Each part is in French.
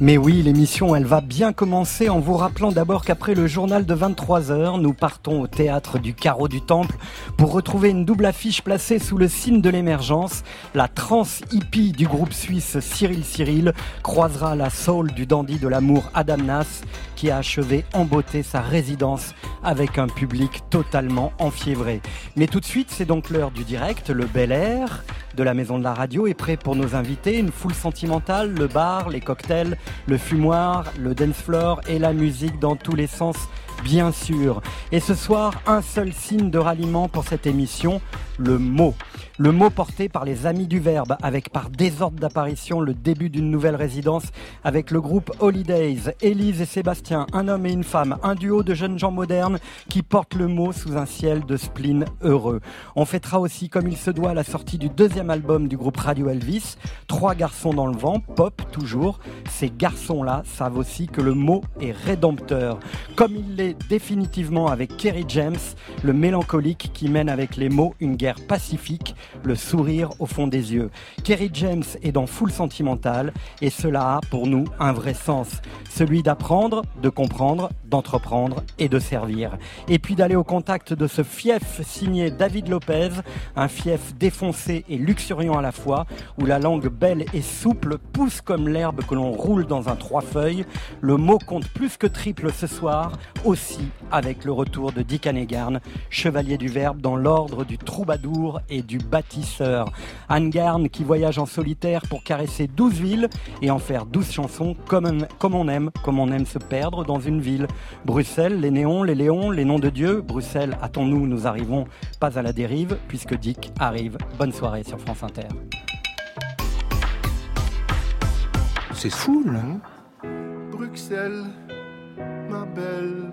Mais oui, l'émission, elle va bien commencer en vous rappelant d'abord qu'après le journal de 23h, nous partons au théâtre du Carreau du Temple pour retrouver une double affiche placée sous le signe de l'émergence. La trans hippie du groupe suisse Cyril Cyril croisera la soul du dandy de l'amour Adam Nass qui a achevé en beauté sa résidence avec un public totalement enfiévré. Mais tout de suite, c'est donc l'heure du direct, le bel air de la maison de la radio est prêt pour nos invités. Une foule sentimentale, le bar, les cocktails, le fumoir, le dance floor et la musique dans tous les sens, bien sûr. Et ce soir, un seul signe de ralliement pour cette émission, le mot. Le mot porté par les Amis du Verbe, avec par désordre d'apparition le début d'une nouvelle résidence avec le groupe Holidays, Élise et Sébastien, un homme et une femme, un duo de jeunes gens modernes qui portent le mot sous un ciel de spleen heureux. On fêtera aussi comme il se doit la sortie du deuxième album du groupe Radio Elvis, Trois garçons dans le vent, pop toujours. Ces garçons-là savent aussi que le mot est rédempteur, comme il l'est définitivement avec Kerry James, le mélancolique qui mène avec les mots une guerre pacifique le sourire au fond des yeux. Kerry James est dans Full Sentimental et cela a pour nous un vrai sens, celui d'apprendre, de comprendre, d'entreprendre et de servir. Et puis d'aller au contact de ce fief signé David Lopez, un fief défoncé et luxuriant à la fois, où la langue belle et souple pousse comme l'herbe que l'on roule dans un trois feuilles. Le mot compte plus que triple ce soir, aussi avec le retour de Dick Hanegarn, chevalier du verbe dans l'ordre du troubadour et du bâtisseur. Anne Garn qui voyage en solitaire pour caresser douze villes et en faire douze chansons comme, comme on aime, comme on aime se perdre dans une ville. Bruxelles, les néons, les léons, les noms de Dieu. Bruxelles, attends-nous, nous arrivons pas à la dérive puisque Dick arrive. Bonne soirée sur France Inter. C'est fou, là. Bruxelles, ma belle,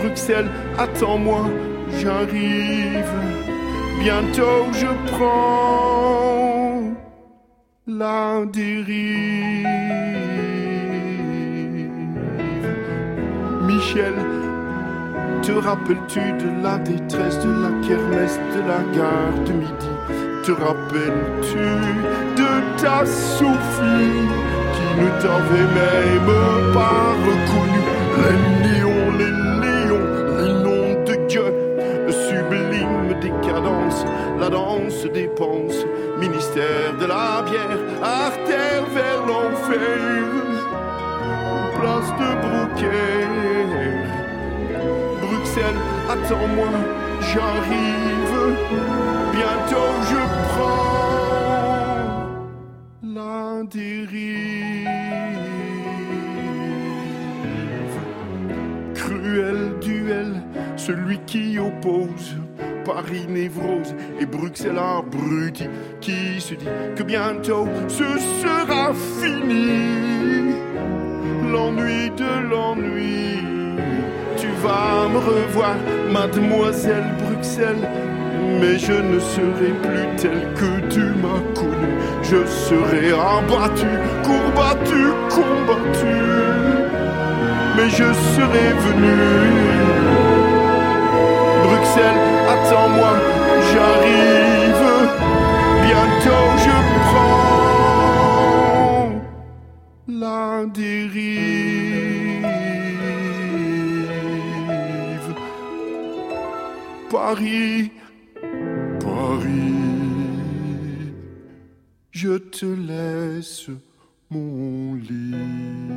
Bruxelles, attends-moi, j'arrive. Bientôt je prends la dérive. Michel, te rappelles-tu de la détresse de la kermesse de la gare de midi? Te rappelles-tu de ta Sophie qui ne t'avait même pas reconnu Les néons, les des penses, ministère de la bière, artère vers l'enfer, place de Brouquet. Bruxelles, attends-moi, j'arrive. Bientôt je prends la dérive. Cruel duel, celui qui oppose Paris névrose et Bruxelles abruti qui se dit que bientôt ce sera fini. L'ennui de l'ennui tu vas me revoir, mademoiselle Bruxelles. Mais je ne serai plus tel que tu m'as connu. Je serai abattu, courbattu, combattu. Mais je serai venu. Attends-moi, j'arrive. Bientôt je prends la dérive. Paris, Paris, je te laisse mon lit.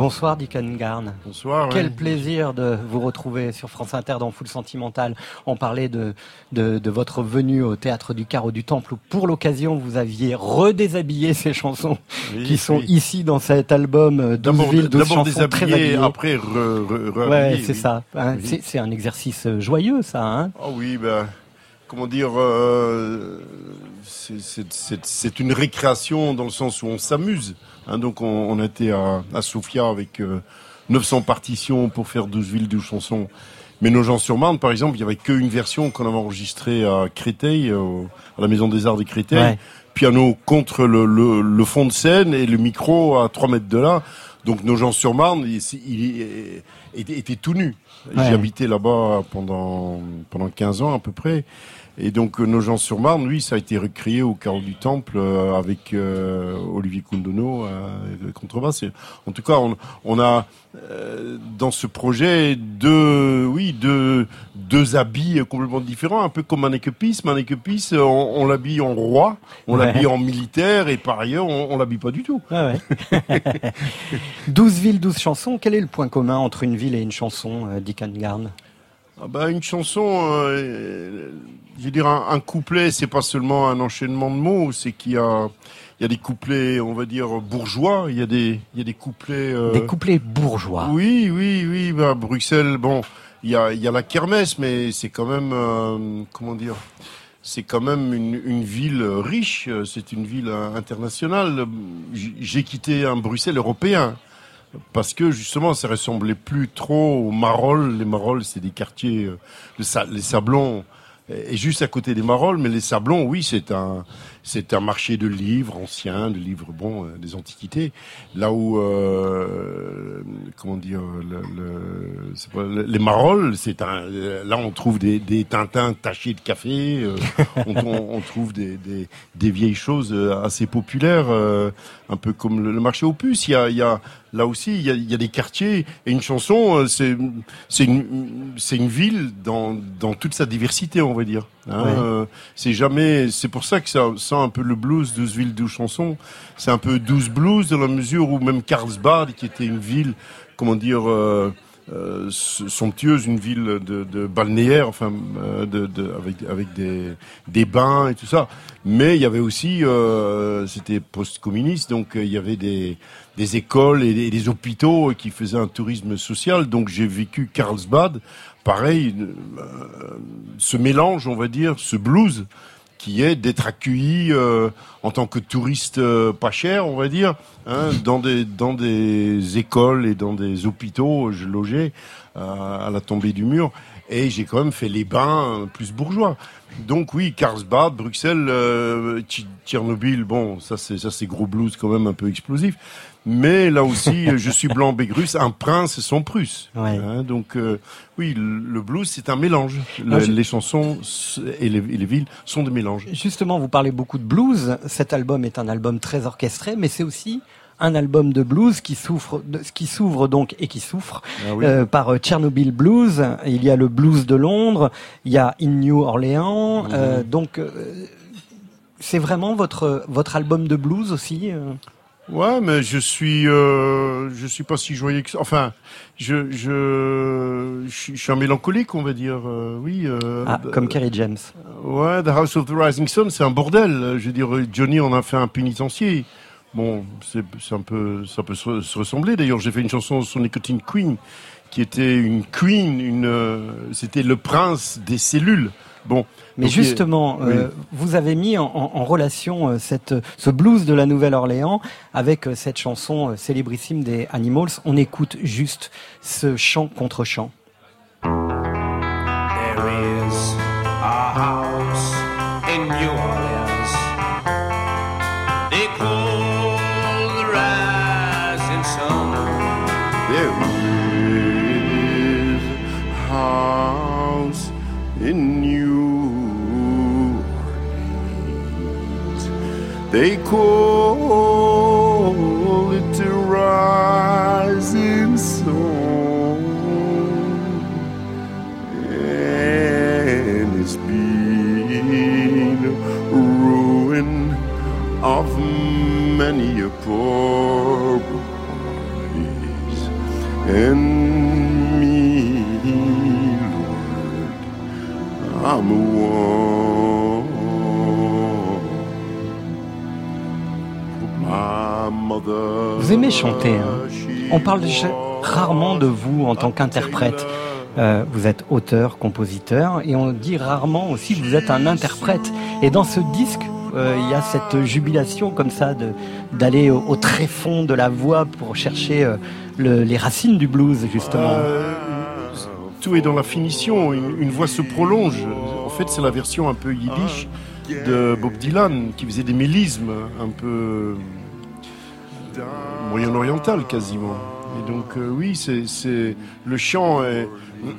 Bonsoir Dick Garn. Bonsoir. Quel plaisir de vous retrouver sur France Inter dans Full Sentimental. On parlait de, de, votre venue au théâtre du Carreau du Temple où pour l'occasion vous aviez redéshabillé ces chansons qui sont ici dans cet album 12 villes, 12 chansons très habillées. après re, re, Ouais, c'est ça. Hein, c'est un exercice joyeux ça. Hein oh oui, ben comment dire, euh, c'est une récréation dans le sens où on s'amuse. Hein, donc on, on, était à, à Sofia avec 900 euh, partitions pour faire 12 villes, 12 chansons. Mais nos gens sur Marne, par exemple, il y avait qu'une version qu'on avait enregistrée à Créteil, à la Maison des Arts de Créteil. Piano contre le, le, le, fond de scène et le micro à 3 mètres de là. Donc nos gens sur Marne, il, il, était, tout nu. J'ai habité là-bas pendant pendant 15 ans à peu près. Et donc euh, nos gens sur Marne, oui, ça a été recréé au carreau du Temple euh, avec euh, Olivier Kundono euh, contrebasse. En tout cas, on, on a dans ce projet deux, oui, deux, deux habits complètement différents, un peu comme un équeupiste. Mais un on, on l'habille en roi, on l'habille en militaire, et par ailleurs, on, on l'habille pas du tout. Ah ouais. 12 villes, 12 chansons. Quel est le point commun entre une ville et une chanson, Dick Garn? Ah bah, Une chanson, je veux dire, un, couplet, c'est pas seulement un enchaînement de mots, c'est qu'il y a, il y a des couplets, on va dire, bourgeois, il y a des, il y a des couplets... Euh... Des couplets bourgeois Oui, oui, oui, bah, Bruxelles, bon, il y a, il y a la kermesse, mais c'est quand même, euh, comment dire c'est quand même une, une, ville riche, c'est une ville internationale. J'ai quitté un Bruxelles européen parce que justement ça ressemblait plus trop aux Marolles. Les Marolles, c'est des quartiers, euh, les Sablons est juste à côté des Marolles, mais les Sablons, oui, c'est un, c'est un marché de livres anciens, de livres bon, euh, des antiquités. Là où, euh, comment dire, le, les Marolles, c'est un, là on trouve des, des Tintins tachés de café, euh, on, trouve des, des, vieilles choses assez populaires, un peu comme le, marché aux il y a là aussi, il y a, il y a des quartiers et une chanson, c'est, c'est une, c'est une ville dans, dans toute sa diversité, on va dire. Hein, c'est jamais, c'est pour ça que ça sent un peu le blues, 12 villes, 12 chansons. C'est un peu 12 blues dans la mesure où même Carlsbad, qui était une ville, comment dire, euh, euh, somptueuse, une ville de, de balnéaire, enfin, euh, de, de, avec, avec des, des bains et tout ça. Mais il y avait aussi, euh, c'était post-communiste, donc il y avait des, des écoles et des, hôpitaux qui faisaient un tourisme social. Donc j'ai vécu Carlsbad, pareil, ce mélange, on va dire, ce blues qui est d'être accueilli euh, en tant que touriste euh, pas cher, on va dire, hein, dans des dans des écoles et dans des hôpitaux. Je logeais euh, à la tombée du mur et j'ai quand même fait les bains plus bourgeois. Donc oui, Carlsbad, Bruxelles, Tchernobyl, bon, ça c'est ça c'est gros blues quand même un peu explosif. Mais là aussi, je suis blanc bégrus, un prince et son prusse. Hein, donc euh, oui, le blues c'est un mélange. Les chansons et les, villes sont des mélanges. Justement, vous parlez beaucoup de blues. Cet album est un album très orchestré, mais c'est aussi un album de blues qui souffre, qui s'ouvre donc et qui souffre ah euh, par euh, Chernobyl Blues. Il y a le blues de Londres, il y a In New Orleans. Mhm. donc c'est vraiment votre votre album de blues aussi. Ouais, mais je suis, euh, je suis pas si joyeux que ça. Enfin, je, je, je, suis un mélancolique, on va dire. Euh, oui. Euh, ah, comme Kerry James. Ouais, The House of the Rising Sun, c'est un bordel. Je veux dire, Johnny on a fait un pénitencier. Bon, c'est un peu, ça peut se, ressembler. D'ailleurs, j'ai fait une chanson sur Nicotine Queen, qui était une queen, une, euh, c'était le prince des cellules. Bon, mais justement, euh, vous avez mis en, relation euh, cette, ce blues de la Nouvelle-Orléans avec cette chanson célébrissime des Animals. On écoute juste ce chant contre chant. They call it the rising sun, and it's been ruin of many a poor boys and me, Lord, I'm a one. Vous aimez chanter, hein On parle rarement de vous en tant qu'interprète. Euh, vous êtes auteur, compositeur, et on dit rarement aussi que vous êtes un interprète. Et dans ce disque, euh, il y a cette jubilation comme ça d'aller au, au tréfonds de la voix pour chercher euh, le- les racines du blues justement. Tout est dans la finition. Une, une voix se prolonge. En fait, c'est la version un peu yiddish de Bob Dylan qui faisait des mélismes un peu euh, moyen-oriental quasiment. Et donc euh, oui, c'est le chant est,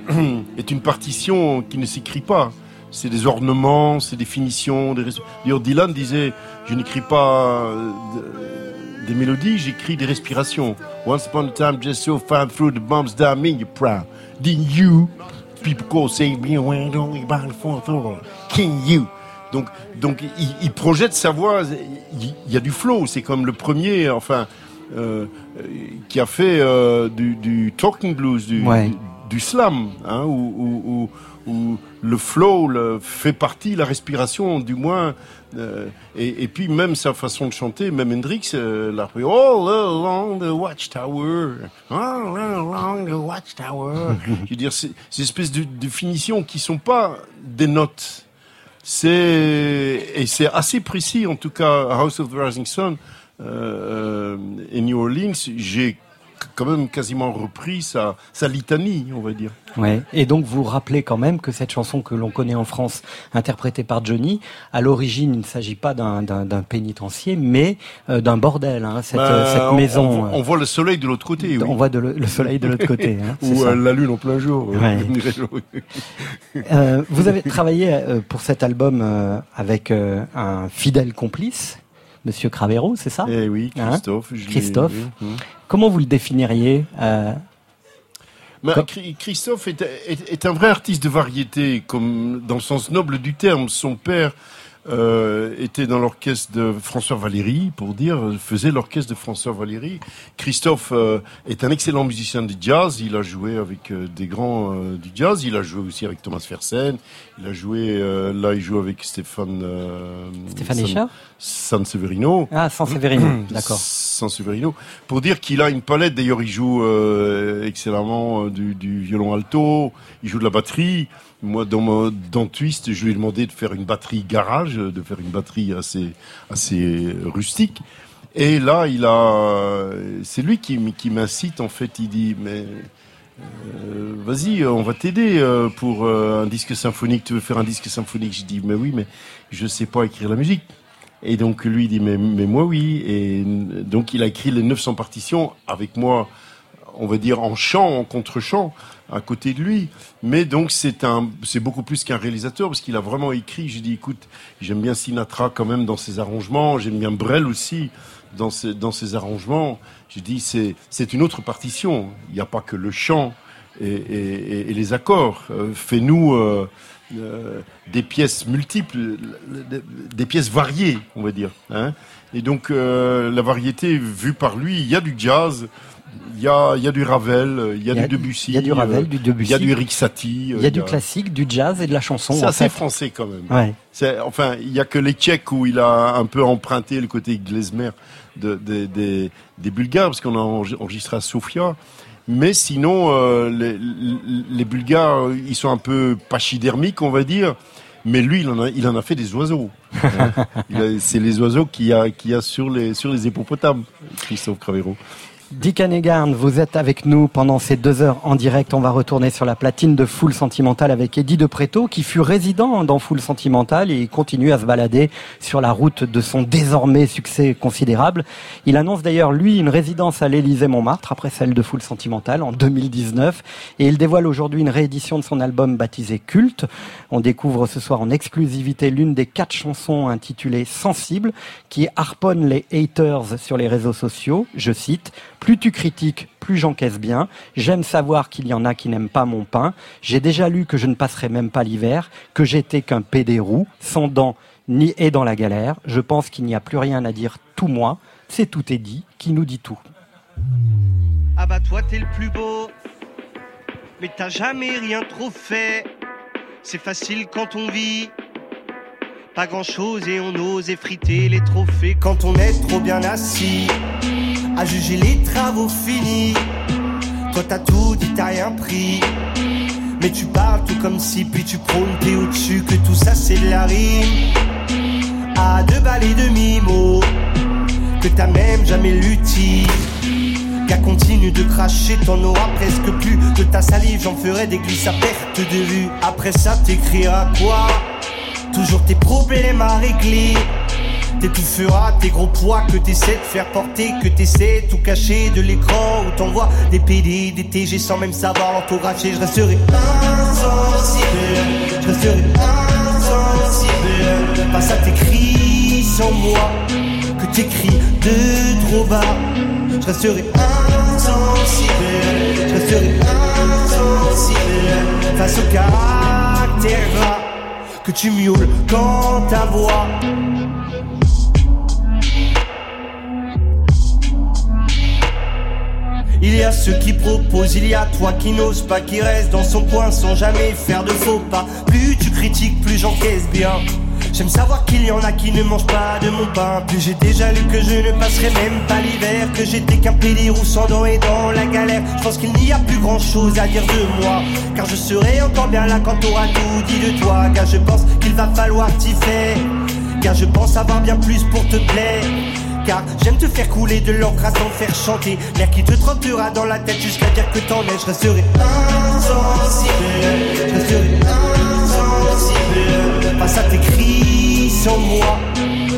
est une partition qui ne s'écrit pas. C'est des ornements, c'est des finitions. Des... Dylan disait, je n'écris pas euh, de- des mélodies, j'écris des respirations. Once upon a time, just so far through the bumps that mean you're proud. Then you, people go say, me when don't we bound for for King you. Donc, donc, il, il projette sa voix. Il, il y a du flow. C'est comme le premier, enfin, euh, qui a fait euh, du, du talking blues, du, Ouais. du, du slam, hein, où, où- où- où le flow le, fait partie, la respiration, du moins. euh, et, et puis même sa façon de chanter, même Hendrix euh, l'a repris. All along the watchtower, all along the watchtower. Je veux dire, c'est ces espèces de, de finitions qui sont pas des notes. C'est et c'est assez précis en tout cas. House of the Rising Sun euh, euh, et New Orleans, j'ai quand même quasiment repris sa, sa litanie, on va dire. Ouais. Et donc vous rappelez quand même que cette chanson que l'on connaît en France, interprétée par Johnny, à l'origine il ne s'agit pas d'un pénitencier, mais euh, d'un bordel. Hein, cette, Bah, cette on- maison. On, on voit le soleil de l'autre côté, oui. On voit de le, le soleil de l'autre côté. Hein, Ou euh, la lune en plein jour. Ouais. Euh, vous avez travaillé euh, pour cet album euh, avec euh, un fidèle complice, Monsieur Cravero, c'est ça Eh oui, Hein Christophe. Christophe. oui, oui. Comment vous le définiriez euh, Christophe est, est- est un vrai artiste de variété, comme dans le sens noble du terme. Son père euh, était dans l'orchestre de François Valéry, pour dire, faisait l'orchestre de François Valéry. Christophe euh, est un excellent musicien de jazz. Il a joué avec euh, des grands euh, du jazz. Il a joué aussi avec Thomas Fersen. Il a joué, euh, là, il joue avec Stéphane. euh, Stéphane San- San Severino. Ah, San Severino, d'accord. Sans Severino. Pour dire qu'il a une palette, d'ailleurs il joue euh, excellemment du, du violon alto, il joue de la batterie. Moi, dans, mon- Twist, je lui ai demandé de faire une batterie garage, de faire une batterie assez, assez rustique. Et là, il a, c'est lui qui, qui m'incite en fait. Il dit, mais euh, vas-y, on va t'aider euh, pour euh, un disque symphonique. Tu veux faire un disque symphonique? Je dis, mais oui, mais je sais pas écrire la musique. Et donc lui il dit mais, mais moi oui et donc il a écrit les 900 partitions avec moi on va dire en chant en contre-chant à côté de lui mais donc c'est un c'est beaucoup plus qu'un réalisateur parce qu'il a vraiment écrit. J'ai dit écoute j'aime bien Sinatra quand même dans ses arrangements. J'aime bien Brel aussi dans ses dans ses arrangements. J'ai dit c'est c'est une autre partition. Il n'y a pas que le chant et, et, et- les accords. Euh, fais-nous euh, euh, des pièces multiples, des pièces variées, on va dire. Hein. Et donc euh, la variété vue par lui, il y a du jazz, il y a, y a du Ravel, il y a, du Debussy, il y a du Ravel, euh, du il y a Debussy, du Eric Satie, euh, il y a du classique, du jazz et de la chanson. C'est assez fait. français quand même. Ouais. C'est, enfin, il y a que les Tchèques où il a un peu emprunté le côté glesmer de, de- des- des Bulgares, parce qu'on a enre- enregistré à Sofia. Mais sinon, euh, les, les Bulgares, ils sont un peu pachydermiques, on va dire. Mais lui, il en a, il en a fait des oiseaux. Hein. A- c'est les oiseaux qu'il y a, qu'il y a sur les, sur les hippopotames, Christophe Cravero. Dick Hannigan, vous êtes avec nous pendant ces deux heures en direct. On va retourner sur la platine de Foule Sentimentale avec Eddie de Préto, qui fut résident dans Foule Sentimentale et continue à se balader sur la route de son désormais succès considérable. Il annonce d'ailleurs, lui, une résidence à l'Élysée-Montmartre, après celle de Foule Sentimentale, en 2019. Et il dévoile aujourd'hui une réédition de son album baptisé Culte. On découvre ce soir en exclusivité l'une des quatre chansons intitulées Sensible, qui harponne les haters sur les réseaux sociaux. Je cite, plus tu critiques, plus j'encaisse bien. J'aime savoir qu'il y en a qui n'aiment pas mon pain. J'ai déjà lu que je ne passerai même pas l'hiver, que j'étais qu'un pédérou, sans dents ni et dans la galère. Je pense qu'il n'y a plus rien à dire tout moi. C'est tout est dit, qui nous dit tout. Ah bah toi t'es le plus beau, mais t'as jamais rien trop fait. C'est facile quand on vit. Pas grand chose et on ose effriter les trophées quand on est trop bien assis. À juger les travaux finis. Toi t'as tout dit, t'as rien pris. Mais tu parles tout comme si, puis tu prônes, t'es au-dessus, que tout ça c'est de la rime. À deux balles et demi-mots, que t'as même jamais lutti. Qu'à continue de cracher, t'en auras presque plus. De ta salive, j'en ferai des glisses à perte de vue. Après ça, t'écriras quoi? Toujours tes problèmes à régler. T'étoufferas tes gros poids que t'essaies de faire porter, que t'essaies tout cacher de l'écran où t'envoies des PD, des TG sans même savoir l'orthographier. Je resterai insensible, je resterai insensible face à tes cris sans moi, que t'écris de trop bas. Je resterai insensible, je resterai insensible face au caractère que tu miaules quand ta voix Il y a ceux qui proposent, il y a toi qui n'ose pas, qui reste dans son coin sans jamais faire de faux pas. Plus tu critiques, plus j'encaisse bien. J'aime savoir qu'il y en a qui ne mangent pas de mon pain. Plus j'ai déjà lu que je ne passerai même pas l'hiver. Que j'étais qu'un pédérou sans dents et dans la galère. Je pense qu'il n'y a plus grand chose à dire de moi. Car je serai encore bien là quand t'auras tout dit de toi. Car je pense qu'il va falloir t'y faire. Car je pense avoir bien plus pour te plaire. Car j'aime te faire couler de l'encre à t'en faire chanter. L'air qui te trottera dans la tête jusqu'à dire que t'en es. Je resterai insensible. Je resterai insensible. Face à tes cris sans moi.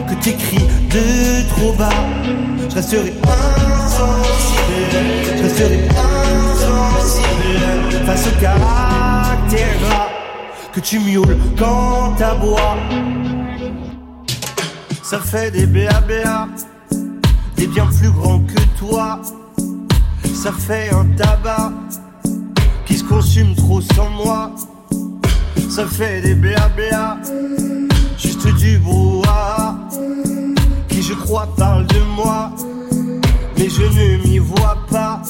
Que t'écris de trop bas. Je resterai insensible. Je resterai insensible. Face au caractère gras. Que tu miaules quand t'aboies. Ça fait des BABA, des bien plus grands que toi. Ça fait un tabac qui se consume trop sans moi. Ça fait des BABA, juste du brouhaha. Qui je crois parle de moi, mais je ne m'y vois pas.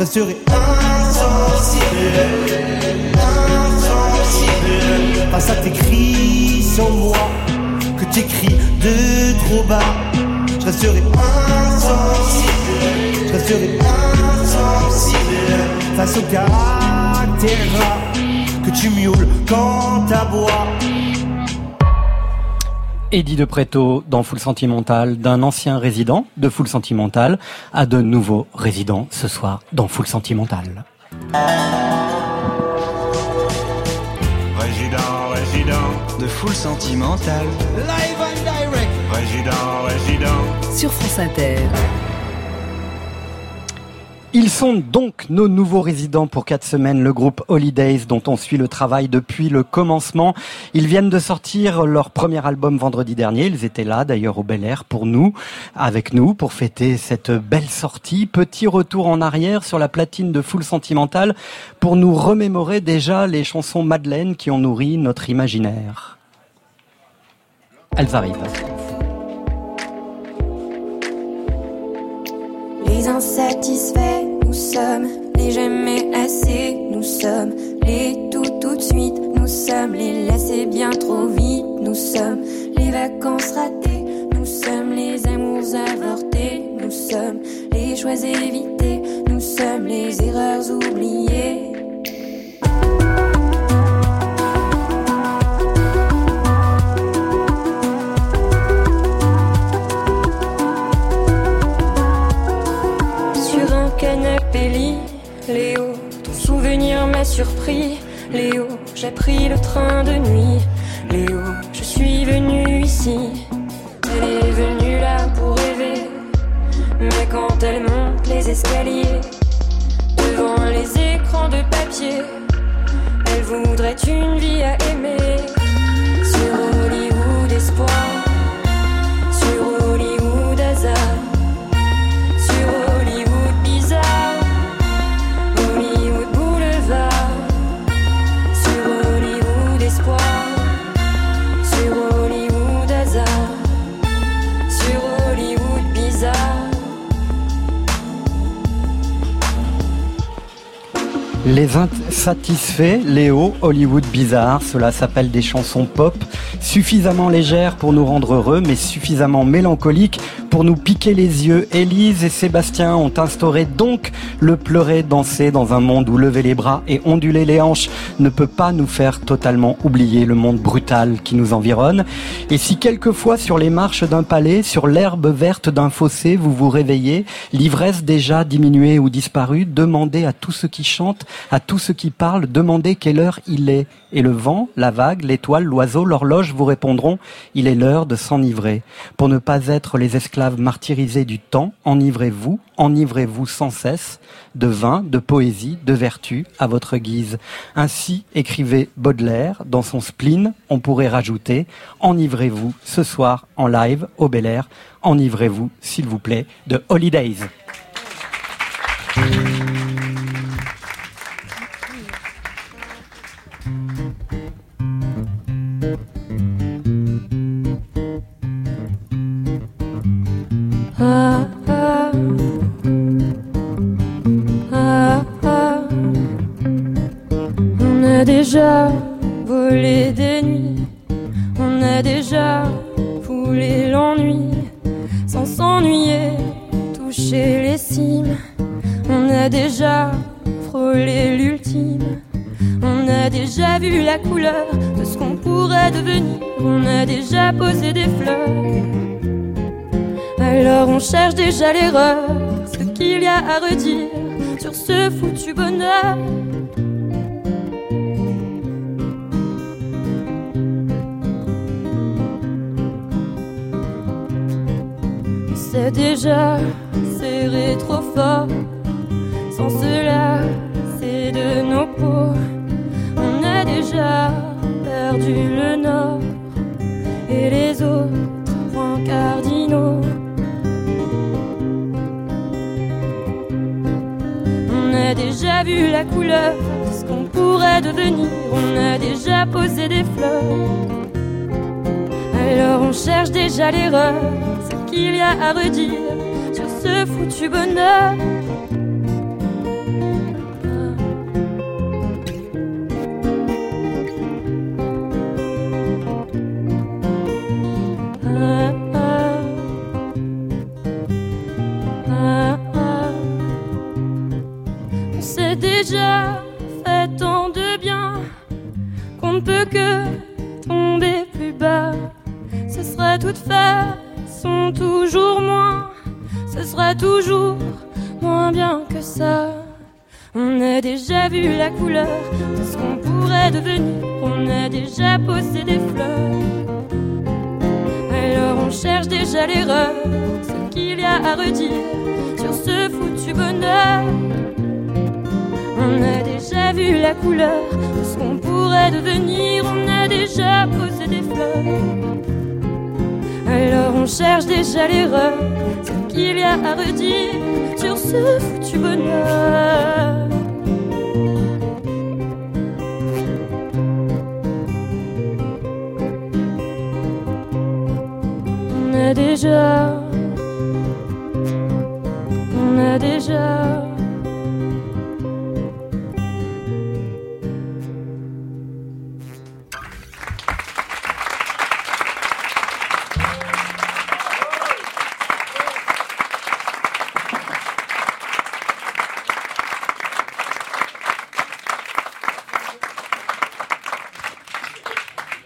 Resterai insensible, insensible face à tes cris sans moi, que t'écris de trop bas. Je resterai insensible, je resterai insensible face au caractère que tu miaules quand t'aboies. Eddie de Préto dans Full Sentimental, d'un ancien résident de Full Sentimental à de nouveaux résidents ce soir dans Full Sentimental. Résident, résident de Full Sentimental. Live and direct. Résident, résident sur France Inter. Ils sont donc nos nouveaux résidents pour quatre semaines, le groupe Holidays dont on suit le travail depuis le commencement. Ils viennent de sortir leur premier album vendredi dernier. Ils étaient là d'ailleurs au Bel Air pour nous, avec nous, pour fêter cette belle sortie. Petit retour en arrière sur la platine de Full Sentimental pour nous remémorer déjà les chansons Madeleine qui ont nourri notre imaginaire. Elles arrivent. Les insatisfaits, nous sommes. Les jamais assez, nous sommes. Les tout tout de suite, nous sommes. Les laissés bien trop vite, nous sommes. Les vacances ratées, nous sommes. Les amours avortés, nous sommes. Les choix évités, nous sommes. Les erreurs oubliées. Surpris. Léo, j'ai pris le train de nuit. Léo, je suis venu ici. Elle est venue là pour rêver. Mais quand elle monte les escaliers, devant les écrans de papier, elle voudrait une vie à aimer. Les insatisfaits, Léo, Hollywood bizarre, cela s'appelle des chansons pop, suffisamment légères pour nous rendre heureux, mais suffisamment mélancoliques pour nous piquer les yeux. Élise et Sébastien ont instauré donc le pleurer, danser dans un monde où lever les bras et onduler les hanches ne peut pas nous faire totalement oublier le monde brutal qui nous environne. Et si quelquefois sur les marches d'un palais, sur l'herbe verte d'un fossé, vous vous réveillez, l'ivresse déjà diminuée ou disparue, demandez à tous ceux qui chantent à tous ceux qui parlent, demandez quelle heure il est. Et le vent, la vague, l'étoile, l'oiseau, l'horloge vous répondront, il est l'heure de s'enivrer. Pour ne pas être les esclaves martyrisés du temps, enivrez-vous, enivrez-vous sans cesse, de vin, de poésie, de vertu, à votre guise. Ainsi écrivait Baudelaire dans son spleen, on pourrait rajouter, enivrez-vous ce soir en live au Bel Air, enivrez-vous, s'il vous plaît, de Holidays. Déjà frôlé l'ultime, on a déjà vu la couleur de ce qu'on pourrait devenir, on a déjà posé des fleurs. Alors on cherche déjà l'erreur, ce qu'il y a à redire sur ce foutu bonheur. c'est déjà serré trop fort. Sans cela, c'est de nos peaux. On a déjà perdu le nord et les autres points cardinaux. On a déjà vu la couleur de ce qu'on pourrait devenir. On a déjà posé des fleurs. Alors on cherche déjà l'erreur qu'il y a à redire sur ce foutu bonheur. L'erreur, ce qu'il y a à redire sur ce foutu bonheur. On a déjà vu la couleur de ce qu'on pourrait devenir, on a déjà posé des fleurs. Alors on cherche déjà l'erreur, ce qu'il y a à redire sur ce foutu bonheur. On a déjà.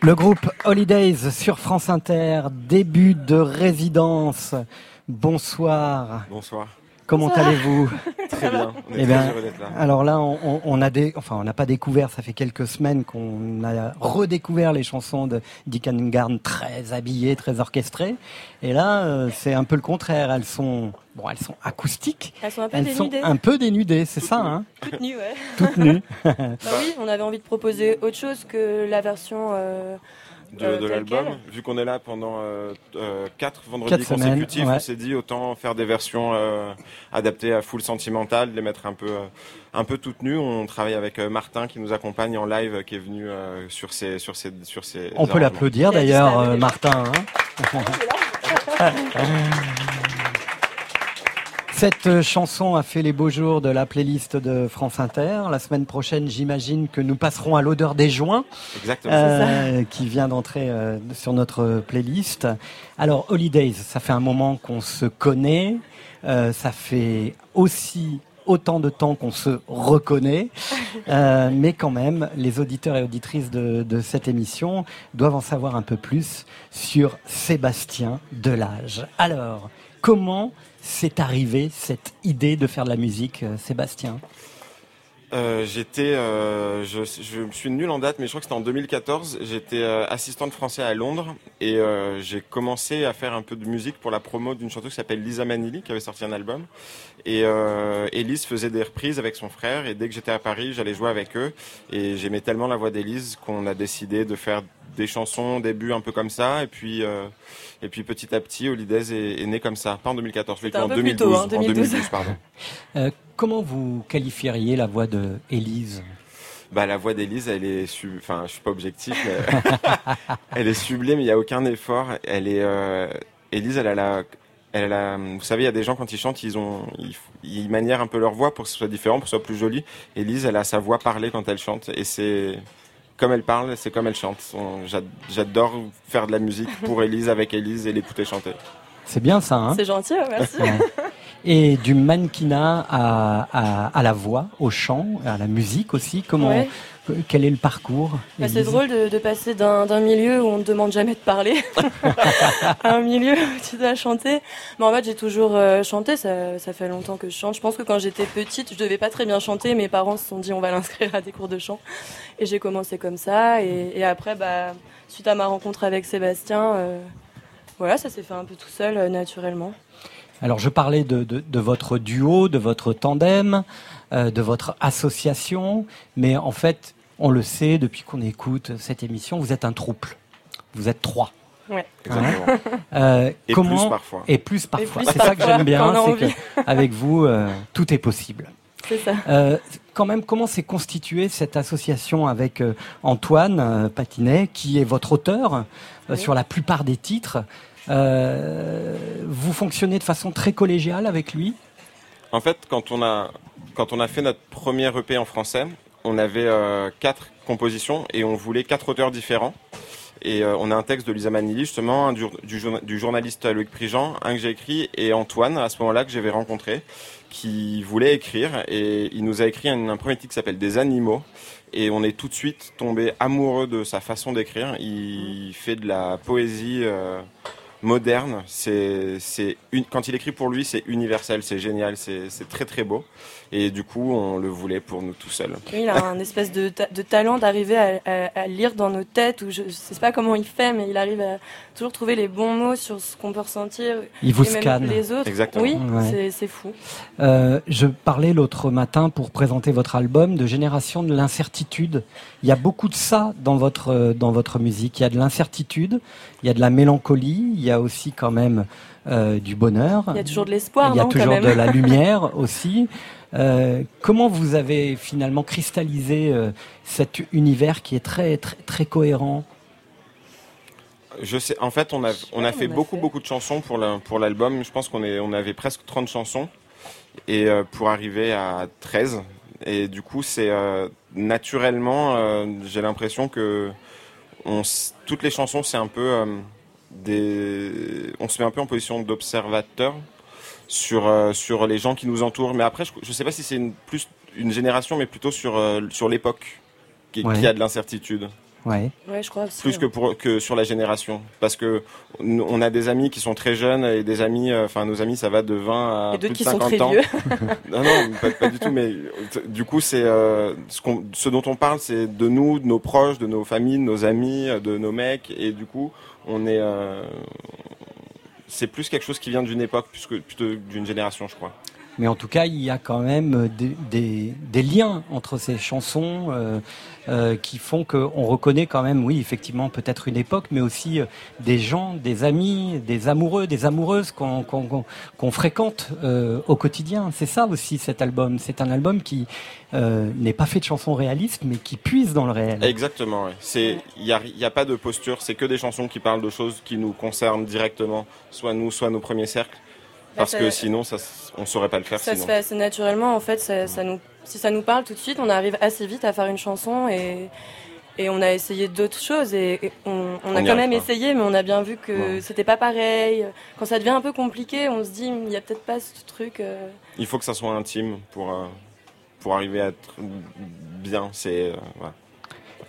Le groupe Holidays sur France Inter, début de résidence. Bonsoir. Bonsoir. Comment allez-vous? Très bien. On est Eh très ben, heureux d'être là. Alors là, on, on a des, enfin, on n'a pas découvert. Ça fait quelques semaines qu'on a redécouvert les chansons de Dick Garn très habillées, très orchestrées. Et là, euh, c'est un peu le contraire. Elles sont, bon, elles sont acoustiques. Elles sont un peu Elles sont dénudées. un peu dénudées, c'est ça, hein Toutes nues, ouais. Toutes nues. Bah oui, on avait envie de proposer autre chose que la version euh, De, euh, de l'album, vu qu'on est là pendant euh, euh, quatre vendredis Quatre semaines, consécutifs, ouais. on s'est dit autant faire des versions euh, adaptées à full sentimental, les mettre un peu euh, un peu toutes nues. On travaille avec euh, Martin qui nous accompagne en live, qui est venu euh, sur ces sur ces sur ces. On peut l'applaudir d'ailleurs, euh. Martin. hein. Cette chanson a fait les beaux jours de la playlist de France Inter. La semaine prochaine, j'imagine que nous passerons à l'odeur des joints, euh, qui vient d'entrer euh, sur notre playlist. Alors, Holidays, ça fait un moment qu'on se connaît. Euh, ça fait aussi autant de temps qu'on se reconnaît, euh, mais quand même, les auditeurs et auditrices de, de, cette émission doivent en savoir un peu plus sur Sébastien Delage. Alors, comment s'est arrivée cette idée de faire de la musique, euh, Sébastien? Euh, j'étais, euh, je, je, suis nul en date, mais je crois que c'était en 2014. J'étais euh, assistante français à Londres et euh, j'ai commencé à faire un peu de musique pour la promo d'une chanteuse qui s'appelle Lisa Manili, qui avait sorti un album. Et euh, Elise faisait des reprises avec son frère. Et dès que j'étais à Paris, j'allais jouer avec eux. Et j'aimais tellement la voix d'Elise qu'on a décidé de faire des chansons au début un peu comme ça. Et puis, et puis petit à petit, Holidays est, est né comme ça. Pas en 2014, mais en 2012. Tôt, hein, 2012. En 2012 pardon. Comment vous qualifieriez la voix de Élise? Bah, la voix d'Élise, elle est, enfin, je suis pas objectif, mais elle est sublime. Il y a aucun effort. Elle est, euh... Élise, elle a la, elle a vous savez, il y a des gens quand ils chantent, ils ont, ils, ils manièrent un peu leur voix pour que ce soit différent, pour que ce soit plus joli. Élise, elle a sa voix parlée quand elle chante, et c'est comme elle parle, c'est comme elle chante. J'adore faire de la musique pour Élise, avec Élise et l'écouter chanter. C'est bien ça, hein? C'est gentil, merci. et du mannequinat à, à, à, la voix, au chant, à la musique aussi. Comment, ouais. quel est le parcours bah, C'est drôle de, de passer d'un milieu où on ne demande jamais de parler à un milieu où tu dois chanter. Mais en fait, j'ai toujours euh, chanté. Ça, ça fait longtemps que je chante. Je pense que quand j'étais petite, je devais pas très bien chanter. Mes parents se sont dit on va l'inscrire à des cours de chant. Et j'ai commencé comme ça. Et, et, après, bah, suite à ma rencontre avec Sébastien, euh, voilà, ça s'est fait un peu tout seul, euh, naturellement. Alors je parlais de, de, de, votre duo, de votre tandem, euh, de votre association, mais en fait, on le sait depuis qu'on écoute cette émission, vous êtes un trouble. Vous êtes trois. Ouais. Exactement. Euh, et comment... plus parfois. Et plus parfois. C'est ça que j'aime bien, c'est qu'avec vous, euh, tout est possible. C'est ça. Euh, quand même, comment s'est constituée cette association avec euh, Antoine euh, Patinet, qui est votre auteur oui. sur la plupart des titres vous fonctionnez de façon très collégiale avec lui En fait, quand on a quand on a fait notre premier EP en français, on avait euh, quatre compositions et on voulait quatre auteurs différents. Et euh, on a un texte de Lisa Manili, justement, du, du, journaliste Loïc Prigent, un que j'ai écrit, et Antoine, à ce moment-là, que j'avais rencontré, qui voulait écrire. Et il nous a écrit un, un premier titre qui s'appelle Des animaux. Et on est tout de suite tombé amoureux de sa façon d'écrire. Il fait de la poésie. Euh, moderne. C'est, c'est quand il écrit pour lui, c'est universel, c'est génial, c'est, c'est très très beau. Et du coup, on le voulait pour nous tout seuls. Oui, il a un espèce de, ta- de talent d'arriver à, à, à, lire dans nos têtes, ou je, je sais pas comment il fait, mais il arrive à toujours trouver les bons mots sur ce qu'on peut ressentir. Il vous et même scanne. Les autres. Exactement. Oui, Ouais. c'est, fou. Euh, je parlais l'autre matin pour présenter votre album de Génération de l'incertitude. Il y a beaucoup de ça dans votre euh, dans votre musique. Il y a de l'incertitude, il y a de la mélancolie, il y a aussi quand même euh, du bonheur. Il y a toujours de l'espoir, Il y a non, toujours même de la lumière aussi. Euh, comment vous avez finalement cristallisé euh, cet univers qui est très très très cohérent? Je sais, en fait, on a, on a fait on a beaucoup, fait. beaucoup de chansons pour la- pour l'album. Je pense qu'on est, on avait presque 30 chansons. Et euh, pour arriver à 13. Et du coup, c'est euh, naturellement, euh, j'ai l'impression que on, toutes les chansons, c'est un peu euh, des. On se met un peu en position d'observateur sur, euh, sur les gens qui nous entourent. Mais après, je ne sais pas si c'est une, plus une génération, mais plutôt sur, euh, sur l'époque qui, Ouais. qui a de l'incertitude Ouais. Ouais, je crois aussi. plus que pour que sur la génération parce que on a des amis qui sont très jeunes et des amis euh, enfin nos amis ça va de 20 à Et d'autres plus qui de sont 50 très ans vieux. non non pas, pas du tout mais du coup c'est euh, ce, qu'on- ce dont on parle c'est de nous de nos proches de nos familles de nos amis de nos mecs et du coup on est euh, c'est plus quelque chose qui vient d'une époque plus que plutôt d'une génération je crois Mais en tout cas, il y a quand même des, des, liens entre ces chansons euh, euh, qui font qu'on reconnaît quand même, oui, effectivement, peut-être une époque, mais aussi euh, des gens, des amis, des amoureux, des amoureuses qu'on fréquente euh, au quotidien. C'est ça aussi cet album. C'est un album qui euh, n'est pas fait de chansons réalistes, mais qui puise dans le réel. Exactement, il y a, il y a pas de posture, c'est que des chansons qui parlent de choses qui nous concernent directement, soit nous, soit nos premiers cercles. Parce ça- que sinon, ça, on saurait pas le faire. Ça se fait assez naturellement, en fait. Ça, ça nous, si ça nous parle tout de suite, on arrive assez vite à faire une chanson et, et on a essayé d'autres choses et, et on, on On a quand arrive même pas. essayé, mais on a bien vu que Ouais. c'était pas pareil. Quand ça devient un peu compliqué, on se dit, il y a peut-être pas ce truc. euh, Il faut que ça soit intime pour, euh, pour arriver à être bien. C'est euh.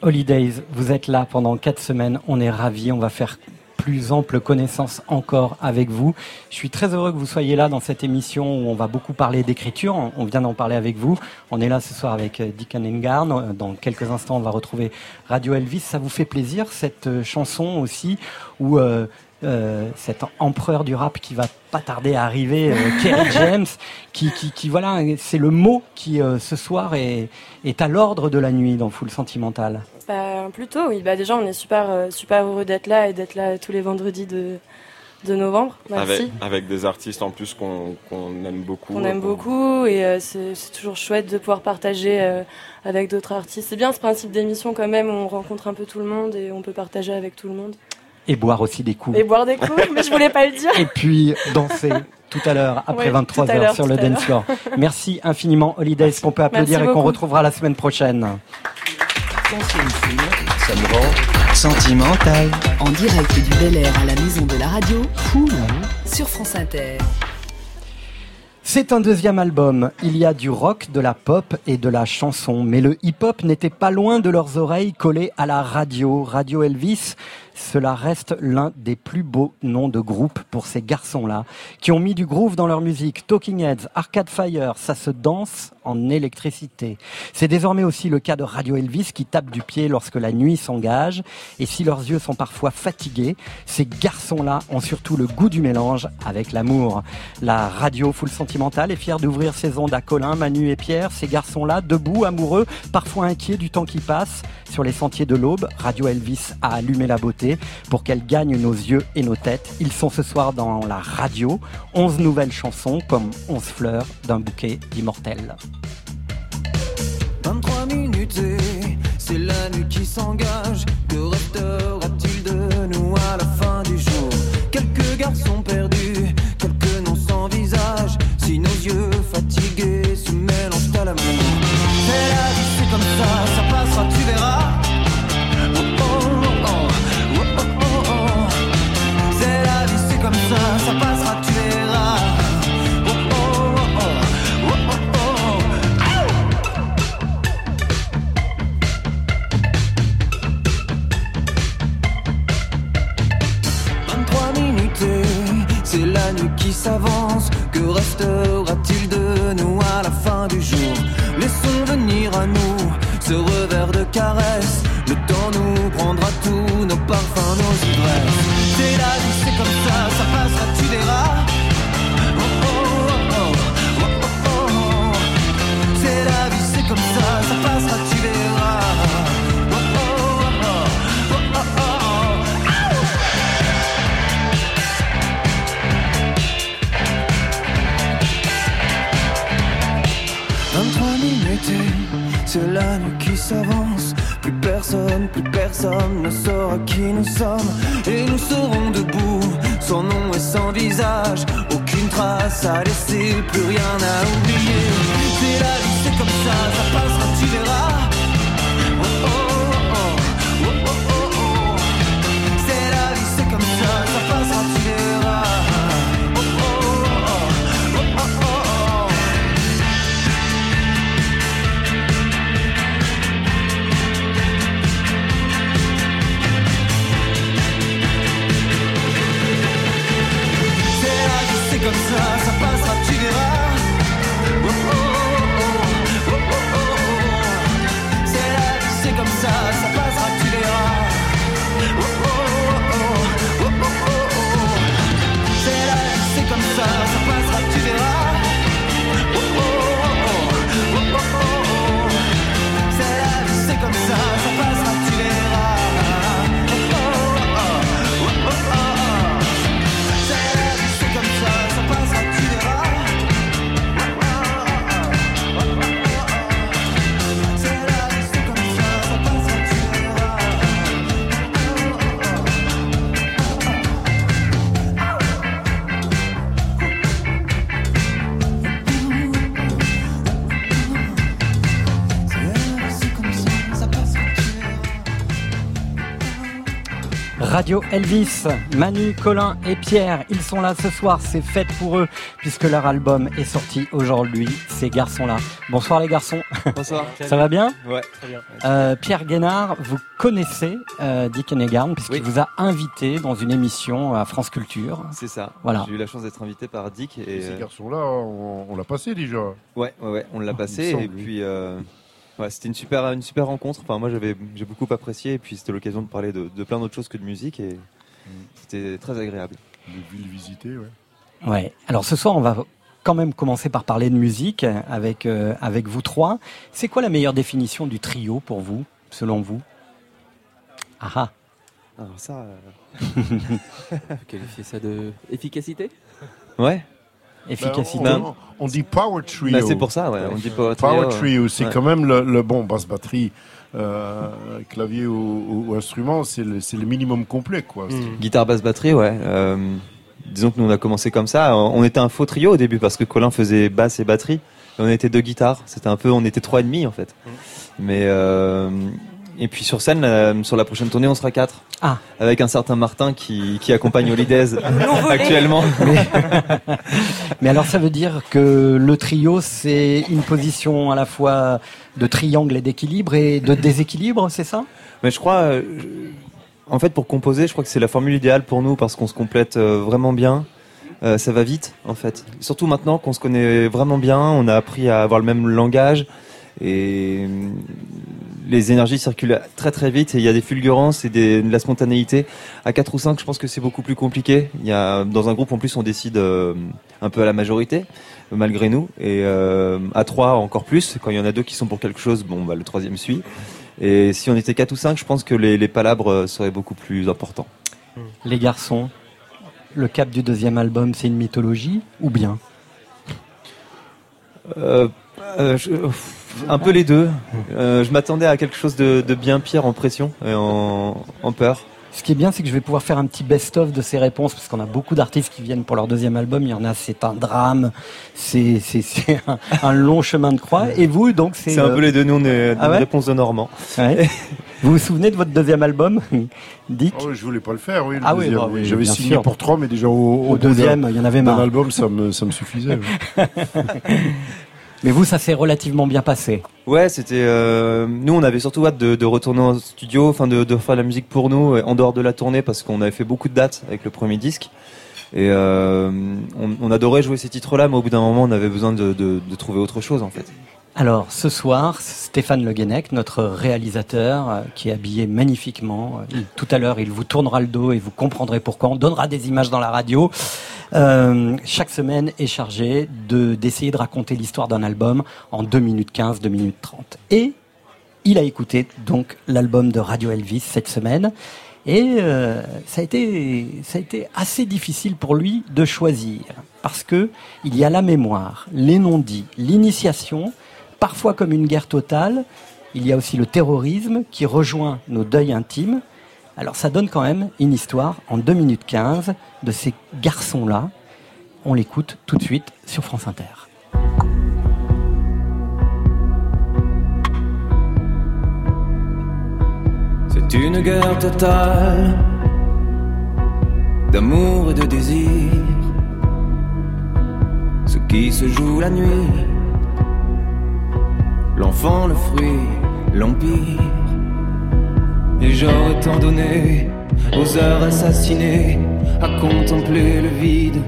Holidays, vous êtes là pendant quatre semaines. On est ravis. On va faire plus ample connaissance encore avec vous. Je suis très heureux que vous soyez là dans cette émission où on va beaucoup parler d'écriture. On- vient d'en parler avec vous. On est là ce soir avec euh, Dick Anengarn. Euh, Dans quelques instants, on va retrouver Radio Elvis. Ça vous fait plaisir cette euh, chanson aussi où cet empereur du rap qui va pas tarder à arriver, euh, Kerry James, qui, qui, qui voilà, c'est le mot qui ce soir est à l'ordre de la nuit dans Full Sentimental. Bah, plutôt, oui. Bah, déjà, on est super, euh, super heureux d'être là et d'être là tous les vendredis de, de novembre. Merci. avec, avec des artistes en plus qu'on qu'on aime beaucoup. qu'on aime qu'on- beaucoup et euh, c'est toujours chouette de pouvoir partager euh, avec d'autres artistes. C'est bien ce principe d'émission quand même, on rencontre un peu tout le monde et on peut partager avec tout le monde. Et boire aussi des coups. Et boire des coups, mais je voulais pas le dire. Et puis danser tout à l'heure, après Ouais, 23 tout à heures l'heure, sur le tout à dance floor. Merci infiniment, Holidays, qu'on peut applaudir Merci et qu'on retrouvera la semaine prochaine. Ça me rend sentimental. En direct du Bel Air à la maison de la radio, sur France Inter. C'est un deuxième album. Il y a du rock, de la pop et de la chanson. Mais le hip-hop n'était pas loin de leurs oreilles collées à la radio. Radio Elvis, cela reste l'un des plus beaux noms de groupe pour ces garçons-là, qui ont mis du groove dans leur musique. Talking Heads, Arcade Fire, ça se danse en électricité. C'est désormais aussi le cas de Radio Elvis qui tape du pied lorsque la nuit s'engage. Et si leurs yeux sont parfois fatigués, ces garçons-là ont surtout le goût du mélange avec l'amour. La radio full sentimentale est fière d'ouvrir ses ondes à Colin, Manu et Pierre. Ces garçons-là, debout, amoureux, parfois inquiets du temps qui passe. Sur les sentiers de l'aube, Radio Elvis a allumé la beauté pour qu'elle gagne nos yeux et nos têtes. Ils sont ce soir dans la radio. 11 nouvelles chansons comme 11 fleurs d'un bouquet d'immortels. 23 minutes et c'est la nuit qui s'engage. Que restera-t-il de nous à la fin du jour? Quelques garçons perdus, quelques noms sans visage. Si nos yeux fatigués se mélangent à l'amour. C'est la vie, c'est comme ça, ça passera, tu verras. Qui s'avance. Que restera-t-il de nous à la fin du jour? Laissons venir à nous ce revers de caresse. Le temps nous prendra tous nos parfums, nos ivresses. C'est la qui s'avance. Plus personne, plus personne ne saura qui nous sommes. Et nous serons debout, sans nom et sans visage. Aucune trace à laisser, plus rien à oublier. C'est la vie, c'est comme ça, ça passera, tu verras. Oh, oh, la vie, Radio Elvis, Manu, Colin et Pierre, ils sont là ce soir, c'est fête pour eux puisque leur album est sorti aujourd'hui, ces garçons-là. Bonsoir les garçons. Bonsoir. Ça va bien Ouais, très bien. Euh, Pierre Guénard, vous connaissez euh, Dick Hennegarn puisqu'il vous a invité dans une émission à France Culture. C'est ça. Voilà. J'ai eu la chance d'être invité par Dick et Ces euh, garçons-là, on, on l'a passé déjà. ouais, ouais, ouais, on l'a Il passé et puis euh, ouais, c'était une super, une super rencontre. Enfin, moi, j'avais, j'ai beaucoup apprécié et puis c'était l'occasion de parler de, de plein d'autres choses que de musique et c'était très agréable. Les villes visitées, ouais. Ouais. Alors ce soir, on va quand même commencer par parler de musique avec euh, avec vous trois. C'est quoi la meilleure définition du trio pour vous, selon vous? Ah ah. Alors ça. Qualifier ça de efficacité? Ouais. Efficacité. Ben, on, on dit power trio. Bah, c'est pour ça, ouais, on dit power trio, Power trio, c'est Ouais. quand même le, le bon basse batterie, euh, clavier ou, ou- ou instrument, c'est le, c'est le minimum complet, quoi. Guitare, basse, batterie, ouais. Euh, disons que nous on a commencé comme ça. On était un faux trio au début parce que Colin faisait basse et batterie. Et on était deux guitares. C'était un peu, on était trois et demi en fait. Mais euh, et puis sur scène, euh, sur la prochaine tournée, on sera quatre. Ah. Avec un certain Martin qui, qui accompagne Holidays actuellement. Mais alors ça veut dire que le trio, c'est une position à la fois de triangle et d'équilibre et de déséquilibre, c'est ça? Mais je crois, euh, en fait, pour composer, je crois que c'est la formule idéale pour nous parce qu'on se complète euh, vraiment bien. Ça va vite, en fait. Surtout maintenant qu'on se connaît vraiment bien, on a appris à avoir le même langage et euh, les énergies circulent très très vite et il y a des fulgurances et des, de la spontanéité. À 4 ou 5, je pense que c'est beaucoup plus compliqué. Il y a, dans un groupe, en plus, on décide euh, un peu à la majorité, malgré nous. Et euh, à 3, encore plus. Quand il y en a deux qui sont pour quelque chose, bon, bah, le troisième suit. Et si on était 4 ou 5, je pense que les, les palabres seraient beaucoup plus importants. Les garçons, le cap du deuxième album, c'est une mythologie ou bien? Euh, je- un peu les deux. Euh, je m'attendais à quelque chose de, de bien pire en pression et en, en peur. Ce qui est bien, c'est que je vais pouvoir faire un petit best-of de ces réponses, parce qu'on a beaucoup d'artistes qui viennent pour leur deuxième album. Il y en a, c'est un drame, c'est un, un long chemin de croix. Et vous, donc, c'est... C'est un euh, peu les deux. Nous, on est Ah ouais réponse de Normand. ouais. vous vous souvenez de votre deuxième album, Dick Ah oui, je voulais pas le faire, oui. le Ah oui, deuxième, bah oui, J'avais signé sûr. pour trois, mais déjà au, au, Au bout deuxième, il y en avait marre. album, ça me, ça me suffisait. oui. Mais vous, ça s'est relativement bien passé. Ouais, c'était. euh, nous, on avait surtout hâte de, de retourner en studio, enfin de, de faire la musique pour nous, euh, en dehors de la tournée, parce qu'on avait fait beaucoup de dates avec le premier disque. Et euh, on, on adorait jouer ces titres-là, mais au bout d'un moment, on avait besoin de, trouver autre chose, en fait. Alors, ce soir, Stéphane Le Guenec, notre réalisateur, qui est habillé magnifiquement, il- tout à l'heure, il vous tournera le dos et vous comprendrez pourquoi. On donnera des images dans la radio. Euh, chaque semaine est chargé de d'essayer de raconter l'histoire d'un album en 2 minutes 15, 2 minutes 30. Et il a écouté donc l'album de Radio Elvis cette semaine. Et euh, ça, a été, ça a été assez difficile pour lui de choisir. Parce que il y a la mémoire, les non-dits, l'initiation, parfois comme une guerre totale. Il y a aussi le terrorisme qui rejoint nos deuils intimes. Alors ça donne quand même une histoire en 2 minutes 15 de ces garçons-là. On l'écoute tout de suite sur France Inter. C'est une guerre totale d'amour et de désir. Ce qui se joue la nuit, l'enfant, le fruit, l'empire. Et j'aurais tant donné aux heures assassinées à contempler le vide.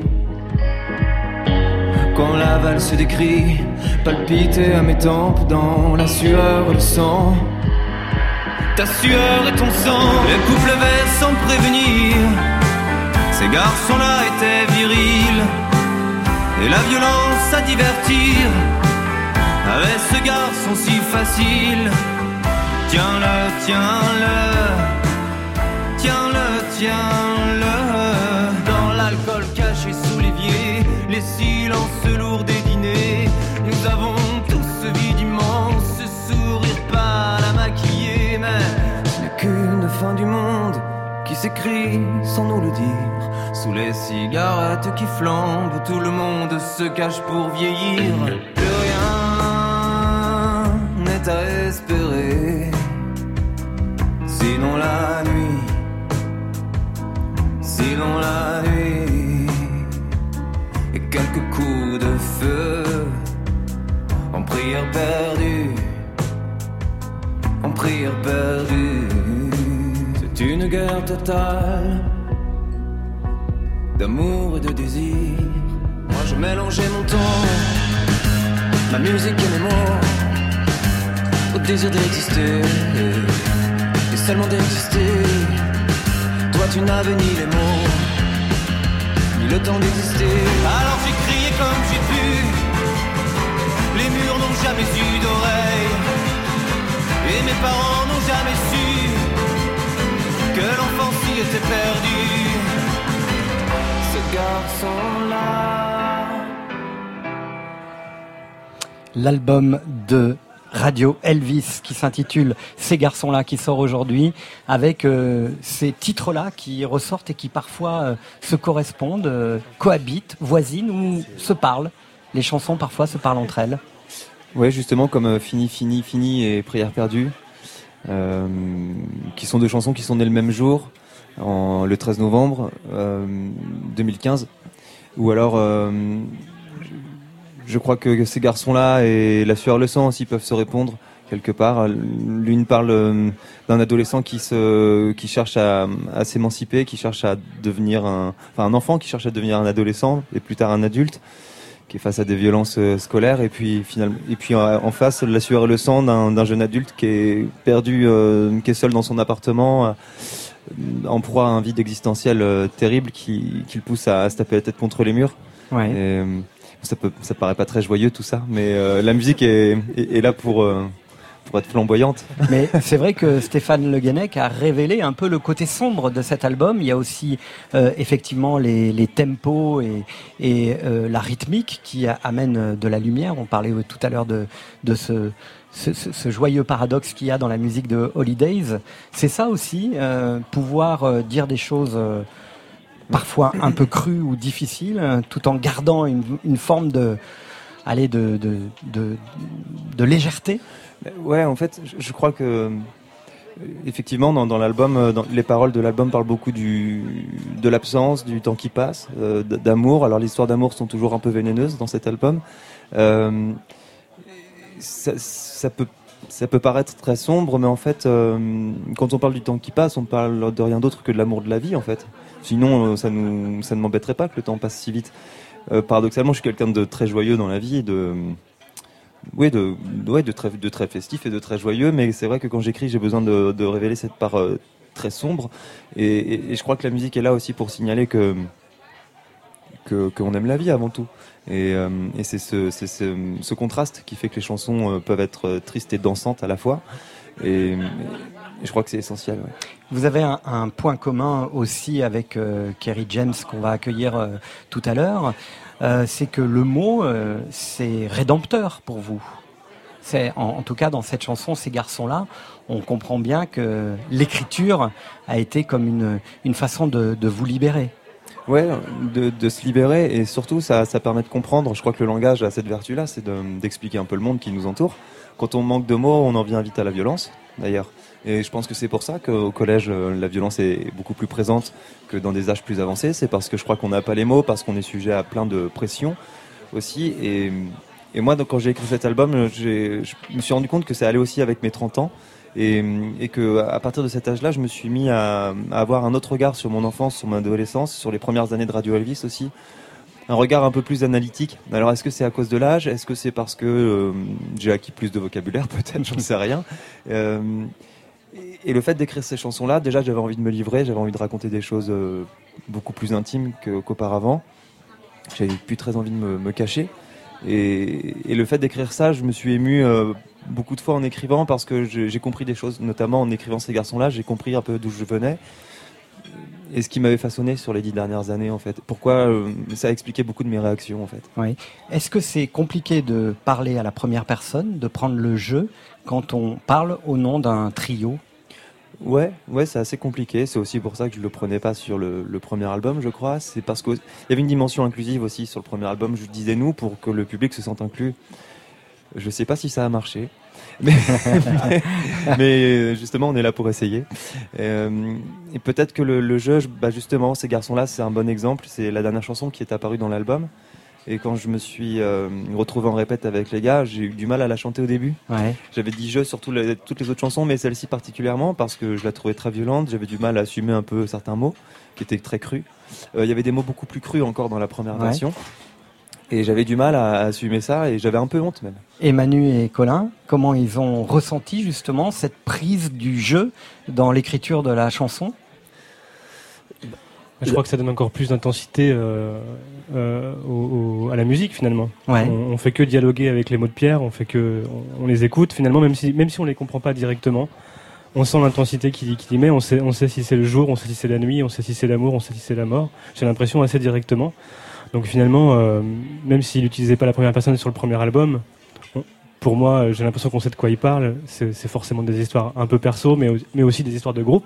Quand la valse décrit, palpiter à mes tempes dans la sueur et le sang. Ta sueur et ton sang, les coups levaient sans prévenir. Ces garçons-là étaient virils, et la violence à divertir avait ce garçon si facile. Tiens-le, tiens-le, tiens-le, tiens-le. Dans l'alcool caché sous l'évier, les silences lourds des dîners, nous avons tous ce vide immense, ce sourire pâle à maquiller, mais ce n'est qu'une fin du monde qui s'écrit sans nous le dire. Sous les cigarettes qui flambent, tout le monde se cache pour vieillir. Plus rien n'est à espérer, sinon la nuit. Sinon la nuit. Et quelques coups de feu. En prière perdue, en prière perdue. C'est une guerre totale. D'amour et de désir. Moi je mélangeais mon temps, ma musique et mes mots. Au désir d'exister seulement d'exister. Toi tu n'avais ni les mots ni le temps d'exister. Alors j'ai crié comme j'ai pu. Les murs n'ont jamais eu d'oreilles et mes parents n'ont jamais su que l'enfance y était perdue. Ce garçon-là. L'album de Radio Elvis qui s'intitule Ces garçons-là qui sort aujourd'hui avec euh, ces titres-là qui ressortent et qui parfois euh, se correspondent, euh, cohabitent, voisinent ou se parlent. Les chansons parfois se parlent entre elles. Ouais, justement comme Fini, Fini, Fini et Prière perdue, qui sont deux chansons qui sont nées le même jour, le 13 novembre euh, 2015. Ou alors, je crois que ces garçons-là et La sueur le sang aussi peuvent se répondre quelque part. L'une parle euh, d'un adolescent qui se, qui cherche à, à s'émanciper, qui cherche à devenir un, enfin un enfant qui cherche à devenir un adolescent et plus tard un adulte qui est face à des violences euh, scolaires et puis finalement et puis euh, en face la sueur et le sang d'un jeune adulte qui est perdu euh, qui est seul dans son appartement en proie à un vide existentiel euh, terrible qui, qui le pousse à, à se taper la tête contre les murs Ouais. et, ça peut paraît pas très joyeux tout ça mais euh, la musique est, là pour euh, pour être flamboyante Mais c'est vrai que Stéphane Le Guenec a révélé un peu le côté sombre de cet album. Il y a aussi euh, effectivement les, tempos et, la rythmique qui a- amènent de la lumière. On parlait tout à l'heure de, ce, joyeux paradoxe qu'il y a dans la musique de Holidays. C'est ça aussi, pouvoir dire des choses parfois un peu crues ou difficiles, euh, tout en gardant une, forme de, allez, de, de, légèreté. Ouais, en fait, je, crois que euh, effectivement dans, l'album, euh, les paroles de l'album parlent beaucoup du de l'absence, du temps qui passe, euh, d'amour. Alors les histoires d'amour sont toujours un peu vénéneuses dans cet album. Euh, ça, peut ça peut paraître très sombre, mais en fait, euh, quand on parle du temps qui passe, on parle de rien d'autre que de l'amour de la vie, en fait. Sinon, euh, ça ne m'embêterait pas que le temps passe si vite. Euh, paradoxalement, je suis quelqu'un de très joyeux dans la vie, de oui, de, de, très, de très festif et de très joyeux, mais c'est vrai que quand j'écris, j'ai besoin de, révéler cette part euh, très sombre. Et, je crois que la musique est là aussi pour signaler que qu'on aime la vie avant tout. Et, c'est ce, contraste qui fait que les chansons peuvent être tristes et dansantes à la fois. Je crois que c'est essentiel. ouais. Vous avez un, un point commun aussi avec euh, Kerry James qu'on va accueillir euh, tout à l'heure, Euh, c'est que le mot c'est rédempteur pour vous. C'est en, en tout cas dans cette chanson ces garçons-là, on comprend bien que l'écriture a été comme une, une façon de, de vous libérer. Ouais, de, de se libérer et surtout ça, ça permet de comprendre. Je crois que le langage a cette vertu-là, c'est de- d'expliquer un peu le monde qui nous entoure. Quand on manque de mots, on en vient vite à la violence, d'ailleurs. Et je pense que c'est pour ça qu'au collège, euh, la violence est beaucoup plus présente que dans des âges plus avancés. C'est parce que je crois qu'on n'a pas les mots, parce qu'on est sujet à plein de pressions aussi. Et, moi, donc, quand j'ai écrit cet album, je me suis rendu compte que ça allait aussi avec mes 30 ans. Et, et que à partir de cet âge-là, je me suis mis à, à avoir un autre regard sur mon enfance, sur mon adolescence, sur les premières années de Radio Elvis aussi. Un regard un peu plus analytique. Alors, est-ce que c'est à cause de l'âge? Est-ce que c'est parce que euh, j'ai acquis plus de vocabulaire? Peut-être, j'en sais rien. Euh, et, le fait d'écrire ces chansons-là, déjà, j'avais envie de me livrer, j'avais envie de raconter des choses euh, beaucoup plus intimes qu'auparavant. J'avais plus très envie de me, cacher. Et, le fait d'écrire ça, je me suis ému euh, beaucoup de fois en écrivant parce que j'ai compris des choses, notamment en écrivant ces garçons-là, j'ai compris un peu d'où je venais et ce qui m'avait façonné sur les dix dernières années en fait. Pourquoi euh, ça a expliqué beaucoup de mes réactions en fait. Oui. Est-ce que c'est compliqué de parler à la première personne, de prendre le jeu quand on parle au nom d'un trio? Ouais, ouais, c'est assez compliqué. C'est aussi pour ça que je le prenais pas sur le, premier album, je crois. C'est parce qu'il y avait une dimension inclusive aussi sur le premier album. Je disais nous pour que le public se sente inclus. Je sais pas si ça a marché. Mais, justement, on est là pour essayer. Euh, et peut-être que le, le jeu, je- bah justement, ces garçons-là, c'est un bon exemple. C'est la dernière chanson qui est apparue dans l'album. Et quand je me suis euh, retrouvé en répète avec les gars, j'ai eu du mal à la chanter au début. Ouais. J'avais dit jeu sur tout les- toutes les autres chansons, mais celle-ci particulièrement parce que je la trouvais très violente. J'avais du mal à assumer un peu certains mots qui étaient très crus. Euh, Il y avait des mots beaucoup plus crus encore dans la première Ouais. version. Et j'avais du mal à, à assumer ça et j'avais un peu honte même. Et Manu et Colin, comment ils ont ressenti justement cette prise du jeu dans l'écriture de la chanson? Je crois que ça donne encore plus d'intensité euh, euh, au- au- à la musique finalement. Ouais. On, on fait que dialoguer avec les mots de Pierre, on fait que on, on les écoute finalement, même si même si on les comprend pas directement, on sent l'intensité qu'il qu'il y met. On sait on sait si c'est le jour, on sait si c'est la nuit, on sait si c'est l'amour, on sait si c'est la mort. J'ai l'impression assez directement. Donc finalement, euh, même s'il n'utilisait pas la première personne sur le premier album, pour moi, j'ai l'impression qu'on sait de quoi il parle. C'est forcément des histoires un peu perso, mais, mais aussi des histoires de groupe.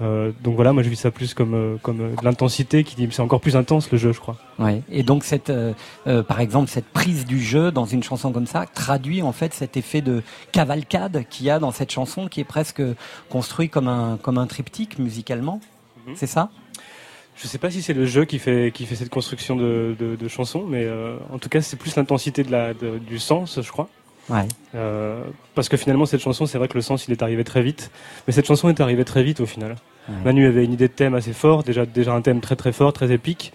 Euh, donc voilà, moi je vis ça plus comme, euh, comme euh, de l'intensité qui dit c'est encore plus intense le jeu, je crois. Ouais. Et donc cette, euh, euh, par exemple, cette prise du jeu dans une chanson comme ça traduit en fait cet effet de cavalcade qu'il y a dans cette chanson, qui est presque construit comme un comme un triptyque musicalement. C'est ça? Je sais pas si c'est le jeu qui fait, qui fait cette construction de, de, de chansons, mais en tout cas c'est plus l'intensité de la, de- du sens, je crois. Ouais. Euh, parce que finalement cette chanson, c'est vrai que le sens il est arrivé très vite, mais cette chanson est arrivée très vite au final. Ouais. Manu avait une idée de thème assez fort, déjà, déjà un thème très très fort, très épique.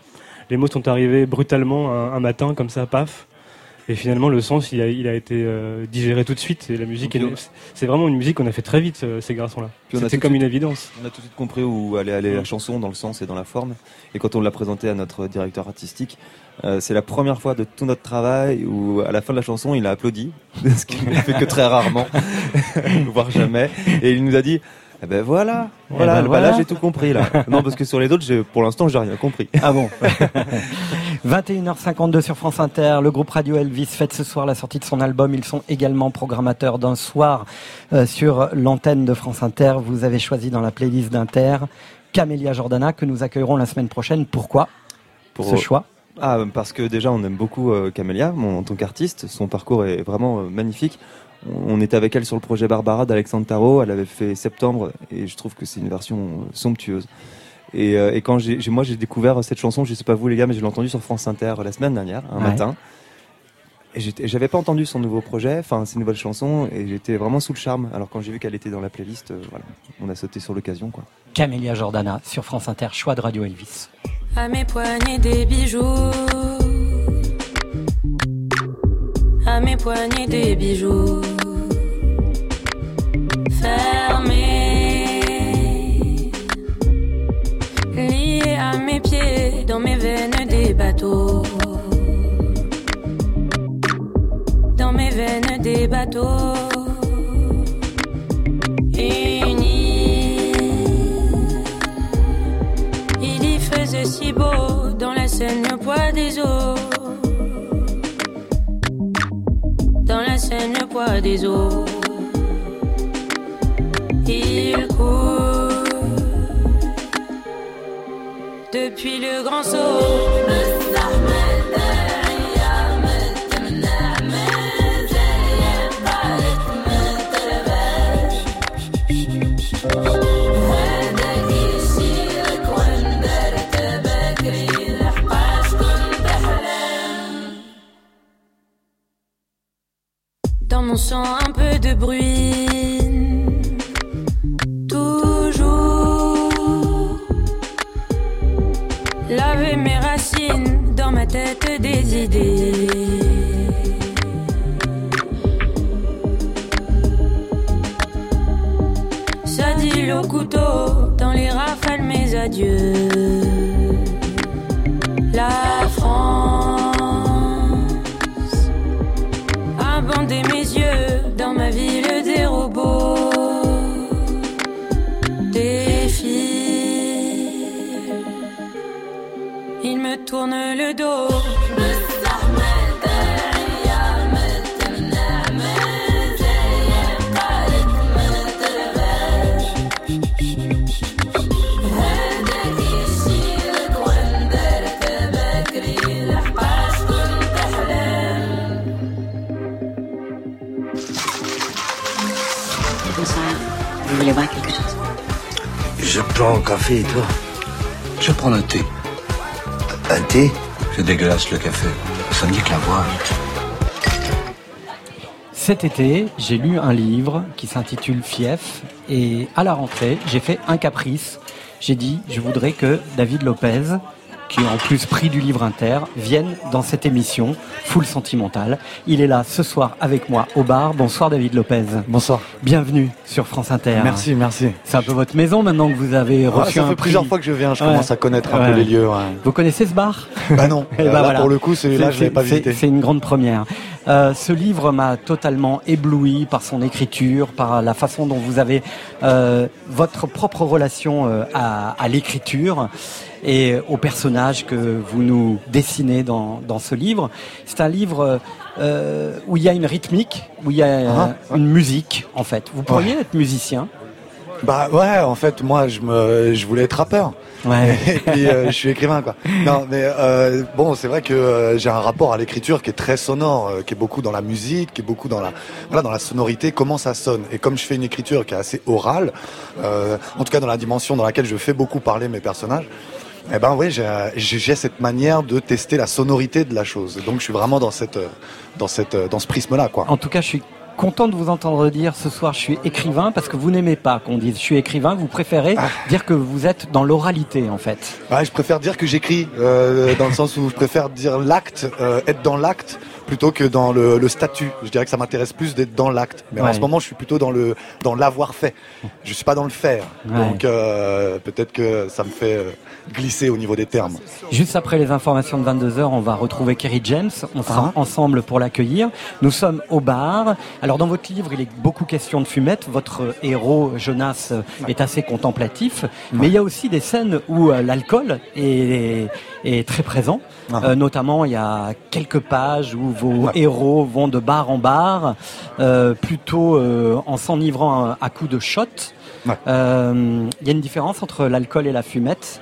Les mots sont arrivés brutalement un, un matin comme ça, paf. Et finalement le sens il a, il a été euh, digéré tout de suite. Et la musique, c'est vraiment une musique qu'on a fait très vite euh, ces garçons-là. C'était comme une évidence. On a tout de suite compris où allait aller la chanson dans le sens et dans la forme. Et quand on l'a présenté à notre directeur artistique, euh, c'est la première fois de tout notre travail où à la fin de la chanson il a applaudi, ce qu'il ne fait que très rarement, voire jamais. Et il nous a dit. Eh ben voilà, Eh voilà, ben bah voilà. là j'ai tout compris là. non parce que sur les autres, pour l'instant, j'ai rien compris. Ah bon 21h52 sur France Inter, le groupe Radio Elvis fête ce soir la sortie de son album. Ils sont également programmateurs d'un soir euh, sur l'antenne de France Inter. Vous avez choisi dans la playlist d'Inter Camélia Jordana que nous accueillerons la semaine prochaine. Pourquoi? Ce choix? Ah, parce que déjà, on aime beaucoup euh, Camélia, mon, en tant qu'artiste. Son parcours est vraiment euh, magnifique. On, était avec elle sur le projet Barbara d'Alexandre Tarot. Elle avait fait Septembre et je trouve que c'est une version euh, somptueuse. Et, euh, et quand j'ai, moi j'ai découvert cette chanson, je sais pas vous les gars, mais je l'ai entendue sur France Inter la semaine dernière, un Ouais. matin. Et j'avais pas entendu son nouveau projet, enfin ses nouvelles chansons, et j'étais vraiment sous le charme. Alors quand j'ai vu qu'elle était dans la playlist, euh, voilà, on a sauté sur l'occasion, quoi. Camélia Jordana sur France Inter, choix de Radio Elvis. À mes poignets des bijoux. À mes poignets des bijoux. Fermés. Liés à mes pieds, dans mes veines des bateaux. Dans mes veines des bateaux. Unis. Il y faisait si beau dans la Seine, le poids des eaux. Des eaux. Il court depuis le grand saut. Mon sang, un peu de bruit. Toujours. Laver mes racines dans ma tête des idées. Ça dit au couteau dans les rafales mes adieux. tourne le dos. Je prends un café et toi Je prends un thé. C'est dégueulasse le café. Ça la voix. Cet été, j'ai lu un livre qui s'intitule Fief et à la rentrée, j'ai fait un caprice. J'ai dit, je voudrais que David Lopez, qui est en plus prix du livre inter, vienne dans cette émission Full Sentimental. Il est là ce soir avec moi au bar. Bonsoir David Lopez. Bonsoir. Bienvenue sur France Inter. Merci, merci. C'est un peu votre maison maintenant que vous avez Ah, reçu ça un fait prix. plusieurs fois que je viens, je Ouais. commence à connaître un Ouais. peu les lieux. ouais. Vous connaissez ce bar? Bah non. Eh Euh, ben là, voilà. pour le coup, celui-là, je l'avais pas visité. C'est une grande première. Euh, ce livre m'a totalement ébloui par son écriture, par la façon dont vous avez euh, votre propre relation euh, à, à l'écriture et aux personnages que vous nous dessinez dans, dans ce livre. C'est un livre euh, où il y a une rythmique, où il y a Ah, une musique en fait. Vous pourriez être musicien Bah ouais, en fait, moi, je me, je voulais être rappeur. Ouais. Et puis, euh, je suis écrivain, quoi. Non, mais euh, bon, c'est vrai que euh, j'ai un rapport à l'écriture qui est très sonore, euh, qui est beaucoup dans la musique, qui est beaucoup dans la, voilà, dans la sonorité, comment ça sonne. Et comme je fais une écriture qui est assez orale, euh, en tout cas dans la dimension dans laquelle je fais beaucoup parler mes personnages. Eh ben oui, j'ai cette manière de tester la sonorité de la chose. Et donc je suis vraiment dans cette, euh, dans cette, dans ce prisme-là, quoi. En tout cas, je suis content de vous entendre dire ce soir je suis écrivain parce que vous n'aimez pas qu'on dise je suis écrivain, vous préférez Ah. dire que vous êtes dans l'oralité en fait. Ouais, je préfère dire que j'écris, euh, dans le sens où je préfère dire l'acte, euh, être dans l'acte, plutôt que dans le, le statut. Je dirais que ça m'intéresse plus d'être dans l'acte. Mais en ce moment, je suis plutôt dans le dans l'avoir fait. Je suis pas dans le faire. Ouais. Donc euh, peut-être que ça me fait euh, glisser au niveau des termes. Juste après les informations de 22h, on va retrouver Kerry James. On sera Ah. ensemble pour l'accueillir. Nous sommes au bar. Alors dans votre livre, il est beaucoup question de fumette. Votre héros, Jonas, est assez contemplatif. Mais il y a aussi des scènes où euh, l'alcool est, est très présent. Ah. Euh, notamment, il y a quelques pages où vos héros vont de bar en bar, euh, plutôt euh, en s'enivrant à, coups de shot. Ouais. Euh, Il y a une différence entre l'alcool et la fumette?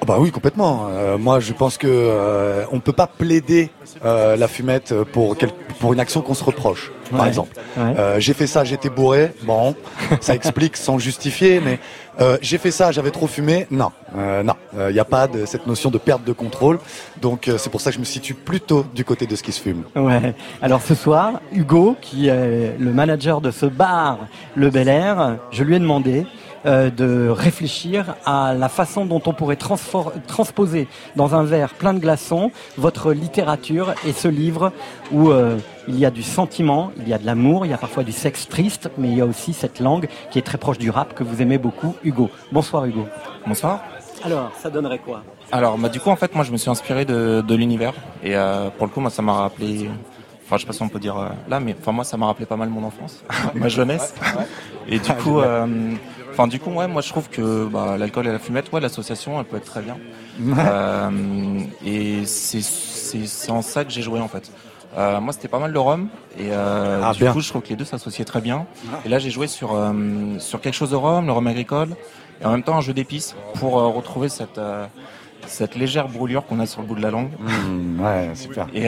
Ah bah oui, complètement. Moi, je pense que on peut pas plaider la fumette pour quel- pour une action qu'on se reproche. Par Ouais. exemple, Ouais. J'ai fait ça, j'étais bourré. Bon, ça explique sans justifier, mais euh, j'ai fait ça, j'avais trop fumé. Non, euh, non, il n'y a pas de cette notion de perte de contrôle. Donc euh, c'est pour ça que je me situe plutôt du côté de ce qui se fume. Ouais. Alors ce soir, Hugo, qui est le manager de ce bar, le Bel Air, je lui ai demandé euh, de réfléchir à la façon dont on pourrait transposer dans un verre plein de glaçons votre littérature et ce livre où euh, il y a du sentiment, il y a de l'amour, il y a parfois du sexe triste, mais il y a aussi cette langue qui est très proche du rap que vous aimez beaucoup, Hugo. Bonsoir Hugo. Bonsoir. Alors, ça donnerait quoi? Alors, bah, du coup, en fait, moi, je me suis inspiré de, de l'univers. Et euh, pour le coup, moi, ça m'a rappelé. Enfin, je sais pas si on peut dire euh, là, mais enfin, moi, ça m'a rappelé pas mal mon enfance, ma jeunesse. Et du coup, euh, enfin, du coup, ouais, moi, je trouve que bah, l'alcool et la fumette, ouais, l'association, elle peut être très bien. Euh, et c'est c'est c'est en ça que j'ai joué, en fait. Euh, moi, c'était pas mal le rhum, et euh, Ah, du bien. coup, je trouve que les deux s'associaient très bien. Et là, j'ai joué sur euh, sur quelque chose de rhum, le rhum agricole, et en même temps un jeu d'épices pour retrouver cette cette légère brûlure qu'on a sur le bout de la langue. ouais, super. Et,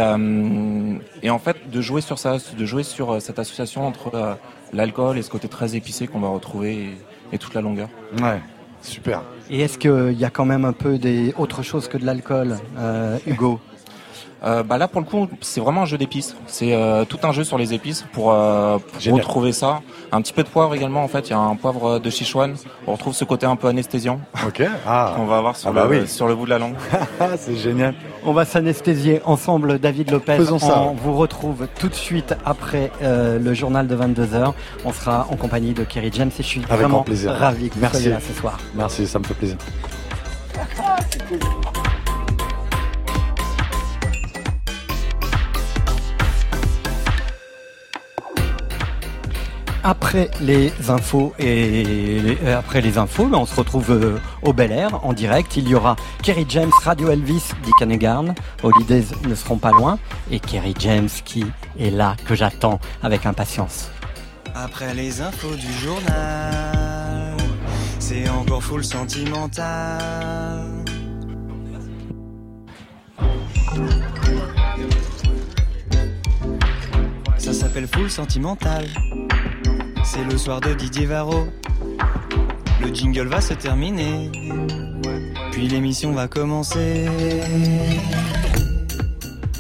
et en fait, de jouer sur ça, de jouer sur cette association entre l'alcool et ce côté très épicé qu'on va retrouver et, et toute la longueur. Ouais, super. Et est-ce qu'il y a quand même un peu des autre chose que de l'alcool, euh, Hugo? Euh, bah là, pour le coup, c'est vraiment un jeu d'épices. C'est euh, tout un jeu sur les épices pour, euh, pour retrouver ça. Un petit peu de poivre également, en fait. Il y a un poivre de Sichuan. On retrouve ce côté un peu anesthésiant. Ok. Ah. On va avoir sur, Ah bah le, oui. sur le bout de la langue. c'est génial. On va s'anesthésier ensemble, David Lopez. Faisons ça. On vous retrouve tout de suite après euh, le journal de 22h. On sera en compagnie de Kerry James et je suis Avec vraiment grand plaisir. ravi que vous Merci. soyez là ce soir. Merci, ça me fait plaisir. Après les infos et euh, après les infos, ben, on se retrouve euh, au Bel Air en direct. Il y aura Kerry James, Radio Elvis, Dick Hanegarn. Holidays ne seront pas loin et Kerry James qui est là que j'attends avec impatience. Après les infos du journal, c'est encore full sentimental. Ça s'appelle full sentimental. C'est le soir de Didier Varro. Le jingle va se terminer. Puis l'émission va commencer.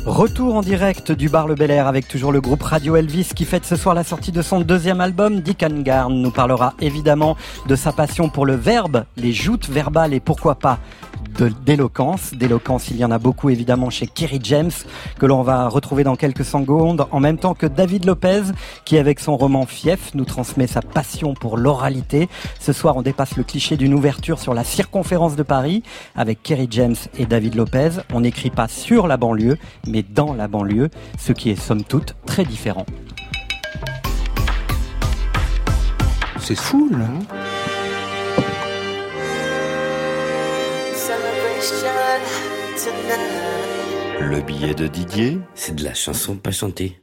Retour en direct du bar Le Bel Air avec toujours le groupe Radio Elvis qui fête ce soir la sortie de son deuxième album. Dick Angarn nous parlera évidemment de sa passion pour le verbe, les joutes verbales et pourquoi pas d'éloquence. D'éloquence, il y en a beaucoup évidemment chez Kerry James, que l'on va retrouver dans quelques secondes, en même temps que David Lopez, qui avec son roman Fief nous transmet sa passion pour l'oralité. Ce soir, on dépasse le cliché d'une ouverture sur la circonférence de Paris avec Kerry James et David Lopez. On n'écrit pas sur la banlieue, mais dans la banlieue, ce qui est somme toute très différent. C'est fou, là. Le billet de Didier, c'est de la chanson pas chantée.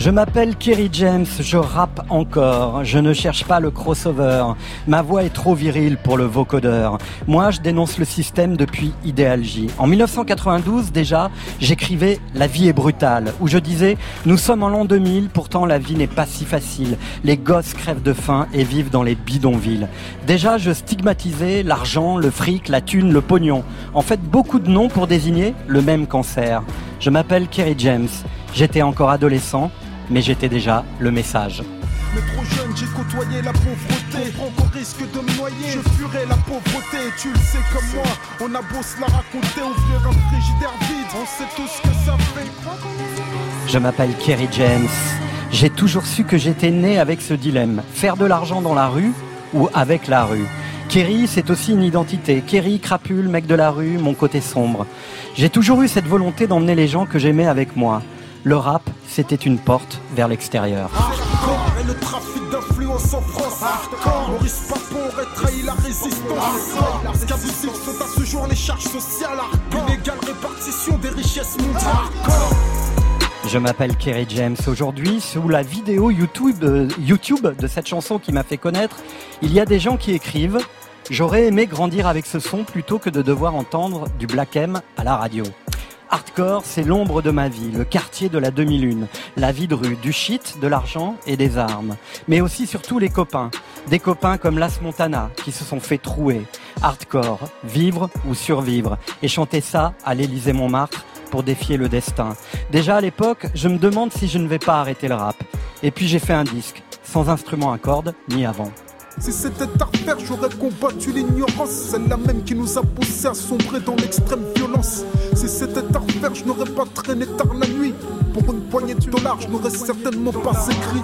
Je m'appelle Kerry James, je rappe encore, je ne cherche pas le crossover. Ma voix est trop virile pour le vocodeur. Moi, je dénonce le système depuis Idéalgie. En 1992, déjà, j'écrivais La vie est brutale, où je disais Nous sommes en l'an 2000, pourtant la vie n'est pas si facile. Les gosses crèvent de faim et vivent dans les bidonvilles. Déjà, je stigmatisais l'argent, le fric, la thune, le pognon. En fait, beaucoup de noms pour désigner le même cancer. Je m'appelle Kerry James. J'étais encore adolescent, mais j'étais déjà le message. Mais trop jeune, j'ai côtoyé la pauvreté. Prends au risque de me noyer. Je fuirai la pauvreté, tu le sais comme moi. On a beau se la raconter, ouvrir un frigidaire vide. On sait tout ce que ça fait. Je m'appelle Kerry James. J'ai toujours su que j'étais né avec ce dilemme. Faire de l'argent dans la rue ou avec la rue? Kerry, c'est aussi une identité. Kerry, crapule, mec de la rue, mon côté sombre. J'ai toujours eu cette volonté d'emmener les gens que j'aimais avec moi. Le rap, c'était une porte vers l'extérieur. Hardcore et le trafic d'influence en France. Hardcore. Maurice Papon aurait trahi la résistance. Hardcore. Qu'abusifs sont à ce jour les charges sociales. Hardcore. Une égale répartition des richesses mondiales. Hardcore. Je m'appelle Kerry James. Aujourd'hui, sous la vidéo YouTube, euh, YouTube de cette chanson qui m'a fait connaître, il y a des gens qui écrivent J'aurais aimé grandir avec ce son plutôt que de devoir entendre du Black M à la radio. Hardcore, c'est l'ombre de ma vie, le quartier de la demi-lune, la vie de rue, du shit, de l'argent et des armes. Mais aussi surtout les copains. Des copains comme Las Montana qui se sont fait trouer. Hardcore, vivre ou survivre. Et chanter ça à l'Élysée Montmartre pour défier le destin. Déjà à l'époque, je me demande si je ne vais pas arrêter le rap. Et puis j'ai fait un disque, sans instrument à cordes, ni avant. Si c'était à j'aurais combattu l'ignorance, celle-là même qui nous a poussé à sombrer dans l'extrême violence. Si c'était à refaire, je n'aurais pas traîné tard la nuit. Pour une poignée de dollars, je n'aurais certainement pas écrit.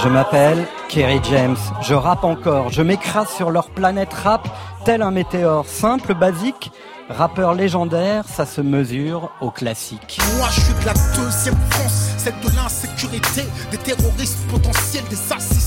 Je m'appelle Kerry James, je rappe encore, je m'écrase sur leur planète rap, tel un météore simple, basique. Rappeur légendaire, ça se mesure au classique. Moi je suis de la deuxième France, celle de l'insécurité, des terroristes potentiels, des assistés.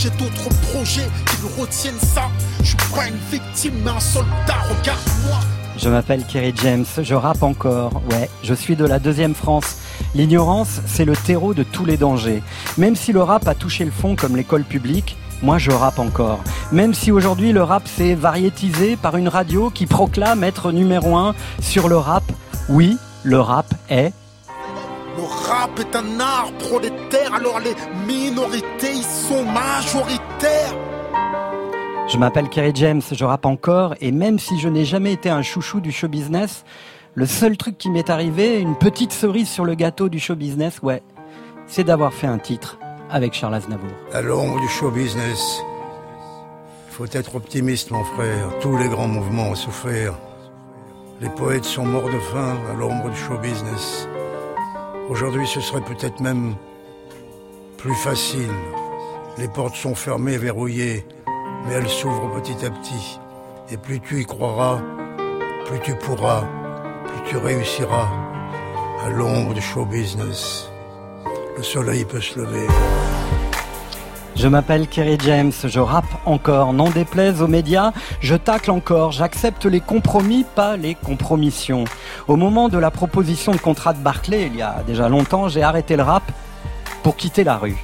J'ai d'autres projets qui retiennent ça. Je suis pas une victime, mais un soldat, regarde-moi. Je m'appelle Kerry James, je rappe encore, ouais, je suis de la deuxième France. L'ignorance, c'est le terreau de tous les dangers. Même si le rap a touché le fond comme l'école publique, moi je rappe encore. Même si aujourd'hui le rap s'est variétisé par une radio qui proclame être numéro un sur le rap, oui, le rap est Le rap est un art prolétaire, alors les minorités y sont majoritaires. Je m'appelle Kerry James, je rappe encore, et même si je n'ai jamais été un chouchou du show business, le seul truc qui m'est arrivé, une petite cerise sur le gâteau du show business, ouais, c'est d'avoir fait un titre avec Charles Aznavour. À l'ombre du show business, faut être optimiste, mon frère. Tous les grands mouvements ont souffert. Les poètes sont morts de faim à l'ombre du show business. Aujourd'hui, ce serait peut-être même plus facile. Les portes sont fermées, verrouillées, mais elles s'ouvrent petit à petit. Et plus tu y croiras, plus tu pourras, plus tu réussiras à l'ombre du show business. Le soleil peut se lever. Je m'appelle Kerry James, je rappe encore, n'en déplaise aux médias, je tacle encore, j'accepte les compromis, pas les compromissions. Au moment de la proposition de contrat de Barclay, il y a déjà longtemps, j'ai arrêté le rap pour quitter la rue.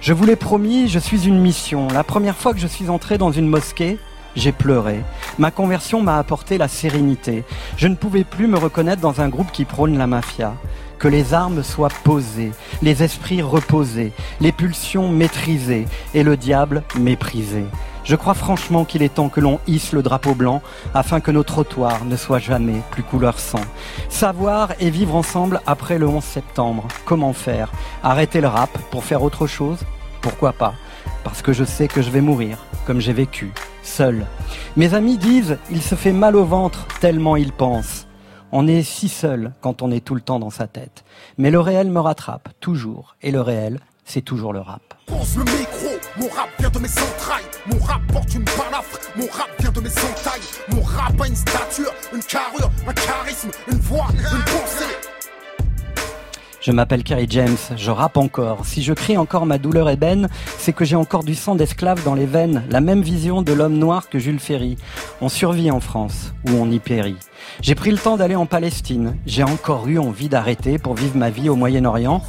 Je vous l'ai promis, je suis une mission. La première fois que je suis entré dans une mosquée, j'ai pleuré. Ma conversion m'a apporté la sérénité. Je ne pouvais plus me reconnaître dans un groupe qui prône la mafia. Que les armes soient posées, les esprits reposés, les pulsions maîtrisées et le diable méprisé. Je crois franchement qu'il est temps que l'on hisse le drapeau blanc afin que nos trottoirs ne soient jamais plus couleur sang. Savoir et vivre ensemble après le 11 septembre. Comment faire? Arrêter le rap pour faire autre chose? Pourquoi pas? Parce que je sais que je vais mourir, comme j'ai vécu, seul. Mes amis disent, il se fait mal au ventre tellement il pense. On est si seul quand on est tout le temps dans sa tête. Mais le réel me rattrape, toujours. Et le réel, c'est toujours le rap. Pose le micro, mon rap vient de mes entrailles. Mon rap porte une balafre, mon rap vient de mes entailles. Mon rap a une stature, une carrure, un charisme, une voix, une pensée. Je m'appelle Kerry James, je rappe encore. Si je crie encore ma douleur ébène, c'est que j'ai encore du sang d'esclave dans les veines, la même vision de l'homme noir que Jules Ferry. On survit en France, ou on y périt. J'ai pris le temps d'aller en Palestine, j'ai encore eu envie d'arrêter pour vivre ma vie au Moyen-Orient,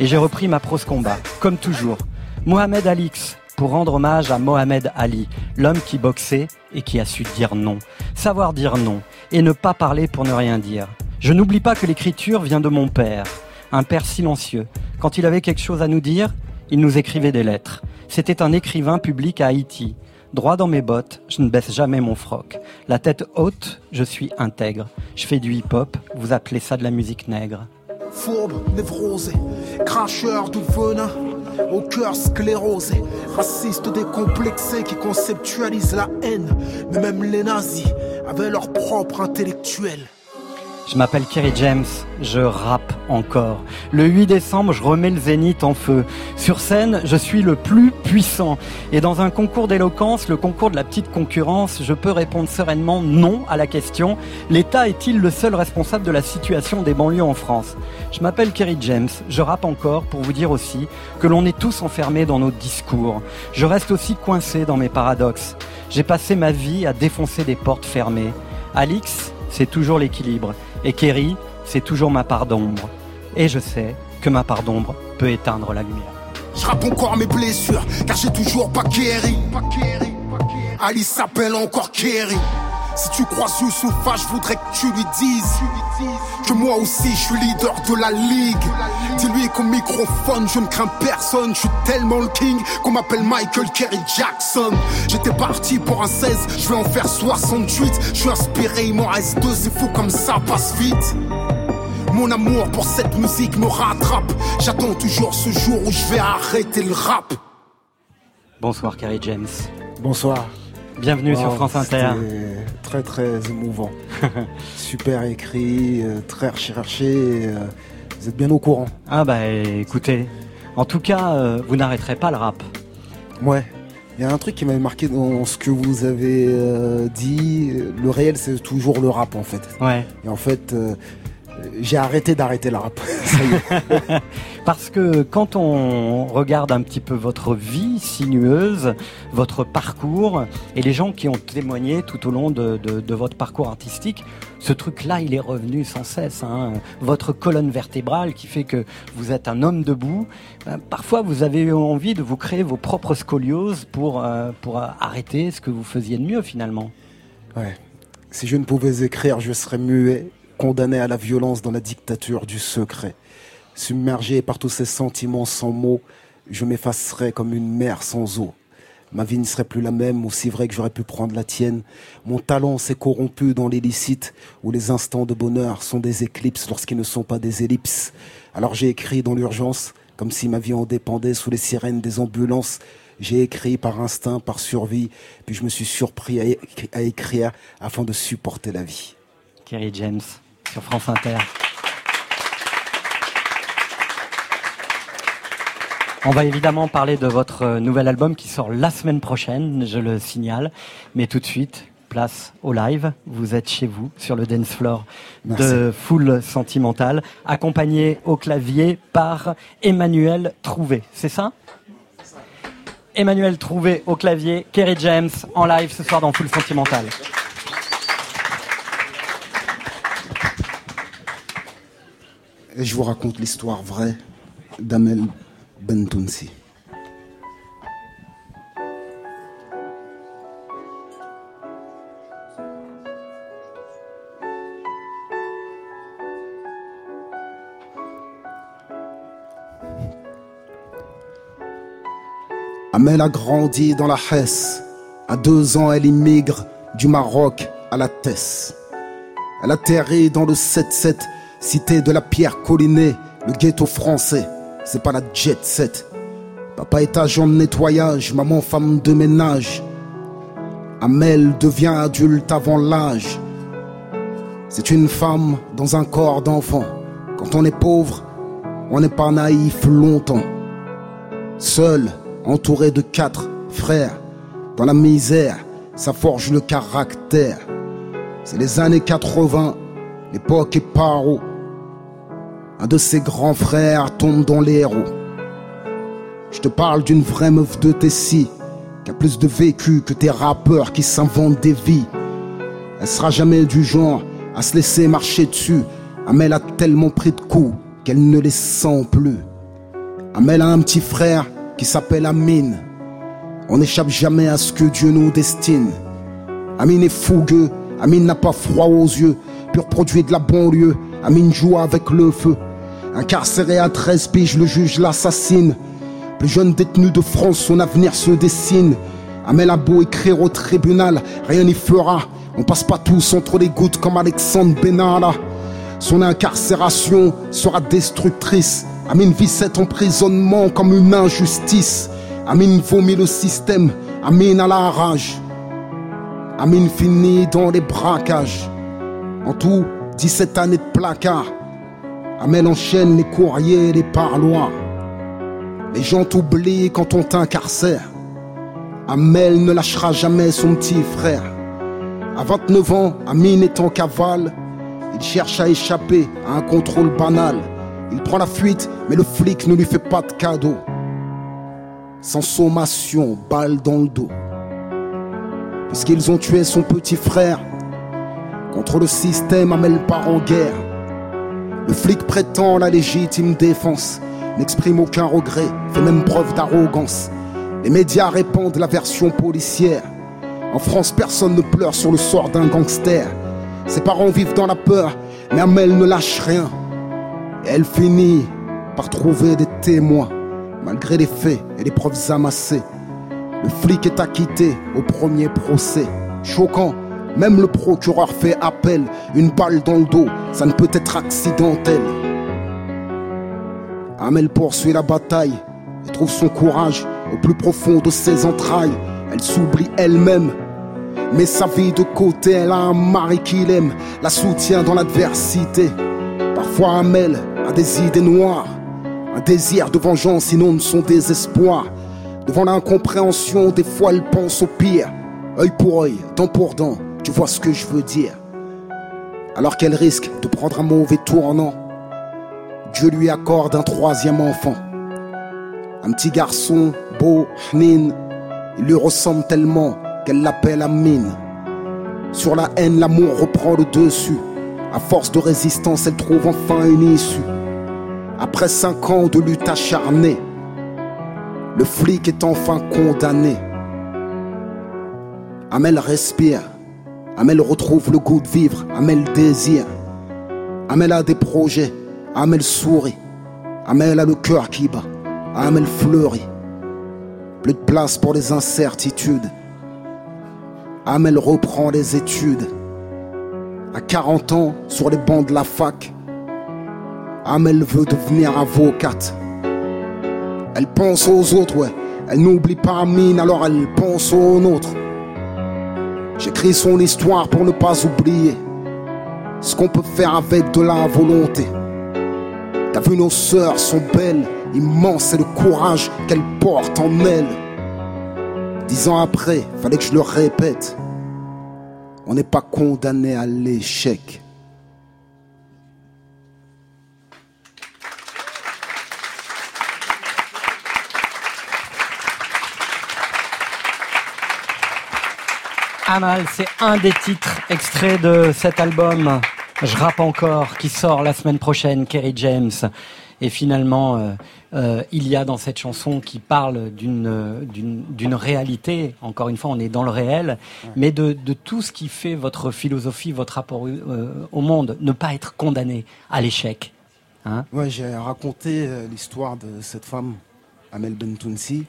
et j'ai repris ma prose combat, comme toujours. Mohamed Alix, pour rendre hommage à Mohamed Ali, l'homme qui boxait et qui a su dire non. Savoir dire non, et ne pas parler pour ne rien dire. Je n'oublie pas que l'écriture vient de mon père un père silencieux. Quand il avait quelque chose à nous dire, il nous écrivait des lettres. C'était un écrivain public à Haïti. Droit dans mes bottes, je ne baisse jamais mon froc. La tête haute, je suis intègre. Je fais du hip-hop, vous appelez ça de la musique nègre. Fourbe, névrosé, cracheur du venin, au cœur sclérosé, raciste décomplexé qui conceptualise la haine. Mais même les nazis avaient leur propre intellectuel. Je m'appelle Kerry James, je rappe encore. Le 8 décembre, je remets le zénith en feu. Sur scène, je suis le plus puissant. Et dans un concours d'éloquence, le concours de la petite concurrence, je peux répondre sereinement non à la question l'État est-il le seul responsable de la situation des banlieues en France? Je m'appelle Kerry James, je rappe encore pour vous dire aussi que l'on est tous enfermés dans nos discours. Je reste aussi coincé dans mes paradoxes. J'ai passé ma vie à défoncer des portes fermées. Alix, c'est toujours l'équilibre. Et Kerry, c'est toujours ma part d'ombre. Et je sais que ma part d'ombre peut éteindre la lumière. Je rappe encore mes blessures, car j'ai toujours pas Kerry. Alice s'appelle encore Kerry. Si tu crois Youssoufa, je voudrais que tu lui dises que moi aussi je suis leader de la ligue. Dis-lui qu'au microphone, je ne crains personne. Je suis tellement le king qu'on m'appelle Michael Kerry Jackson. J'étais parti pour un 16, je vais en faire 68. Je suis inspiré, il m'en reste deux, c'est fou comme ça passe vite. Mon amour pour cette musique me rattrape. J'attends toujours ce jour où je vais arrêter le rap. Bonsoir Kerry James. Bonsoir. Bienvenue Wow, sur France Inter. Très très émouvant. Super écrit, euh, très recherché. euh, Vous êtes bien au courant. Ah bah écoutez, en tout cas, euh, vous n'arrêterez pas le rap. Ouais. Il y a un truc qui m'avait marqué dans ce que vous avez euh, dit. Le réel, c'est toujours le rap en fait. Ouais. Et en fait, euh, j'ai arrêté d'arrêter le rap. Ça y est. Parce que quand on regarde un petit peu votre vie sinueuse, votre parcours, et les gens qui ont témoigné tout au long de, de- de votre parcours artistique, ce truc-là, il est revenu sans cesse. hein. Votre colonne vertébrale qui fait que vous êtes un homme debout. Ben, parfois, vous avez eu envie de vous créer vos propres scolioses pour, euh, pour euh, arrêter ce que vous faisiez de mieux finalement. Ouais. Si je ne pouvais écrire, je serais muet, condamné à la violence dans la dictature du secret. Submergé par tous ces sentiments sans mots, je m'effacerais comme une mer sans eau. Ma vie ne serait plus la même, aussi vrai que j'aurais pu prendre la tienne. Mon talent s'est corrompu dans l'illicite, où les instants de bonheur sont des éclipses lorsqu'ils ne sont pas des ellipses. Alors j'ai écrit dans l'urgence, comme si ma vie en dépendait sous les sirènes des ambulances. J'ai écrit par instinct, par survie, puis je me suis surpris à écrire afin de supporter la vie. Kerry James sur France Inter. On va évidemment parler de votre nouvel album qui sort la semaine prochaine, je le signale. Mais tout de suite, place au live. Vous êtes chez vous, sur le dance floor de Full Sentimental, accompagné au clavier par Emmanuel Trouvé. C'est ça? Emmanuel Trouvé au clavier, Kerry James en live ce soir dans Full Sentimental. Et je vous raconte l'histoire vraie d'Amel Bentounsi. Amel a grandi dans la Hesse. À deux ans, elle immigre du Maroc à la Tesse. Elle atterrit dans le 7-7 cité de la pierre collinée, le ghetto français. C'est pas la jet set. Papa est agent de nettoyage, maman femme de ménage. Amel devient adulte avant l'âge. C'est une femme dans un corps d'enfant. Quand on est pauvre, on n'est pas naïf longtemps. Seul, entouré de quatre frères, dans la misère, ça forge le caractère. C'est les années 80, l'époque est paro. Un de ses grands frères tombe dans les héros. Je te parle d'une vraie meuf de Tessie, qui a plus de vécu que tes rappeurs qui s'inventent des vies. Elle sera jamais du genre à se laisser marcher dessus. Amel a tellement pris de coups qu'elle ne les sent plus. Amel a un petit frère qui s'appelle Amine. On n'échappe jamais à ce que Dieu nous destine. Amine est fougueux, Amine n'a pas froid aux yeux, pur produit de la banlieue. Amine joue avec le feu. Incarcéré à 13 piges, le juge l'assassine. Plus jeune détenu de France, son avenir se dessine. Amel a beau écrire au tribunal, rien n'y fera. On passe pas tous entre les gouttes comme Alexandre Benalla. Son incarcération sera destructrice. Amine vit cet emprisonnement comme une injustice. Amine vomit le système. Amine a la rage. Amine finit dans les braquages. En tout, 17 années de placard. Amel enchaîne les courriers les parloirs. Les gens t'oublient quand on t'incarcère. Amel ne lâchera jamais son petit frère. À 29 ans, Amine est en cavale. Il cherche à échapper à un contrôle banal. Il prend la fuite, mais le flic ne lui fait pas de cadeau. Sans sommation, balle dans le dos. Puisqu'ils ont tué son petit frère. Contre le système, Amel part en guerre. Le flic prétend la légitime défense, n'exprime aucun regret, fait même preuve d'arrogance. Les médias répandent la version policière. En France, personne ne pleure sur le sort d'un gangster. Ses parents vivent dans la peur, mais Amel ne lâche rien. Et elle finit par trouver des témoins, malgré les faits et les preuves amassées. Le flic est acquitté au premier procès. Choquant, même le procureur fait appel. Une balle dans le dos, ça ne peut être accidentel. Amel poursuit la bataille et trouve son courage au plus profond de ses entrailles. Elle s'oublie elle-même, met sa vie de côté. Elle a un mari qu'il aime, la soutient dans l'adversité. Parfois, Amel a des idées noires, un désir de vengeance inonde son désespoir. Devant l'incompréhension, des fois elle pense au pire. Œil pour œil, dent pour dent, tu vois ce que je veux dire. Alors qu'elle risque de prendre un mauvais tournant, Dieu lui accorde un troisième enfant. Un petit garçon, beau, hnin, il lui ressemble tellement qu'elle l'appelle Amine. Sur la haine, l'amour reprend le dessus. À force de résistance, elle trouve enfin une issue. Après cinq ans de lutte acharnée, le flic est enfin condamné. Amel respire. Amel retrouve le goût de vivre. Amel désire. Amel a des projets. Amel sourit. Amel a le cœur qui bat. Amel fleurit. Plus de place pour les incertitudes. Amel reprend les études. À 40 ans, sur les bancs de la fac, Amel veut devenir avocate. Elle pense aux autres, ouais. Elle n'oublie pas Amine, alors elle pense aux nôtres. J'écris son histoire pour ne pas oublier ce qu'on peut faire avec de la volonté. T'as vu, nos sœurs sont belles, immenses, c'est le courage qu'elles portent en elles. Dix ans après, fallait que je le répète. On n'est pas condamné à l'échec. Amal, c'est un des titres extraits de cet album Je rappe encore qui sort la semaine prochaine, Kerry James. Et finalement, euh, euh, il y a dans cette chanson qui parle d'une d'une réalité. Encore une fois, on est dans le réel, mais de, de tout ce qui fait votre philosophie, votre rapport euh, au monde, ne pas être condamné à l'échec. Hein Ouais, j'ai raconté euh, l'histoire de cette femme, Amel Bentounsi,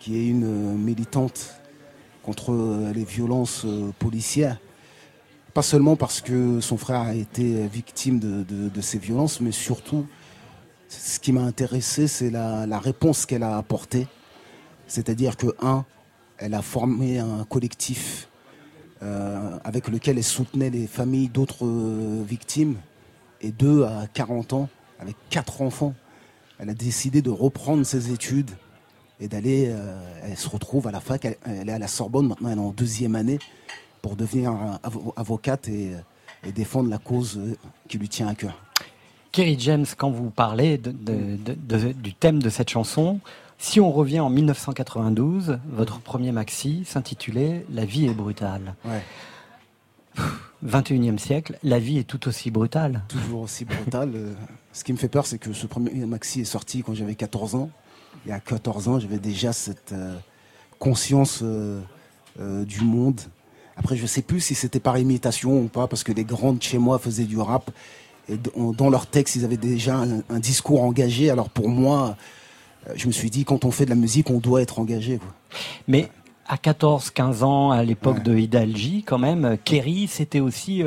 qui est une euh, militante contre euh, les violences euh, policières. Pas seulement parce que son frère a été victime de, ces violences, mais surtout, ce qui m'a intéressé, c'est la, réponse qu'elle a apportée. C'est-à-dire que, un, elle a formé un collectif euh, avec lequel elle soutenait les familles d'autres euh, victimes. Et deux, à 40 ans, avec quatre enfants, elle a décidé de reprendre ses études et d'aller. euh, elle se retrouve à la fac, elle, elle est à la Sorbonne, maintenant elle est en deuxième année pour devenir avo- avocate et, euh, et défendre la cause euh, qui lui tient à cœur. Kerry James, quand vous parlez de- de- de- de- du thème de cette chanson, si on revient en 1992, votre premier maxi s'intitulait La vie est brutale. Ouais. 21e siècle, la vie est tout aussi brutale. Toujours aussi brutal. euh, ce qui me fait peur, c'est que ce premier maxi est sorti quand j'avais 14 ans. Et à 14 ans, j'avais déjà cette euh, conscience euh, euh, du monde. Après, je sais plus si c'était par imitation ou pas, parce que les grandes chez moi faisaient du rap. Et dans leurs textes, ils avaient déjà un, un discours engagé. Alors pour moi, je me suis dit, quand on fait de la musique, on doit être engagé. Quoi. Mais à 14, 15 ans, à l'époque de Hidalgi, quand même, Kerry, c'était aussi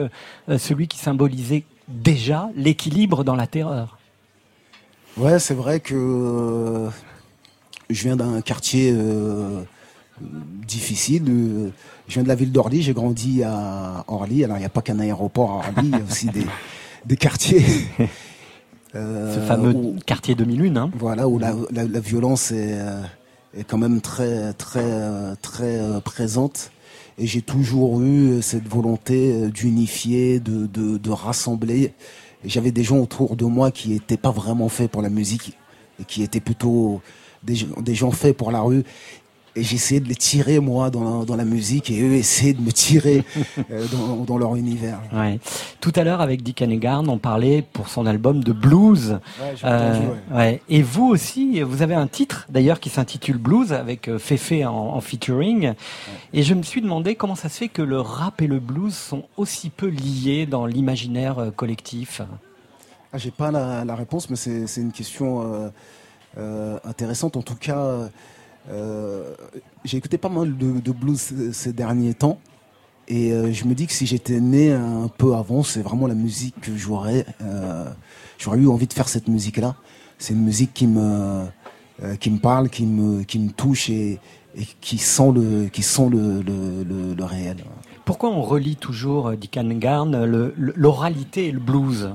celui qui symbolisait déjà l'équilibre dans la terreur. Ouais, c'est vrai que je viens d'un quartier euh, difficile. euh, je viens de la ville d'Orly, j'ai grandi à Orly. Alors, il n'y a pas qu'un aéroport à Orly, il y a aussi des, des quartiers. euh, Ce fameux où- quartier 2001. Hein. voilà, où la, la- la violence est, euh, est quand même très, très, euh, très euh, présente. Et j'ai toujours eu cette volonté euh, d'unifier, de, de, de rassembler. J'avais des gens autour de moi qui n'étaient pas vraiment faits pour la musique et qui étaient plutôt des, gens- des gens faits pour la rue. Et j'essayais de les tirer, moi, dans la, dans la musique, et eux essayaient de me tirer euh, dans, dans leur univers. Ouais. Tout à l'heure, avec Dick Hannigan, on parlait pour son album de blues. Ouais, ouais. ouais. Et vous aussi, vous avez un titre d'ailleurs qui s'intitule Blues avec euh, Fefe en, en featuring. Et je me suis demandé comment ça se fait que le rap et le blues sont aussi peu liés dans l'imaginaire euh, collectif. Ah, J'ai pas la, la réponse, mais c'est une question euh, euh, intéressante. En tout cas, euh, j'ai écouté pas mal de, de blues ces, ces derniers temps. Et euh, je me dis que si j'étais né un peu avant, c'est vraiment la musique que j'aurais euh, j'aurais eu envie de faire cette musique-là. C'est une musique qui me euh, qui me parle, qui me qui me touche et, et qui sent le qui sent le, le, le, le réel. Pourquoi on relie toujours euh, Dick le- l'oralité et le blues?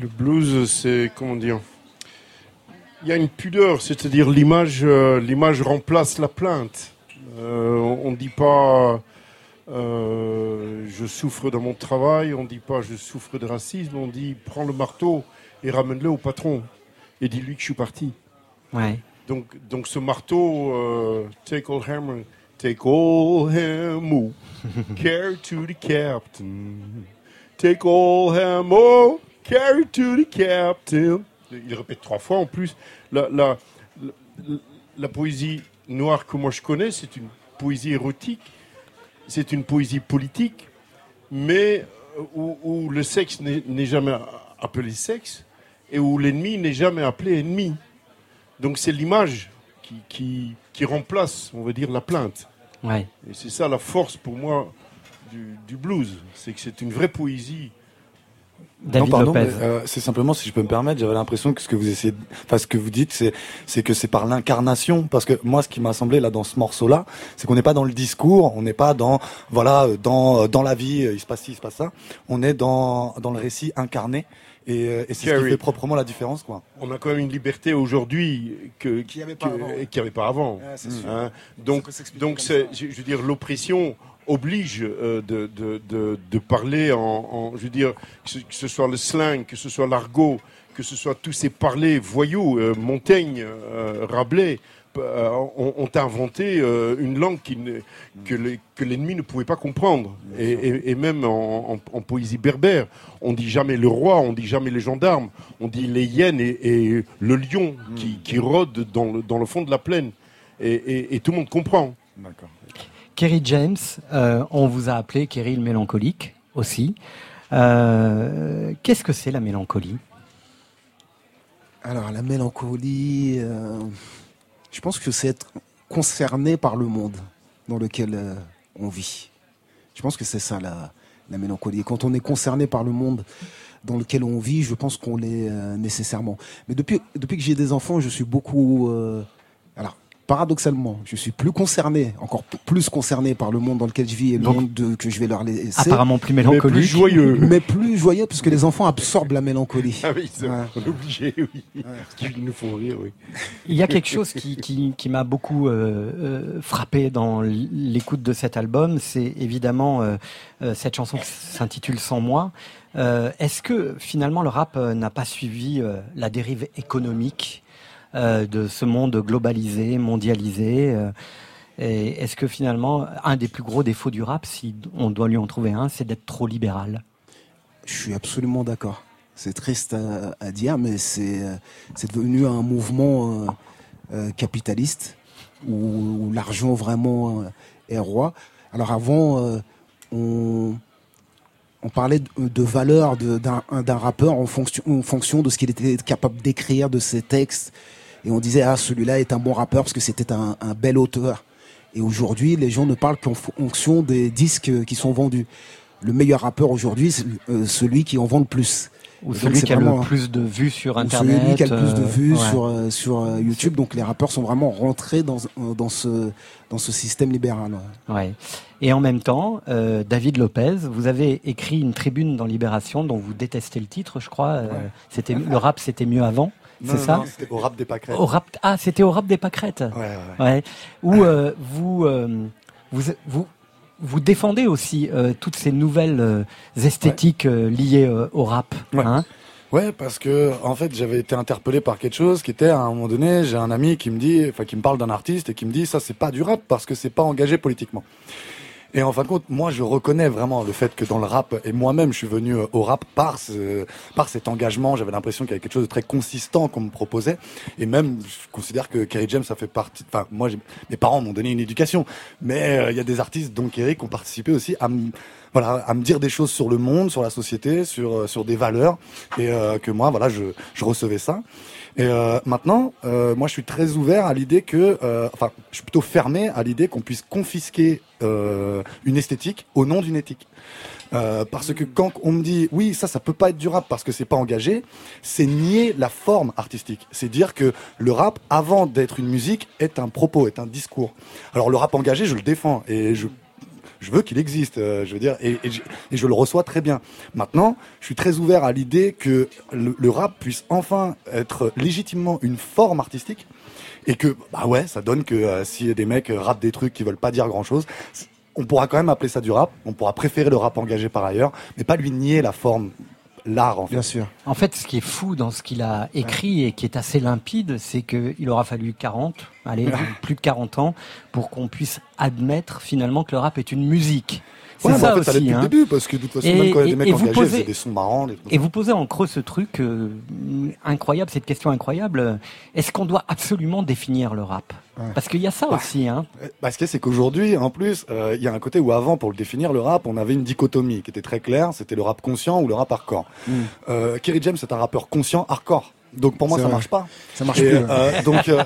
Le blues, c'est comment dire Il y a une pudeur, c'est-à-dire l'image, euh, l'image remplace la plainte. Euh, on ne dit pas euh, je souffre dans mon travail, on ne dit pas je souffre de racisme, on dit prends le marteau et ramène-le au patron et dis-lui que je suis parti. Ouais. Donc, donc ce marteau, euh, take all hammer, take all hammer, carry to the captain. Take all hammer, carry to the captain. Il répète trois fois en plus. La, la, la, la poésie noire que moi je connais, c'est une poésie érotique, c'est une poésie politique, mais euh, où, où le sexe n'est n'est jamais appelé sexe et où l'ennemi n'est jamais appelé ennemi. Donc c'est l'image qui, qui, qui remplace, on va dire, la plainte. Ouais. Et c'est ça la force pour moi du, du blues, c'est que c'est une vraie poésie. Non, pardon, mais, euh, c'est simplement, si je peux me permettre, j'avais l'impression que ce que vous essayez, de- enfin, ce que vous dites, c'est, c'est que c'est par l'incarnation. Parce que moi, ce qui m'a semblé là dans ce morceau-là, c'est qu'on n'est pas dans le discours, on n'est pas dans, voilà, euh, dans, euh, dans la vie, euh, il se passe ci, il se passe ça. On est dans, dans le récit incarné. Et, euh, et c'est ce qui fait proprement la différence, quoi. On a quand même une liberté aujourd'hui que qu'il n'y avait pas avant. avait pas avant. C'est sûr. Hein. Donc, donc je veux dire, l'oppression oblige euh, de, de, de, de parler en, en- je veux dire, que ce, que ce soit le slang, que ce soit l'argot, que ce soit tous ces parlers voyous, euh, Montaigne, euh, Rabelais, euh, ont, ont inventé une langue qui ne- que, l'ennemi ne pouvait pas comprendre. Et, et- et même en, en- en poésie berbère, on dit jamais le roi, on dit jamais les gendarmes, on dit les hyènes et, et le lion qui, qui rôde dans le, dans le fond de la plaine. Et, et- et tout le monde comprend. D'accord. Kerry James, euh, on vous a appelé Kerry le mélancolique aussi. Euh, Qu'est-ce que c'est la mélancolie? Alors la mélancolie, euh, Je pense que c'est être concerné par le monde dans lequel on vit. Je pense que c'est ça la, la mélancolie. Et quand on est concerné par le monde dans lequel on vit, je pense qu'on l'est nécessairement. Mais depuis, depuis que j'ai des enfants, je suis beaucoup... alors, paradoxalement, je suis plus concerné, encore plus concerné par le monde dans lequel je vis et le Donc, monde de- que je vais leur laisser. apparemment plus mélancolique. Mais plus joyeux. Mais plus joyeux, parce que les enfants absorbent la mélancolie. Ah oui, c'est Ouais. obligé, oui. Parce qu'ils nous font rire, oui. Il y a quelque chose qui, qui, qui m'a beaucoup euh, euh, frappé dans l'écoute de cet album, c'est évidemment euh, cette chanson qui s'intitule Sans moi. Euh, Est-ce que finalement le rap euh, n'a pas suivi euh, la dérive économique euh, de ce monde globalisé, mondialisé euh, et Est-ce que finalement un des plus gros défauts du rap, si on doit lui en trouver un, c'est d'être trop libéral? Je suis absolument d'accord. C'est triste à, dire, mais c'est euh, c'est devenu un mouvement capitaliste où, où l'argent vraiment est roi. Alors avant, on, parlait de, de valeur d'un rappeur en fonction, en fonction de ce qu'il était capable d'écrire, de ses textes. Et on disait, ah, celui-là est un bon rappeur parce que c'était un, un bel auteur. Et aujourd'hui, les gens ne parlent qu'en fonction des disques qui sont vendus. Le meilleur rappeur aujourd'hui, c'est euh, celui qui en vend le plus. Ou celui donc, qui a le plus de vues sur ou Internet, Celui qui a le plus de euh, vues ouais. sur, euh, sur euh, YouTube. Donc les rappeurs sont vraiment rentrés dans, euh, dans, ce, dans ce système libéral. ouais. Et en même temps, euh, David Lopez, vous avez écrit une tribune dans Libération dont vous détestez le titre, je crois. euh, C'était le rap, c'était mieux avant? C'est ça non, c'était au rap des pâquerettes. Au rap, ah, c'était au rap des pâquerettes. Ouais, ouais. Ouais. Où euh, vous, euh, vous, vous, vous défendez aussi euh, toutes ces nouvelles esthétiques liées au rap. Ouais. hein. Ouais, parce que en fait, j'avais été interpellé par quelque chose qui était à un moment donné, j'ai un ami qui me dit, enfin qui me parle d'un artiste et qui me dit ça c'est pas du rap parce que c'est pas engagé politiquement. Et en fin de compte, moi je reconnais vraiment le fait que dans le rap et moi-même je suis venu euh, au rap par ce, par cet engagement, j'avais l'impression qu'il y avait quelque chose de très consistant qu'on me proposait. Et même je considère que Kerry James ça fait partie enfin moi mes parents m'ont donné une éducation. Mais euh, il y a des artistes dont Kerry qui ont participé aussi à me voilà, à me dire des choses sur le monde, sur la société, sur euh, sur des valeurs, et euh, que moi, voilà, je, je recevais ça. Et euh, maintenant, euh, moi, je suis très ouvert à l'idée que, euh, enfin, je suis plutôt fermé à l'idée qu'on puisse confisquer euh, une esthétique au nom d'une éthique. Euh, parce que quand on me dit oui ça ça peut pas être du rap parce que c'est pas engagé, c'est nier la forme artistique. C'est dire que le rap avant d'être une musique est un propos, est un discours. Alors le rap engagé je le défends et je je veux qu'il existe, euh, je veux dire, et, je, le reçois très bien. Maintenant, je suis très ouvert à l'idée que le, rap puisse enfin être légitimement une forme artistique, et que, bah ouais, ça donne que euh, si des mecs euh, rappent des trucs qui veulent pas dire grand chose, on pourra quand même appeler ça du rap, on pourra préférer le rap engagé par ailleurs, mais pas lui nier la forme, l'art en fait. Bien sûr. En fait, ce qui est fou dans ce qu'il a écrit et qui est assez limpide, c'est qu'il aura fallu 40, allez, plus de 40 ans pour qu'on puisse admettre finalement que le rap est une musique. Ouais, mais ça en fait, ça aussi. depuis hein. le début, parce que de toute façon, même quand il y a des mecs engagés, posez- des sons marrants, des Et vous posez en creux ce truc euh, incroyable, cette question incroyable. Est-ce qu'on doit absolument définir le rap? Parce qu'il y a ça aussi. Hein. Bah, ce qu'il y a, c'est qu'aujourd'hui, en plus, euh, il y a un côté où avant, pour le définir, le rap, on avait une dichotomie qui était très claire. C'était le rap conscient ou le rap hardcore. Mm. Euh, Kerry James, c'est un rappeur conscient hardcore. Donc pour moi, ça vrai. marche pas. Ça marche et, plus, euh, donc, euh,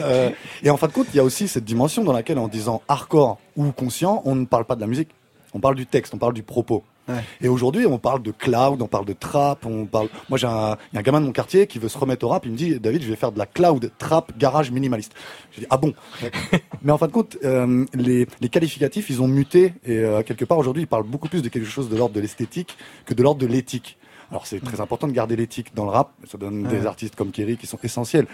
euh, et en fin de compte, il y a aussi cette dimension dans laquelle, en disant hardcore ou conscient, on ne parle pas de la musique. On parle du texte, on parle du propos. Ouais. Et aujourd'hui, on parle de cloud, on parle de trap, on parle. Moi, j'ai un, il y a un gamin de mon quartier qui veut se remettre au rap. Il me dit, David, je vais faire de la cloud, trap, garage minimaliste. Je dis, ah bon? Mais en fin de compte, euh, les, les qualificatifs, ils ont muté et euh, quelque part aujourd'hui, ils parlent beaucoup plus de quelque chose de l'ordre de l'esthétique que de l'ordre de l'éthique. Alors c'est très important de garder l'éthique dans le rap. Ça donne des artistes comme Kerry qui sont essentiels.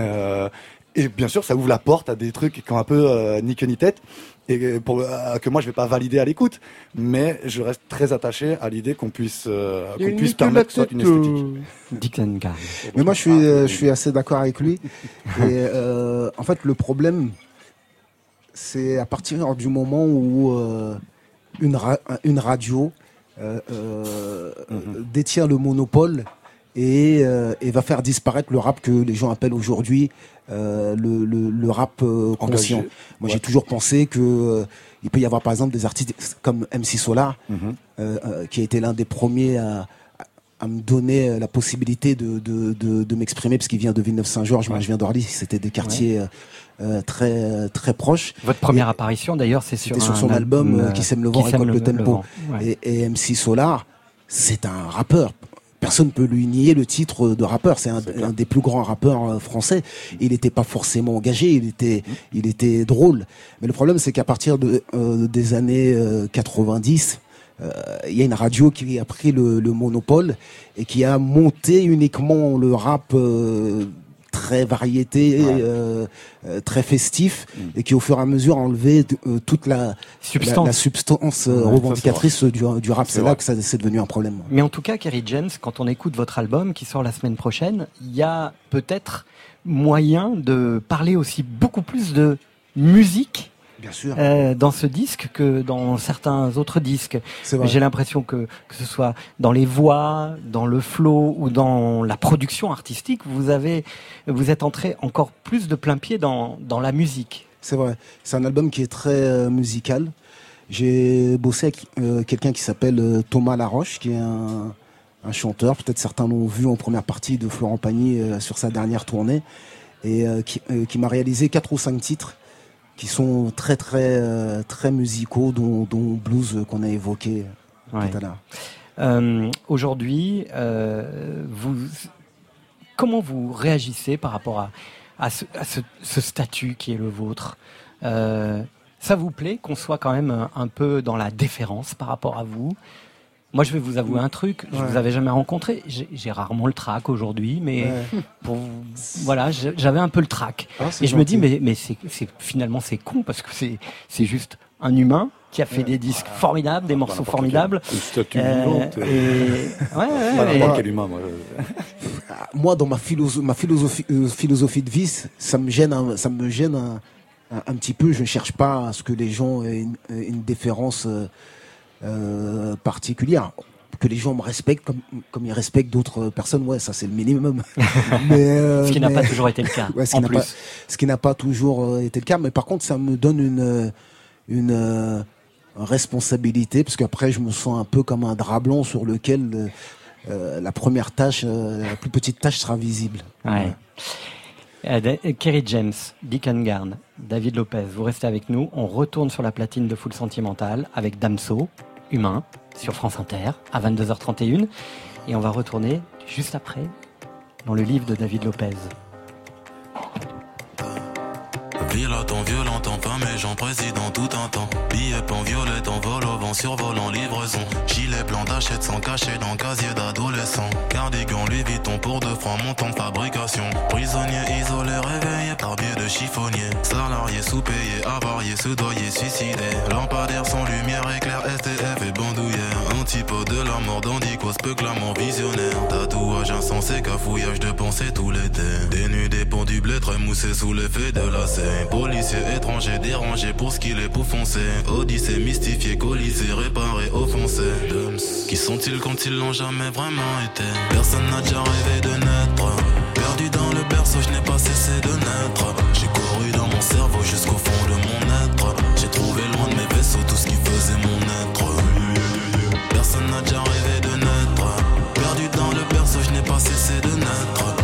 Euh, et bien sûr, ça ouvre la porte à des trucs qui ont un peu euh, ni queue ni tête et pour euh, que moi je vais pas valider à l'écoute, mais je reste très attaché à l'idée qu'on puisse euh, qu'on puisse permettre soit une esthétique. Gard. Mais moi, je suis, euh, je suis assez d'accord avec lui. Et euh, en fait, le problème, c'est à partir du moment où euh, une, ra- une radio euh, euh, détient le monopole et, euh, et va faire disparaître le rap que les gens appellent aujourd'hui euh, le, le, le rap euh, conscient. Engagé. Moi, Ouais. j'ai toujours pensé que euh, il peut y avoir par exemple des artistes comme MC Solar, Mhm. euh, euh, qui a été l'un des premiers à, à me donner euh, la possibilité de, de, de, de m'exprimer, parce qu'il vient de Villeneuve-Saint-Georges, moi je viens d'Orly, c'était des quartiers euh, euh, très très proches. Votre première apparition d'ailleurs, c'est sur, son album euh, Qui sème le vent, récolte le, le- tempo. et MC Solar, c'est un rappeur. Personne ne peut lui nier le titre de rappeur. C'est un, un des plus grands rappeurs euh, français. Il n'était pas forcément engagé, il était, il était drôle. Mais le problème, c'est qu'à partir de, euh, des années euh, 90, euh, il y a une radio qui a pris le, le monopole et qui a monté uniquement le rap euh, très variété, euh, euh, très festif, et qui au fur et à mesure a enlevé euh, toute la Substance. la, la substance Ouais, revendicatrice du, du rap. C'est là que ça c'est devenu un problème. Mais en tout cas, Kerry James, quand on écoute votre album qui sort la semaine prochaine, il y a peut-être moyen de parler aussi beaucoup plus de musique Bien sûr. euh, dans ce disque que dans certains autres disques. J'ai l'impression que que ce soit dans les voix, dans le flow ou dans la production artistique, vous avez vous êtes entré encore plus de plein pied dans dans la musique. C'est vrai. C'est un album qui est très euh, musical. J'ai bossé avec euh, quelqu'un qui s'appelle Thomas Laroche, qui est un, un chanteur. Peut-être certains l'ont vu en première partie de Florent Pagny euh, sur sa dernière tournée, et qui, qui m'a réalisé quatre ou cinq titres qui sont très très euh, très musicaux, dont, dont Blues qu'on a évoqué Ouais. tout à l'heure. Euh, Aujourd'hui, euh, vous, comment vous réagissez par rapport à, à, ce, à ce- ce statut qui est le vôtre? Euh, Ça vous plaît qu'on soit quand même un, un peu dans la déférence par rapport à vous? Moi, je vais vous avouer un truc. Je Ouais. vous avais jamais rencontré. J'ai rarement le trac aujourd'hui, mais Ouais. pour, voilà, j'avais un peu le trac. Ah, Et je me dis, mais, mais c'est c'est- finalement, c'est con parce que c'est c'est juste un humain qui a fait des disques formidables, des morceaux n'importe formidables. une statue Euh, vivante. et- ouais, ouais, et- humain, moi. Ah, moi dans ma, philosoph- ma philosophie, euh, philosophie de vie, ça me gêne, un, ça me gêne un, un- un petit peu. Je ne cherche pas à ce que les gens aient une, une déférence euh, euh, particulière. Que les gens me respectent comme, comme ils respectent d'autres personnes, ouais, ça c'est le minimum. Mais, euh, Ce qui n'a pas toujours été le cas, Ouais, ce en qui n'a plus. pas- ce qui n'a pas toujours euh, été le cas. Mais par contre, ça me donne une, une euh, responsabilité, parce qu'après, je me sens un peu comme un drap blanc sur lequel euh, euh, la première tâche, euh, la plus petite tâche sera visible. Ouais. Euh, euh, Kerry James, Deacon Garn, David Lopez, vous restez avec nous. On retourne sur la platine de Full Sentimental avec Damso, Humain, sur France Inter, à 22h31. Et on va retourner juste après dans le livre de David Lopez. Villa ton violent, enfin mais j'en président tout un temps. Billet pan violet en vol au vent, survolant livraison. Gilet blanc d'achète sans cacher dans casier d'adolescent. Cardigan Louis Vuitton pour deux francs, montant de fabrication. Prisonnier isolé, réveillé par biais de chiffonnier. Salarié sous-payé, avarié, doyer, suicidé. Lampadaire sans lumière, éclair, STF et bandoulière. De la mort, dandicos, peu clamant visionnaire. Tatouage insensé, cafouillage de pensée tout l'été. Dénudé pour du blé, très moussé sous l'effet de la scène. Policier étranger dérangé pour ce qu'il est pour foncer. Odyssée mystifié, colisée, réparé, offensé. Dums. Qui sont-ils quand ils l'ont jamais vraiment été? Personne n'a déjà rêvé de naître. Perdu dans le berceau, je n'ai pas cessé de naître. J'ai couru dans mon cerveau jusqu'au fond de mon être. J'ai trouvé loin de mes vaisseaux tout ce qui faisait mon être. Personne n'a déjà rêvé de naître. Perdu dans le berceau, je n'ai pas cessé de naître.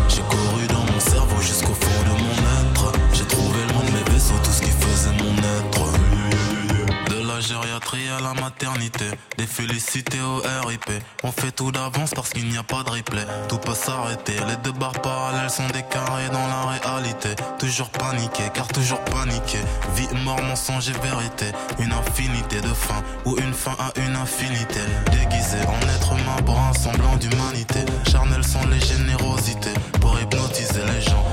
La gériatrie à la maternité, des félicités au RIP. On fait tout d'avance parce qu'il n'y a pas de replay. Tout peut s'arrêter, les deux barres parallèles sont des carrés dans la réalité. Toujours paniqué, car toujours paniqué. Vie, mort, mensonge et vérité. Une infinité de fins, ou une fin à une infinité. Déguisé en être humain un semblant d'humanité. Charnel sont les générosités pour hypnotiser les gens.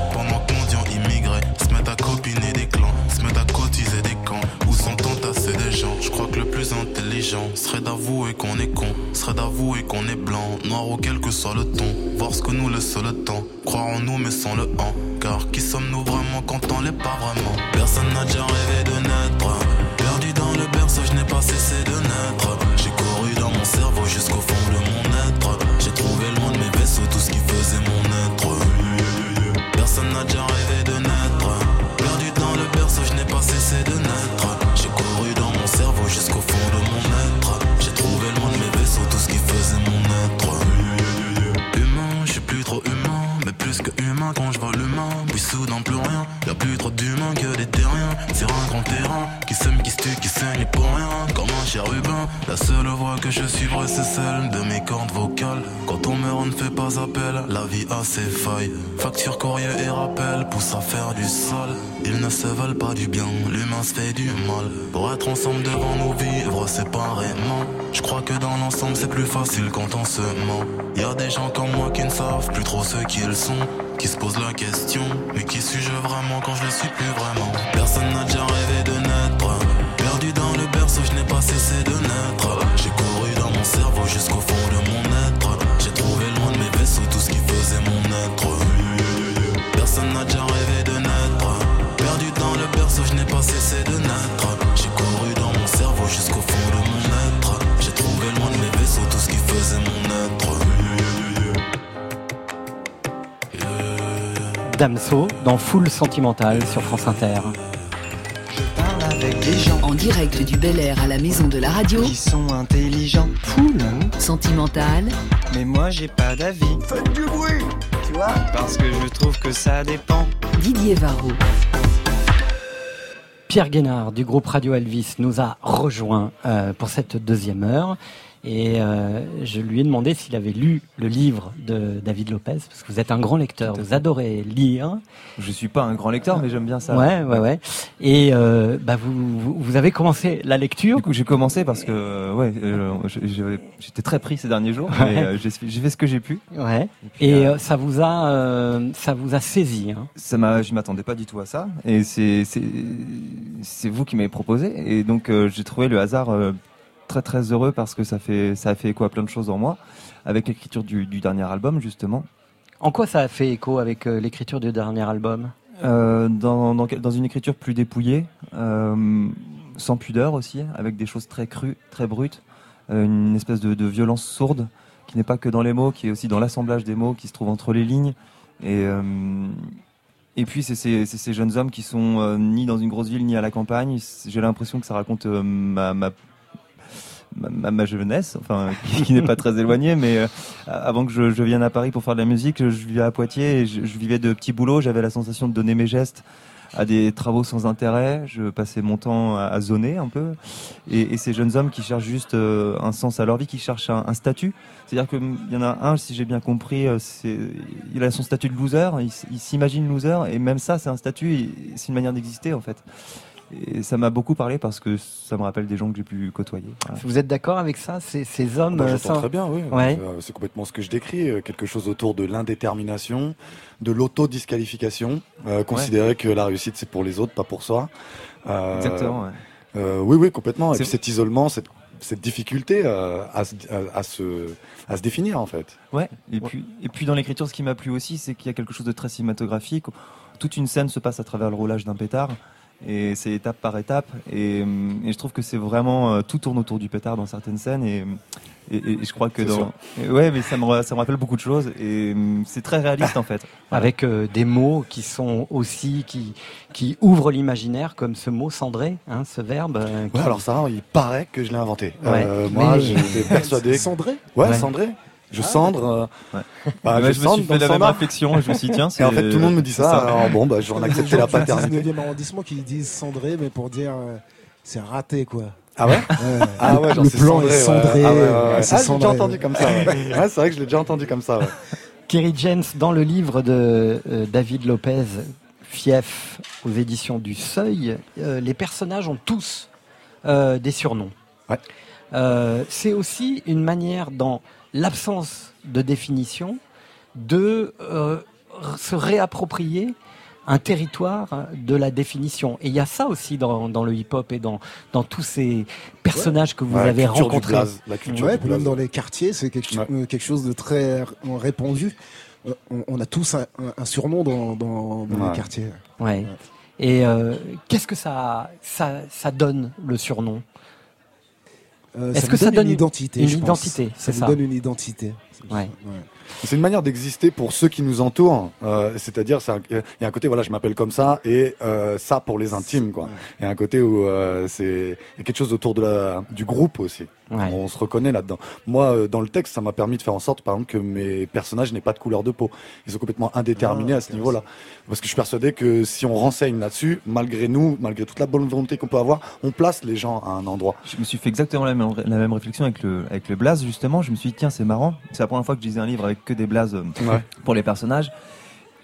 Intelligent serait d'avouer qu'on est con, serait d'avouer qu'on est blanc, noir ou quel que soit le ton. Voir ce que nous laisse le temps, croire en nous mais sans le en. Car qui sommes-nous vraiment quand on l'est pas vraiment? Personne n'a déjà rêvé de naître. Perdu dans le berceau, je n'ai pas cessé de naître. J'ai couru dans mon cerveau jusqu'au fond de mon être. J'ai trouvé loin de mes vaisseaux tout ce qui faisait mon être. Personne n'a déjà rêvé de quand je vois l'humain. Puis soudain plus rien, y a plus trop d'humains que des terriens. Sur un grand terrain, sème, qui se tue, qui saigne pour rien. Comme un chérubin, la seule voix que je suivrai c'est celle de mes cordes vocales. Quand on meurt, on ne fait pas appel, la vie a ses failles. Facture, courrier et rappel pousse à faire du sale. Ils ne se veulent pas du bien, l'humain se fait du mal. Pour être ensemble devant nous vivre séparément. Je crois que dans l'ensemble c'est plus facile quand on se ment. Y a des gens comme moi qui ne savent plus trop ce qu'ils sont. Qui se posent la question, mais qui suis-je vraiment quand je le suis plus vraiment? Personne n'a déjà rêvé J'ai couru dans mon cerveau jusqu'au fond de mon être. J'ai trouvé loin de mes vaisseaux tout ce qui faisait mon être. Personne n'a déjà rêvé de naître. Perdu dans le berceau, je n'ai pas cessé de naître. J'ai couru dans mon cerveau jusqu'au fond de mon être. J'ai trouvé loin de mes vaisseaux tout ce qui faisait mon être. Damso dans Full Sentimental sur France Inter. Avec des gens En direct du Bel Air à la maison de la radio. qui sont intelligents. Cool. Sentimental. Mais moi j'ai pas d'avis. Faites du bruit, tu vois Parce que je trouve que ça dépend. Didier Varro. Pierre Guénard du groupe Radio Elvis nous a rejoint euh, pour cette deuxième heure. Et euh, je lui ai demandé s'il avait lu le livre de David Lopez, parce que vous êtes un grand lecteur, vous adorez lire. Je suis pas un grand lecteur, mais j'aime bien ça. Ouais, ouais, ouais. Et euh, bah vous, avez commencé la lecture. Du coup, j'ai commencé parce que ouais, euh, j'étais très pris ces derniers jours. Mais, j'ai fait ce que j'ai pu. Ouais. puis, Et ça vous a, ça vous a saisi. Hein? Ça m'a, je m'attendais pas du tout à ça. Et c'est, c'est, vous qui m'avez proposé. Et donc, j'ai trouvé le hasard très très heureux parce que ça fait, ça a fait écho à plein de choses en moi, avec l'écriture du, du dernier album justement. En quoi ça a fait écho avec euh, l'écriture du dernier album? Euh, dans, dans, dans une écriture plus dépouillée, euh, sans pudeur aussi, avec des choses très crues, très brutes, une espèce de, de violence sourde qui n'est pas que dans les mots, qui est aussi dans l'assemblage des mots, qui se trouve entre les lignes. Et, et puis c'est ces, jeunes hommes qui sont ni dans une grosse ville ni à la campagne. J'ai l'impression que ça raconte ma, ma ma, jeunesse, enfin qui, n'est pas très éloignée, mais euh, avant que je, vienne à Paris pour faire de la musique, je, vivais à Poitiers et je, vivais de petits boulots. J'avais la sensation de donner mes gestes à des travaux sans intérêt. Je passais mon temps à, zoner un peu. Et, ces jeunes hommes qui cherchent juste euh, un sens à leur vie, qui cherchent un, statut. C'est-à-dire qu'il y en a un, si j'ai bien compris, euh, il a son statut de loser, il, il s'imagine loser, et même ça, c'est un statut, c'est une manière d'exister en fait. Et ça m'a beaucoup parlé parce que ça me rappelle des gens que j'ai pu côtoyer. Voilà. Vous êtes d'accord avec ça Ces, ces hommes. Bah, J'entends sans- très bien, oui. Ouais. Euh, C'est complètement ce que je décris, euh, quelque chose autour de l'indétermination, de l'autodisqualification, euh, considérer que la réussite c'est pour les autres, pas pour soi. Euh, Exactement, ouais. euh, oui, oui, complètement. Et puis cet isolement, cette, cette difficulté euh, à, se, à, à se, à se définir en fait. Ouais. Et puis, et puis dans l'écriture, ce qui m'a plu aussi, c'est qu'il y a quelque chose de très cinématographique. Toute une scène se passe à travers le roulage d'un pétard. Et c'est étape par étape. Et, et je trouve que c'est vraiment euh, tout tourne autour du pétard dans certaines scènes. Et, et, et je crois que C'est dans. ouais, mais ça me, ça me rappelle beaucoup de choses. Et hum, c'est très réaliste en fait. Avec euh, des mots qui sont aussi qui qui ouvrent l'imaginaire, comme ce mot cendré, hein, ce verbe. euh, qui- Ouais, alors ça, il paraît que je l'ai inventé. Ouais. Euh, moi, Mais- j'étais persuadé. Cendré Ouais, Ouais. cendré. Je Ah, cendre. euh, bah, Ouais, je me cendre suis fait le la même réflexion, et je me suis dit, tiens, Et en c'est- fait, tout le monde me dit c'est ça. ça. Alors bon, bah, je vais en accepter la paternité. du 19e arrondissement qui disent cendré, mais pour dire euh, c'est raté quoi. Ah ouais? Ah ouais, genre le c'est plan cendré, est ouais. cendré. Ah, ouais, ouais, ouais. euh, Ah, c'est je déjà cendré. entendu comme ça. Ouais, Ouais, c'est vrai que je l'ai déjà entendu comme ça. ouais. Kerry James, dans le livre de euh, David Lopez, Fief, aux éditions du Seuil, euh, les personnages ont tous euh, des surnoms. Euh, c'est aussi une manière, dans l'absence de définition, de euh, se réapproprier un territoire de la définition. Et il y a ça aussi dans, dans le hip-hop et dans, dans tous ces personnages que vous Ouais, la avez culture rencontrés. Ouais, puis même dans les quartiers, c'est quelque, euh, quelque chose de très r- répandu. Euh, On, on a tous un, surnom dans, dans, dans Ouais. les quartiers. Ouais. Et euh, qu'est-ce que ça, ça, ça donne le surnom? Euh, Est-ce ça que ça donne donne une identité Une identité, Ça c'est vous ça. donne une identité. Ouais. C'est une manière d'exister pour ceux qui nous entourent. Euh, C'est-à-dire, il y a un côté, voilà, je m'appelle comme ça, et euh, ça pour les intimes, quoi. Il y a un côté où euh, c'est il y a quelque chose autour de la, du groupe aussi. On se reconnaît là-dedans. Moi, euh, dans le texte, ça m'a permis de faire en sorte, par exemple, que mes personnages n'aient pas de couleur de peau. Ils sont complètement indéterminés Ah, à ce niveau-là. Parce que je suis persuadé que si on renseigne là-dessus, malgré nous, malgré toute la bonne volonté qu'on peut avoir, on place les gens à un endroit. Je me suis fait exactement la même, la même réflexion avec le, avec le blaze, justement. Je me suis dit, tiens, c'est marrant. C'est la première fois que je lisais un livre avec que des blazes euh, Ouais. pour les personnages.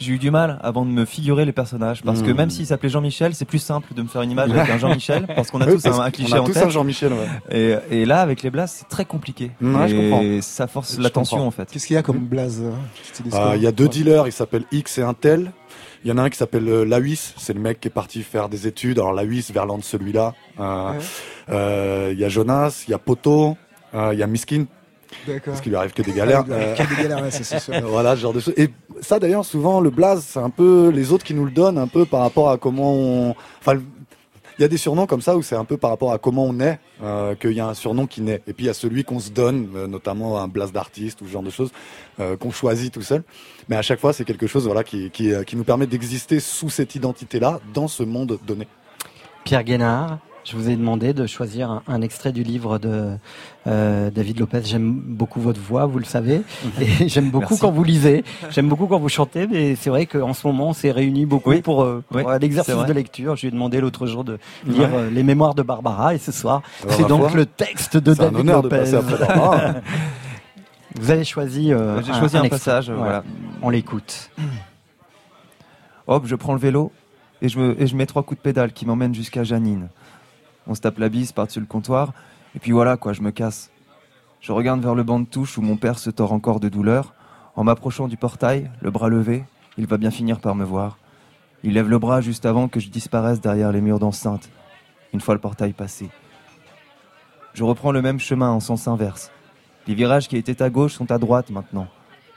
J'ai eu du mal avant de me figurer les personnages. Parce que Mm. même s'il s'appelait Jean-Michel, c'est plus simple de me faire une image avec un Jean-Michel. Parce qu'on a Oui, tous un, cliché a en tous tête. un Jean-Michel, ouais. Et, et là, avec les blazes, c'est très compliqué. Ouais, je et comprends. ça force l'attention, en fait. Qu'est-ce qu'il y a comme blaze euh, Ah, Il y a deux dealers, ils s'appellent X et Intel. Il y en a un qui s'appelle euh, Lawis, c'est le mec qui est parti faire des études. Alors Lawis, Verland, celui-là. Euh, Ouais. euh, Il y a Jonas, il y a Poto, euh, il y a Miskin. Parce qu'il lui arrive que des galères. Il lui arrive que des galères, ouais, ça, c'est sûr. voilà, ce genre de choses. Et ça, d'ailleurs, souvent, le blaze, c'est un peu les autres qui nous le donnent, un peu par rapport à comment on. Enfin, il y a des surnoms comme ça où c'est un peu par rapport à comment on est euh, qu'il y a un surnom qui naît. Et puis il y a celui qu'on se donne, euh, notamment un blaze d'artiste ou ce genre de choses euh, qu'on choisit tout seul. Mais à chaque fois, c'est quelque chose voilà qui, qui, euh, qui nous permet d'exister sous cette identité-là dans ce monde donné. Pierre Guénard, je vous ai demandé de choisir un, un extrait du livre de euh, David Lopez. J'aime beaucoup votre voix, vous le savez, et j'aime beaucoup Merci. quand vous lisez. J'aime beaucoup quand vous chantez, mais c'est vrai qu'en ce moment, on s'est réunis beaucoup Oui. pour, euh, pour, Oui, euh, l'exercice vrai. de lecture. Je lui ai demandé l'autre jour de lire Ouais. euh, les Mémoires de Barbara, et ce soir, Alors, c'est donc foi, le texte de David de Lopez. vous avez choisi euh, J'ai choisi un, passage, voilà. On l'écoute. Hop, je prends le vélo et je, me, et je mets trois coups de pédale qui m'emmènent jusqu'à Janine. On se tape la bise par-dessus le comptoir, et puis voilà quoi, je me casse. Je regarde vers le banc de touche où mon père se tord encore de douleur. En m'approchant du portail, le bras levé, il va bien finir par me voir. Il lève le bras juste avant que je disparaisse derrière les murs d'enceinte, une fois le portail passé. Je reprends le même chemin en sens inverse. Les virages qui étaient à gauche sont à droite maintenant.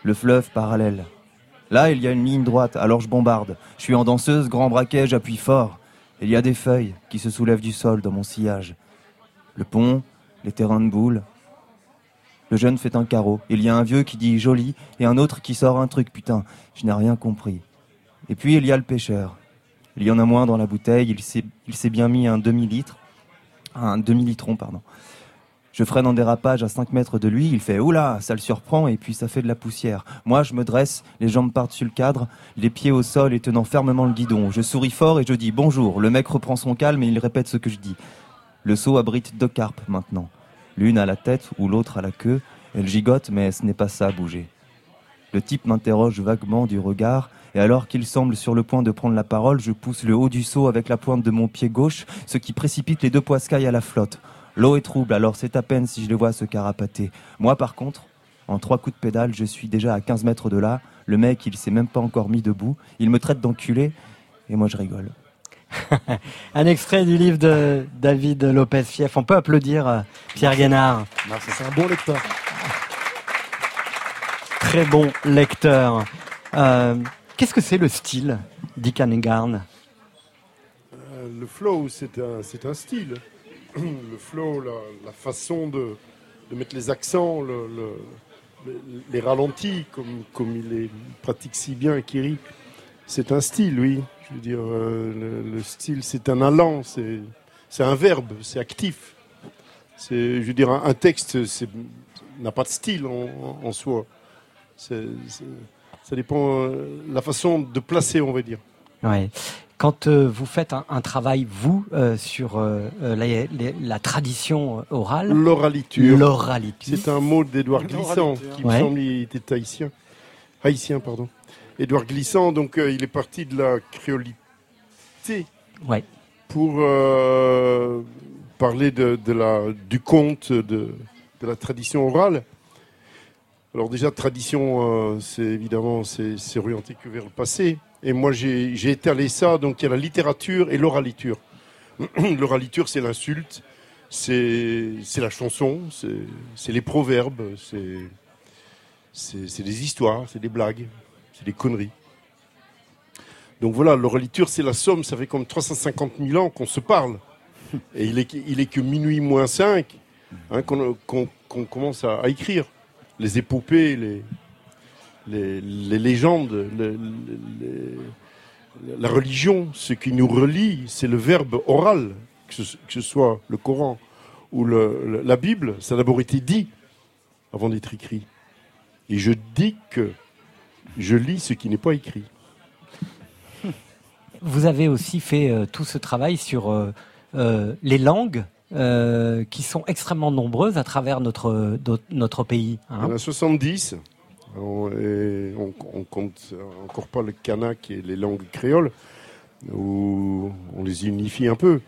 Le fleuve parallèle. Là, il y a une ligne droite, alors je bombarde. Je suis en danseuse, grand braquet, j'appuie fort. Il y a des feuilles qui se soulèvent du sol dans mon sillage. Le pont, les terrains de boules. Le jeune fait un carreau. Il y a un vieux qui dit joli et un autre qui sort un truc, putain, je n'ai rien compris. Et puis il y a le pêcheur. Il y en a moins dans la bouteille, il s'est, bien mis un demi-litre. Un demi-litron, pardon. Je freine en dérapage à 5 mètres de lui, il fait oula, ça le surprend et puis ça fait de la poussière. Moi je me dresse, les jambes partent sur le cadre, les pieds au sol et tenant fermement le guidon. Je souris fort et je dis bonjour. Le mec reprend son calme et il répète ce que je dis. Le seau abrite deux carpes maintenant. L'une à la tête ou l'autre à la queue. Elle gigote mais ce n'est pas ça bouger. Le type m'interroge vaguement du regard et alors qu'il semble sur le point de prendre la parole, je pousse le haut du seau avec la pointe de mon pied gauche, ce qui précipite les deux poiscailles à la flotte. L'eau est trouble, alors c'est à peine si je les vois se carapater. Moi, par contre, en trois coups de pédale, je suis déjà à 15 mètres de là. Le mec, il s'est même pas encore mis debout. Il me traite d'enculé, et moi je rigole. Un extrait du livre de David Lopez Fief. On peut applaudir euh, Pierre Guénard. C'est un bon lecteur. Très bon lecteur. Euh, Qu'est-ce que c'est le style, Dick Hanegarn Euh, le flow, c'est un, c'est un style. Le flow, la, façon de, de mettre les accents, le- le- le- les ralentis, comme, comme il les pratique si bien, Kiri, c'est un style, oui. Je veux dire, euh, le, le style, c'est un allant, c'est, c'est un verbe, c'est actif. C'est, je veux dire, un, texte c'est- n'a pas de style en, soi. Ça dépend euh, la façon de placer, on va dire. Ouais. Quand euh, vous faites un, un travail, vous, euh, sur euh, la, les- la tradition orale, L'oraliture. L'oraliture. C'est un mot d'Édouard Glissant, qui Ouais. me semble il était haïtien. Haïtien, pardon. Édouard Glissant, donc euh, il est parti de la créolité Ouais. pour euh, parler de, de la, du conte, de, de la tradition orale. Alors déjà, tradition, euh, c'est évidemment, c'est c'est orienté que vers le passé. Et moi, j'ai étalé ça, donc il y a la littérature et l'oraliture. L'oraliture, c'est l'insulte, c'est la chanson, c'est les proverbes, c'est des histoires, c'est des blagues, c'est des conneries. Donc voilà, l'oraliture, c'est la somme, ça fait comme 350 000 ans qu'on se parle. Et il est, que- il est que minuit moins 5 hein, qu'on commence à, à écrire. Les épopées, les, les, les légendes, la religion, ce qui nous relie, c'est le verbe oral, que ce, que ce soit le Coran le- le- la Bible, ça a d'abord été dit avant d'être écrit. Et je dis que je lis ce qui n'est pas écrit. Vous avez aussi fait euh, tout ce travail sur euh, euh, les langues qui sont extrêmement nombreuses à travers notre, notre, notre pays. hein. Il y en a 70. On, on, on compte encore pas le kanak et les langues créoles, où on les unifie un peu.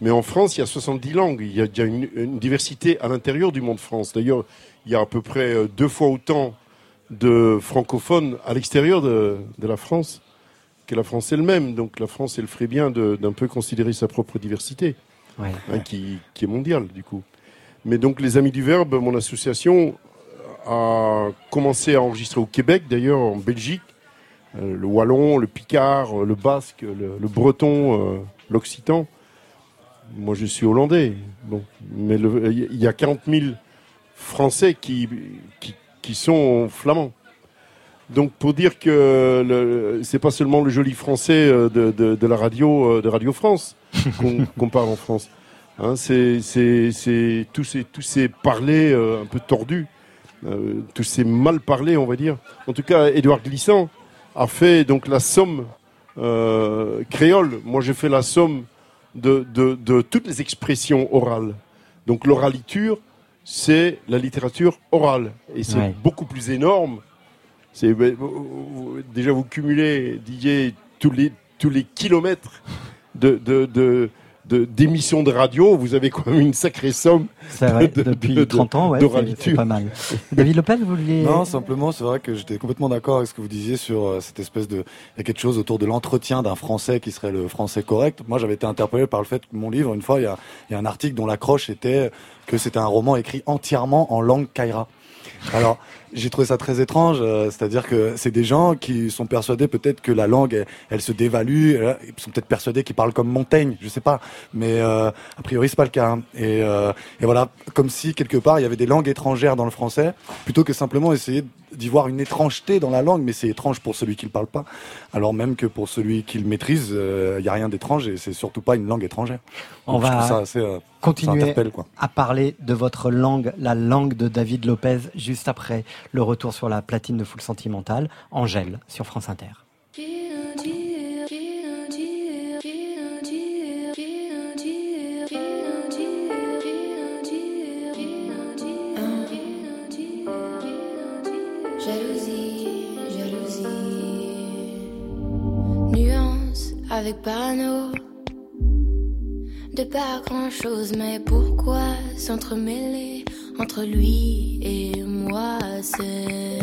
Mais en France, il y a 70 langues. Il y a déjà une, une diversité à l'intérieur du monde France. D'ailleurs, il y a à peu près euh, deux fois autant de francophones à l'extérieur de, de la France que la France elle-même. Donc la France, elle ferait bien d'un peu considérer sa propre diversité, Ouais. hein, qui, qui est mondiale du coup. Mais donc les Amis du Verbe, mon association, a commencé à enregistrer au Québec, d'ailleurs en Belgique, euh, le wallon, le picard, euh, le basque, le, le breton, euh, l'occitan. Moi, je suis hollandais. Bon, mais il y a 40 000 Français qui, qui, qui sont flamands. Donc, pour dire que c'est pas seulement le joli français de, de, de la radio de Radio France qu'on parle en France. Hein, c'est tous ces tous ces parlers un peu tordus, euh, tous ces mal parlés, on va dire. En tout cas, Édouard Glissant a fait donc la somme euh, créole. Moi, j'ai fait la somme de, de, de toutes les expressions orales. Donc, l'oraliture, c'est la littérature orale, et c'est Ouais. beaucoup plus énorme. C'est ben, déjà vous cumulez, Didier, tous les tous les kilomètres de de, de de- d'émissions de radio, vous avez quand même une sacrée somme. C'est vrai, de- de- depuis de- 30 ans, ouais, c'est pas mal. David Lopez, vous vouliez... Non, simplement, c'est vrai que j'étais complètement d'accord avec ce que vous disiez sur euh, cette espèce de, il y a quelque chose autour de l'entretien d'un français qui serait le français correct. Moi, j'avais été interpellé par le fait que mon livre, une fois, il y a, il y a un article dont l'accroche était que c'était un roman écrit entièrement en langue kaira. Alors, j'ai trouvé ça très étrange, euh, c'est-à-dire que c'est des gens qui sont persuadés peut-être que la langue, elle, elle se dévalue, euh, ils sont peut-être persuadés qu'ils parlent comme Montaigne, je sais pas, mais euh, a priori c'est pas le cas. hein. Et, euh, et voilà, comme si quelque part il y avait des langues étrangères dans le français, plutôt que simplement essayer d'y voir une étrangeté dans la langue, mais c'est étrange pour celui qui le parle pas, alors même que pour celui qui le maîtrise, il y a rien d'étrange et c'est surtout pas une langue étrangère. On Donc, je va trouve ça assez, ça continuer à parler de votre langue, la langue de David Lopez, juste après le retour sur la platine de Full Sentimental, Angèle, sur France Inter. Jalousie, jalousie. Nuance avec parano. Pas grand chose, mais pourquoi s'entremêler entre lui et moi? C'est,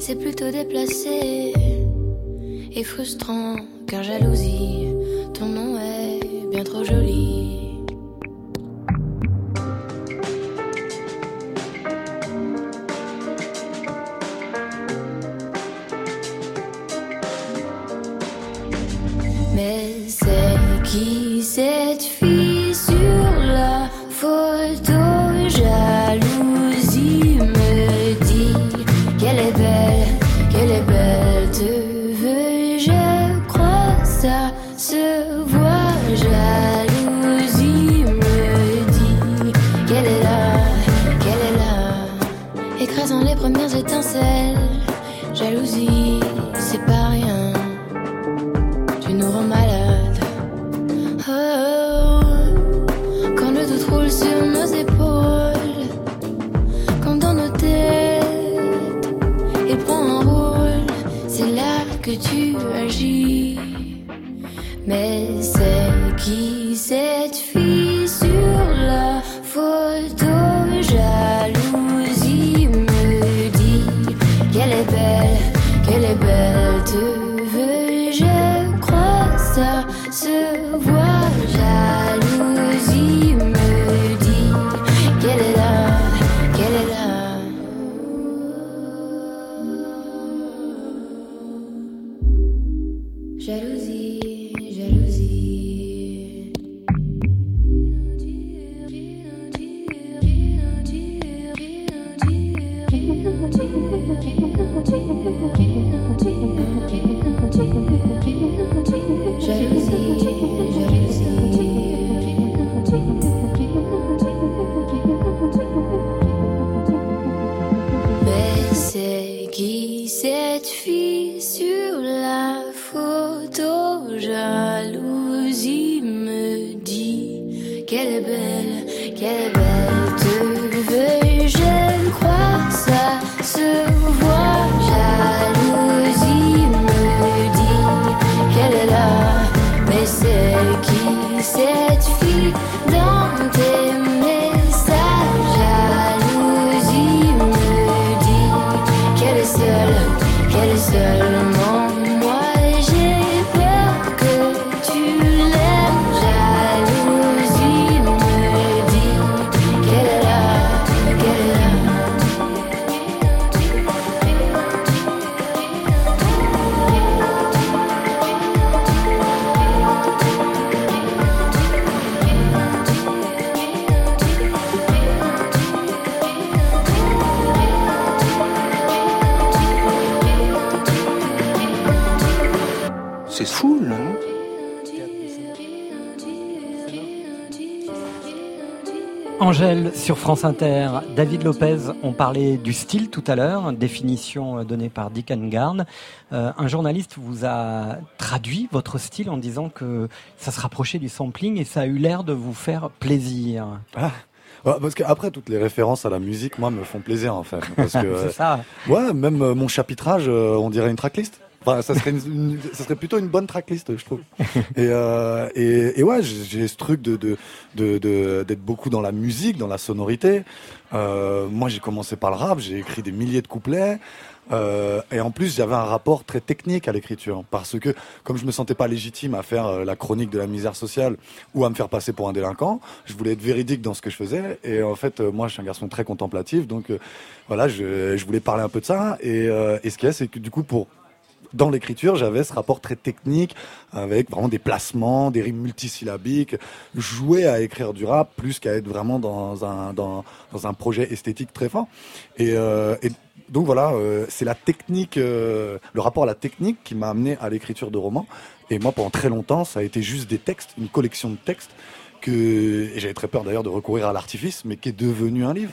c'est plutôt déplacé et frustrant, car jalousie, ton nom est bien trop joli. Qu'elle est seulement Angèle sur France Inter, David Lopez, on parlait du style tout à l'heure, définition euh, donnée par Dick Engarn. Euh, un journaliste vous a traduit votre style en disant que ça se rapprochait du sampling et ça a eu l'air de vous faire plaisir. Ah. Ouais, parce qu'après, toutes les références à la musique, moi, me font plaisir, en fait. Parce que, C'est ça. Ouais, même euh, mon chapitrage, on dirait une tracklist. Enfin, ça serait, ça serait plutôt une bonne tracklist, je trouve. Et, euh, et, ouais, j'ai ce truc de de de- de- d'être beaucoup dans la musique, dans la sonorité. Euh, moi, j'ai commencé par le rap, j'ai écrit des milliers de couplets. Euh, et en plus, j'avais un rapport très technique à l'écriture, parce que comme je me sentais pas légitime à faire la chronique de la misère sociale ou à me faire passer pour un délinquant, je voulais être véridique dans ce que je faisais. Et en fait, moi, je suis un garçon très contemplatif, donc voilà, je, voulais parler un peu de ça. Et, et ce qu'il y a, c'est que du coup, pour dans l'écriture, j'avais ce rapport très technique avec vraiment des placements, des rimes multisyllabiques, jouer à écrire du rap plus qu'à être vraiment dans un dans, un projet esthétique très fort. Et, euh, donc voilà, euh, c'est la technique, euh, le rapport à la technique qui m'a amené à l'écriture de romans. Et moi, pendant très longtemps, ça a été juste des textes, une collection de textes que et j'avais très peur d'ailleurs de recourir à l'artifice, mais qui est devenu un livre.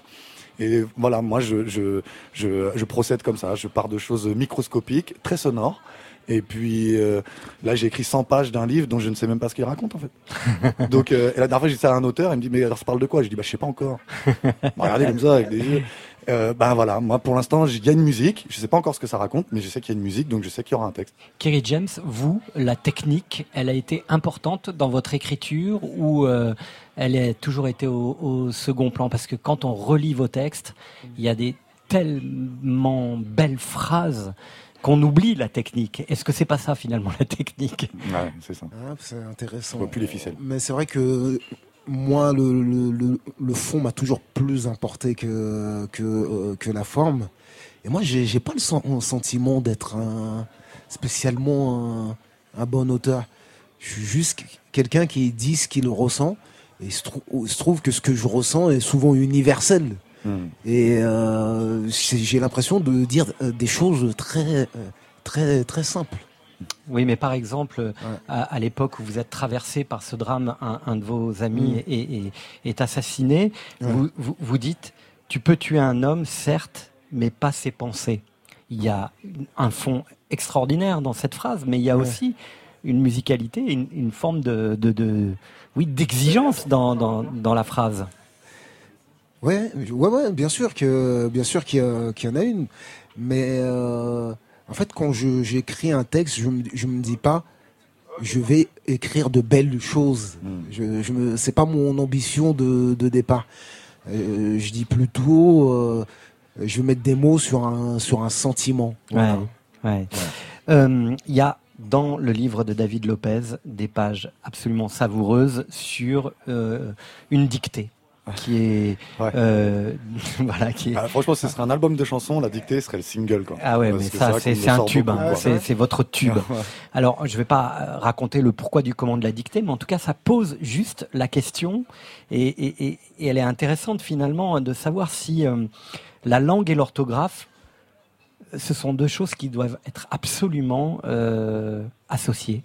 Et voilà, moi, je, je, je, je procède comme ça. Je pars de choses microscopiques, très sonores. Et puis euh, là, j'ai écrit 100 pages d'un livre dont je ne sais même pas ce qu'il raconte en fait. Donc, euh, et la dernière fois, j'ai dit ça à un auteur, il me dit mais alors ça parle de quoi? Je dis bah je sais pas encore. Bah, regardez comme ça avec des yeux. Euh, ben voilà, moi pour l'instant, il y a une musique. Je sais pas encore ce que ça raconte, mais je sais qu'il y a une musique, donc je sais qu'il y aura un texte. Kerry James, vous, la technique, elle a été importante dans votre écriture ou euh, elle a toujours été au, au second plan? Parce que quand on relit vos textes, il y a des tellement belles phrases qu'on oublie la technique. Est-ce que c'est pas ça finalement la technique? Ouais, c'est ça. Ah, c'est intéressant. On voit plus les ficelles. Mais c'est vrai que moi, le, le, le, le fond m'a toujours plus importé que, que, euh, que la forme. Et moi, j'ai j'ai pas le sen- sentiment d'être un, spécialement un, un bon auteur. Je suis juste quelqu'un qui dit ce qu'il ressent. Et il se, trou- il se trouve que ce que je ressens est souvent universel. Hmm. Et euh, j'ai l'impression de dire euh, des choses très, très, très simples. Oui, mais par exemple, à, à l'époque où vous êtes traversé par ce drame, un, un de vos amis Mm. est, est- est assassiné, Ouais. vous, vous, vous dites, tu peux tuer un homme, certes, mais pas ses pensées. Il y a un fond extraordinaire dans cette phrase, mais il y a Ouais. aussi une musicalité, une, une forme de, de, de- oui, d'exigence dans, dans, dans la phrase. Ouais, ouais, ouais, bien sûr que, bien sûr qu'il y, a- qu'il y en a une, mais euh, en fait, quand je j'écris un texte, je je me dis pas, je vais écrire de belles choses. Je, je me, c'est pas mon ambition de, de départ. Euh, je dis plutôt, euh, je vais mettre des mots sur un sur un sentiment. Voilà. Ouais, ouais. Euh, Il y a dans le livre de David Lopez des pages absolument savoureuses sur une dictée qui est euh, voilà qui est Ah, franchement, ce serait un album de chansons, la dictée serait le single. Quoi. ah ouais, Parce mais ça, c'est un tube. hein. C'est votre tube. Alors, je vais pas euh, raconter le pourquoi du comment de la dictée, mais en tout cas, ça pose juste la question, et, et- et- et elle est intéressante finalement de savoir si euh, la langue et l'orthographe, ce sont deux choses qui doivent être absolument euh, associées.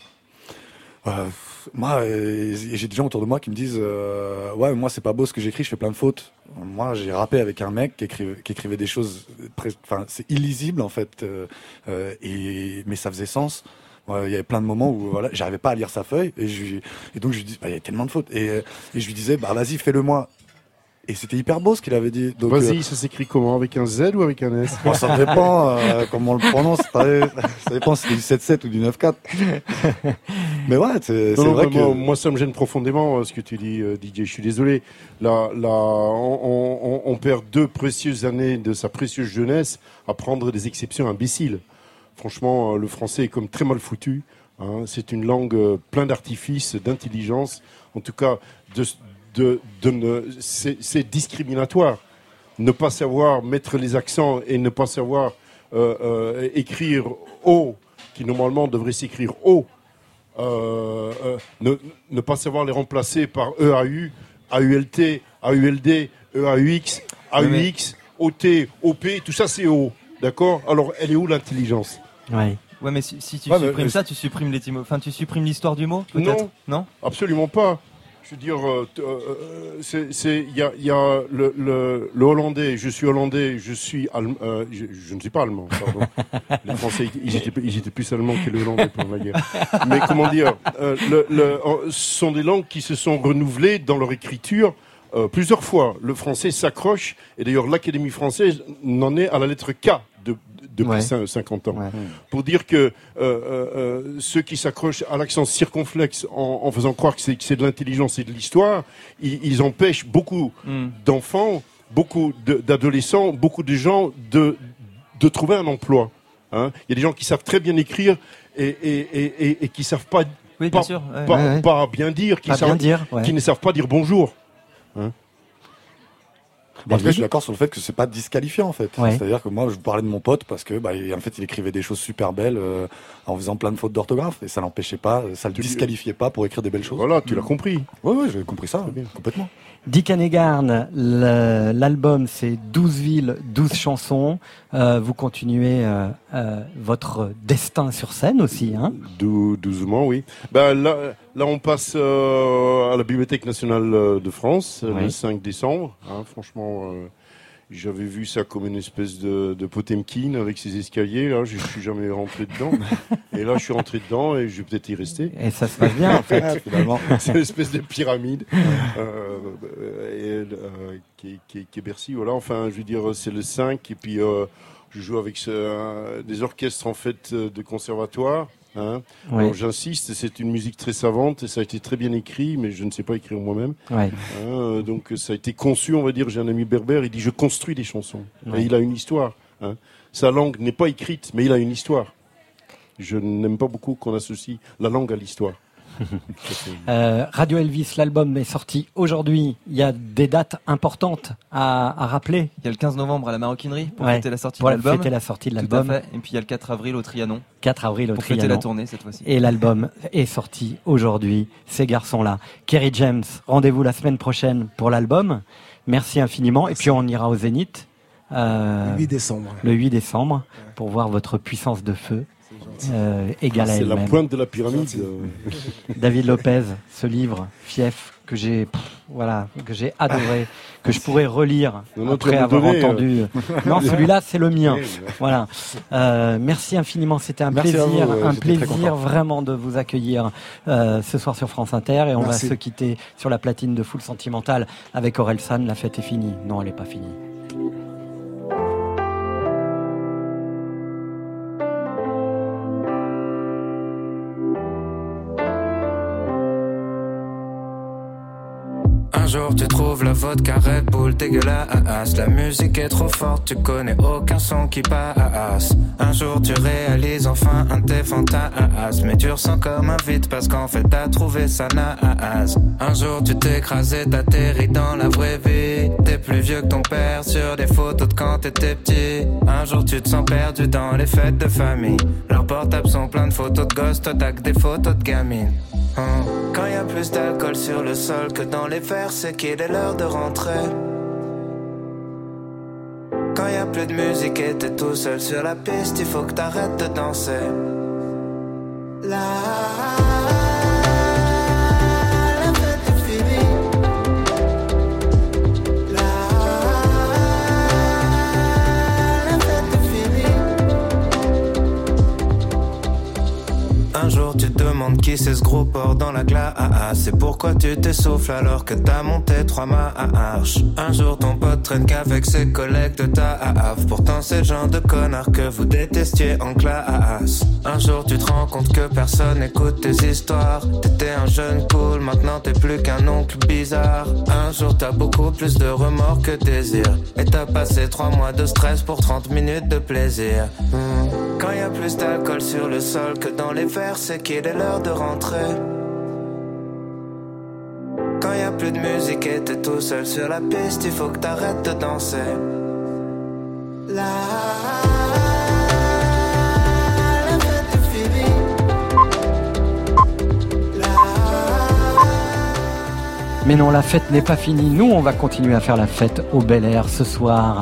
Moi, euh, j'ai des gens autour de moi qui me disent euh, Ouais, moi, c'est pas beau ce que j'écris, je fais plein de fautes. moi, j'ai rappé avec un mec qui écrivait, qui écrivait des choses, très- enfin, c'est illisible en fait, euh, et mais ça faisait sens. Ouais, Il y avait plein de moments où voilà, j'arrivais pas à lire sa feuille et, je, lui- et donc je lui dis, bah, il y a tellement de fautes et, et je lui disais, bah vas-y, fais-le moi. Et c'était hyper beau ce qu'il avait dit. Vas-y, euh, ça s'écrit comment? Avec un Z ou avec un S? Bon, ça dépend euh, comment on le prononce. Ça, ça dépend si c'est du 7-7 ou du 9-4. Mais ouais, c'est vrai que. moi, moi, ça me gêne profondément euh, ce que tu dis, euh, DJ. Je suis désolé. Là, là, on, on- on perd deux précieuses années de sa précieuse jeunesse à prendre des exceptions imbéciles. Franchement, euh, le français est comme très mal foutu. hein. C'est une langue euh, plein d'artifices, d'intelligence. En tout cas, de, de, de ne- c'est discriminatoire. Ne pas savoir mettre les accents et ne pas savoir euh, euh, écrire O, qui normalement devrait s'écrire O, ne, ne pas savoir les remplacer par EAU, AULT, AULD, EAUX, AUX, OT, OP, tout ça c'est O. D'accord? Alors, elle est où l'intelligence? Ouais. Ouais, mais si, si tu Ouais, mais- supprimes ça, tu supprimes l'étymologie. Enfin, tu supprimes l'histoire du mot, Non, peut-être Non? Absolument pas. Je veux dire, euh, euh, euh, il y a, il y a le, le, le hollandais, je suis hollandais, je suis allemand, euh, je, je ne suis pas allemand, pardon. Les Français, ils étaient, ils étaient plus allemands que les hollandais pendant la guerre. Mais comment dire, euh, le, ce sont des langues qui se sont renouvelées dans leur écriture euh, plusieurs fois. Le français s'accroche, et d'ailleurs l'Académie française n'en est à la lettre K de, depuis Ouais. cin- 50 ans. Pour dire que euh, euh, euh, ceux qui s'accrochent à l'accent circonflexe en, en faisant croire que c'est de l'intelligence et de l'histoire, ils, ils empêchent beaucoup Hmm. d'enfants, beaucoup de- d'adolescents, beaucoup de gens de, de trouver un emploi. hein. Il y a des gens qui savent très bien écrire et, et, et, et, et qui savent pas, Oui, pas, bien sûr, ouais. pas, Ouais, ouais. pas bien dire, qui, Pas savent- bien dire, ouais. qui ne savent pas dire bonjour. Hein. En tout cas, je suis d'accord sur le fait que c'est pas disqualifiant en fait. Ouais. C'est-à-dire que moi, je parlais de mon pote parce que, bah, en fait, il écrivait des choses super belles euh, en faisant plein de fautes d'orthographe et ça l'empêchait pas, ça le disqualifiait pas pour écrire des belles choses. Voilà, tu l'as compris. Ouais, ouais, j'ai compris ça, complètement. Dick Hannegarn, le- l'album c'est 12 villes, 12 chansons. Euh, vous continuez euh, euh, votre destin sur scène aussi. Hein? Dou- doucement, oui. Ben, là, là, on passe à la Bibliothèque nationale de France Oui. le 5 décembre. hein. franchement, j'avais vu ça comme une espèce de, de Potemkin avec ses escaliers. Là, je suis jamais rentré dedans. et là, je suis rentré dedans et je vais peut-être y rester. Et ça se passe bien, en fait, finalement. C'est une espèce de pyramide euh, et, euh, qui, est- qui qui est Bercy. Voilà. Enfin, je veux dire, c'est le 5 et puis euh, je joue avec ce- des orchestres en fait de conservatoire. Hein. Alors, J'insiste, c'est une musique très savante et ça a été très bien écrit, mais je ne sais pas écrire moi-même. Ouais. Hein, donc ça a été conçu, on va dire. J'ai un ami berbère, il dit je construis des chansons. Ouais. Et il a une histoire. hein. Sa langue n'est pas écrite, mais il a une histoire. Je n'aime pas beaucoup qu'on associe la langue à l'histoire. Euh, Radio Elvis, l'album est sorti aujourd'hui. Il y a des dates importantes à, à rappeler. Il y a le 15 novembre à la Maroquinerie pour Ouais, fêter la sortie pour de l'album. fêter la sortie de Tout l'album. à fait. Et puis il y a le 4 avril au Trianon. 4 avril au Pour fêter Trianon. la tournée cette fois-ci. Et l'album est sorti aujourd'hui. Ces garçons-là. Kerry James, rendez-vous la semaine prochaine pour l'album. Merci infiniment. Et puis on ira au Zénith. euh, Le 8 décembre. Le 8 décembre pour voir votre puissance de feu. Euh, égale à Ah, C'est la elle-même. pointe de la pyramide. David Lopez, ce livre, Fief, que j'ai, pff, voilà, que j'ai adoré, que je pourrais relire Non, après avoir entendu. euh. Non, celui-là, c'est le mien. Voilà. Euh, merci infiniment. C'était un Merci plaisir, vous, euh, un plaisir vraiment de vous accueillir euh, ce soir sur France Inter et on Merci. va se quitter sur la platine de Full Sentimental avec Aurel San. La fête est finie. Non, elle n'est pas finie. Jour tu trouves la vodka Red Bull dégueulasse. La musique est trop forte, tu connais aucun son qui passe. Un jour tu réalises enfin un tes fantasmes. Mais tu ressens comme un vide parce qu'en fait t'as trouvé ça naze. Un jour tu t'écrases et t'atterris dans la vraie vie. T'es plus vieux que ton père sur des photos de quand t'étais petit. Un jour tu te sens perdu dans les fêtes de famille. Leurs portables sont pleins de photos de gosses, t'as que des photos de gamines. Hein. Quand y a plus d'alcool sur le sol que dans les verres, c'est qu'il est l'heure de rentrer. Quand y a plus de musique et t'es tout seul sur la piste, il faut que t'arrêtes de danser. La, Un jour tu te demandes qui c'est ce gros porc dans la glace. C'est pourquoi tu t'essouffles alors que t'as monté trois marches. Un jour ton pote traîne qu'avec ses collègues de ta AAF. Pourtant c'est le genre de connard que vous détestiez en classe. Un jour tu te rends compte que personne écoute tes histoires. T'étais un jeune cool, maintenant t'es plus qu'un oncle bizarre. Un jour t'as beaucoup plus de remords que désir. Et t'as passé trois mois de stress pour 30 minutes de plaisir. Hmm. Quand y a plus d'alcool sur le sol que dans les verres, c'est qu'il est l'heure de rentrer. Quand y a plus de musique et t'es tout seul sur la piste, il faut que t'arrêtes de danser. La. Mais non, la fête n'est pas finie. Nous, on va continuer à faire la fête au Bel Air ce soir.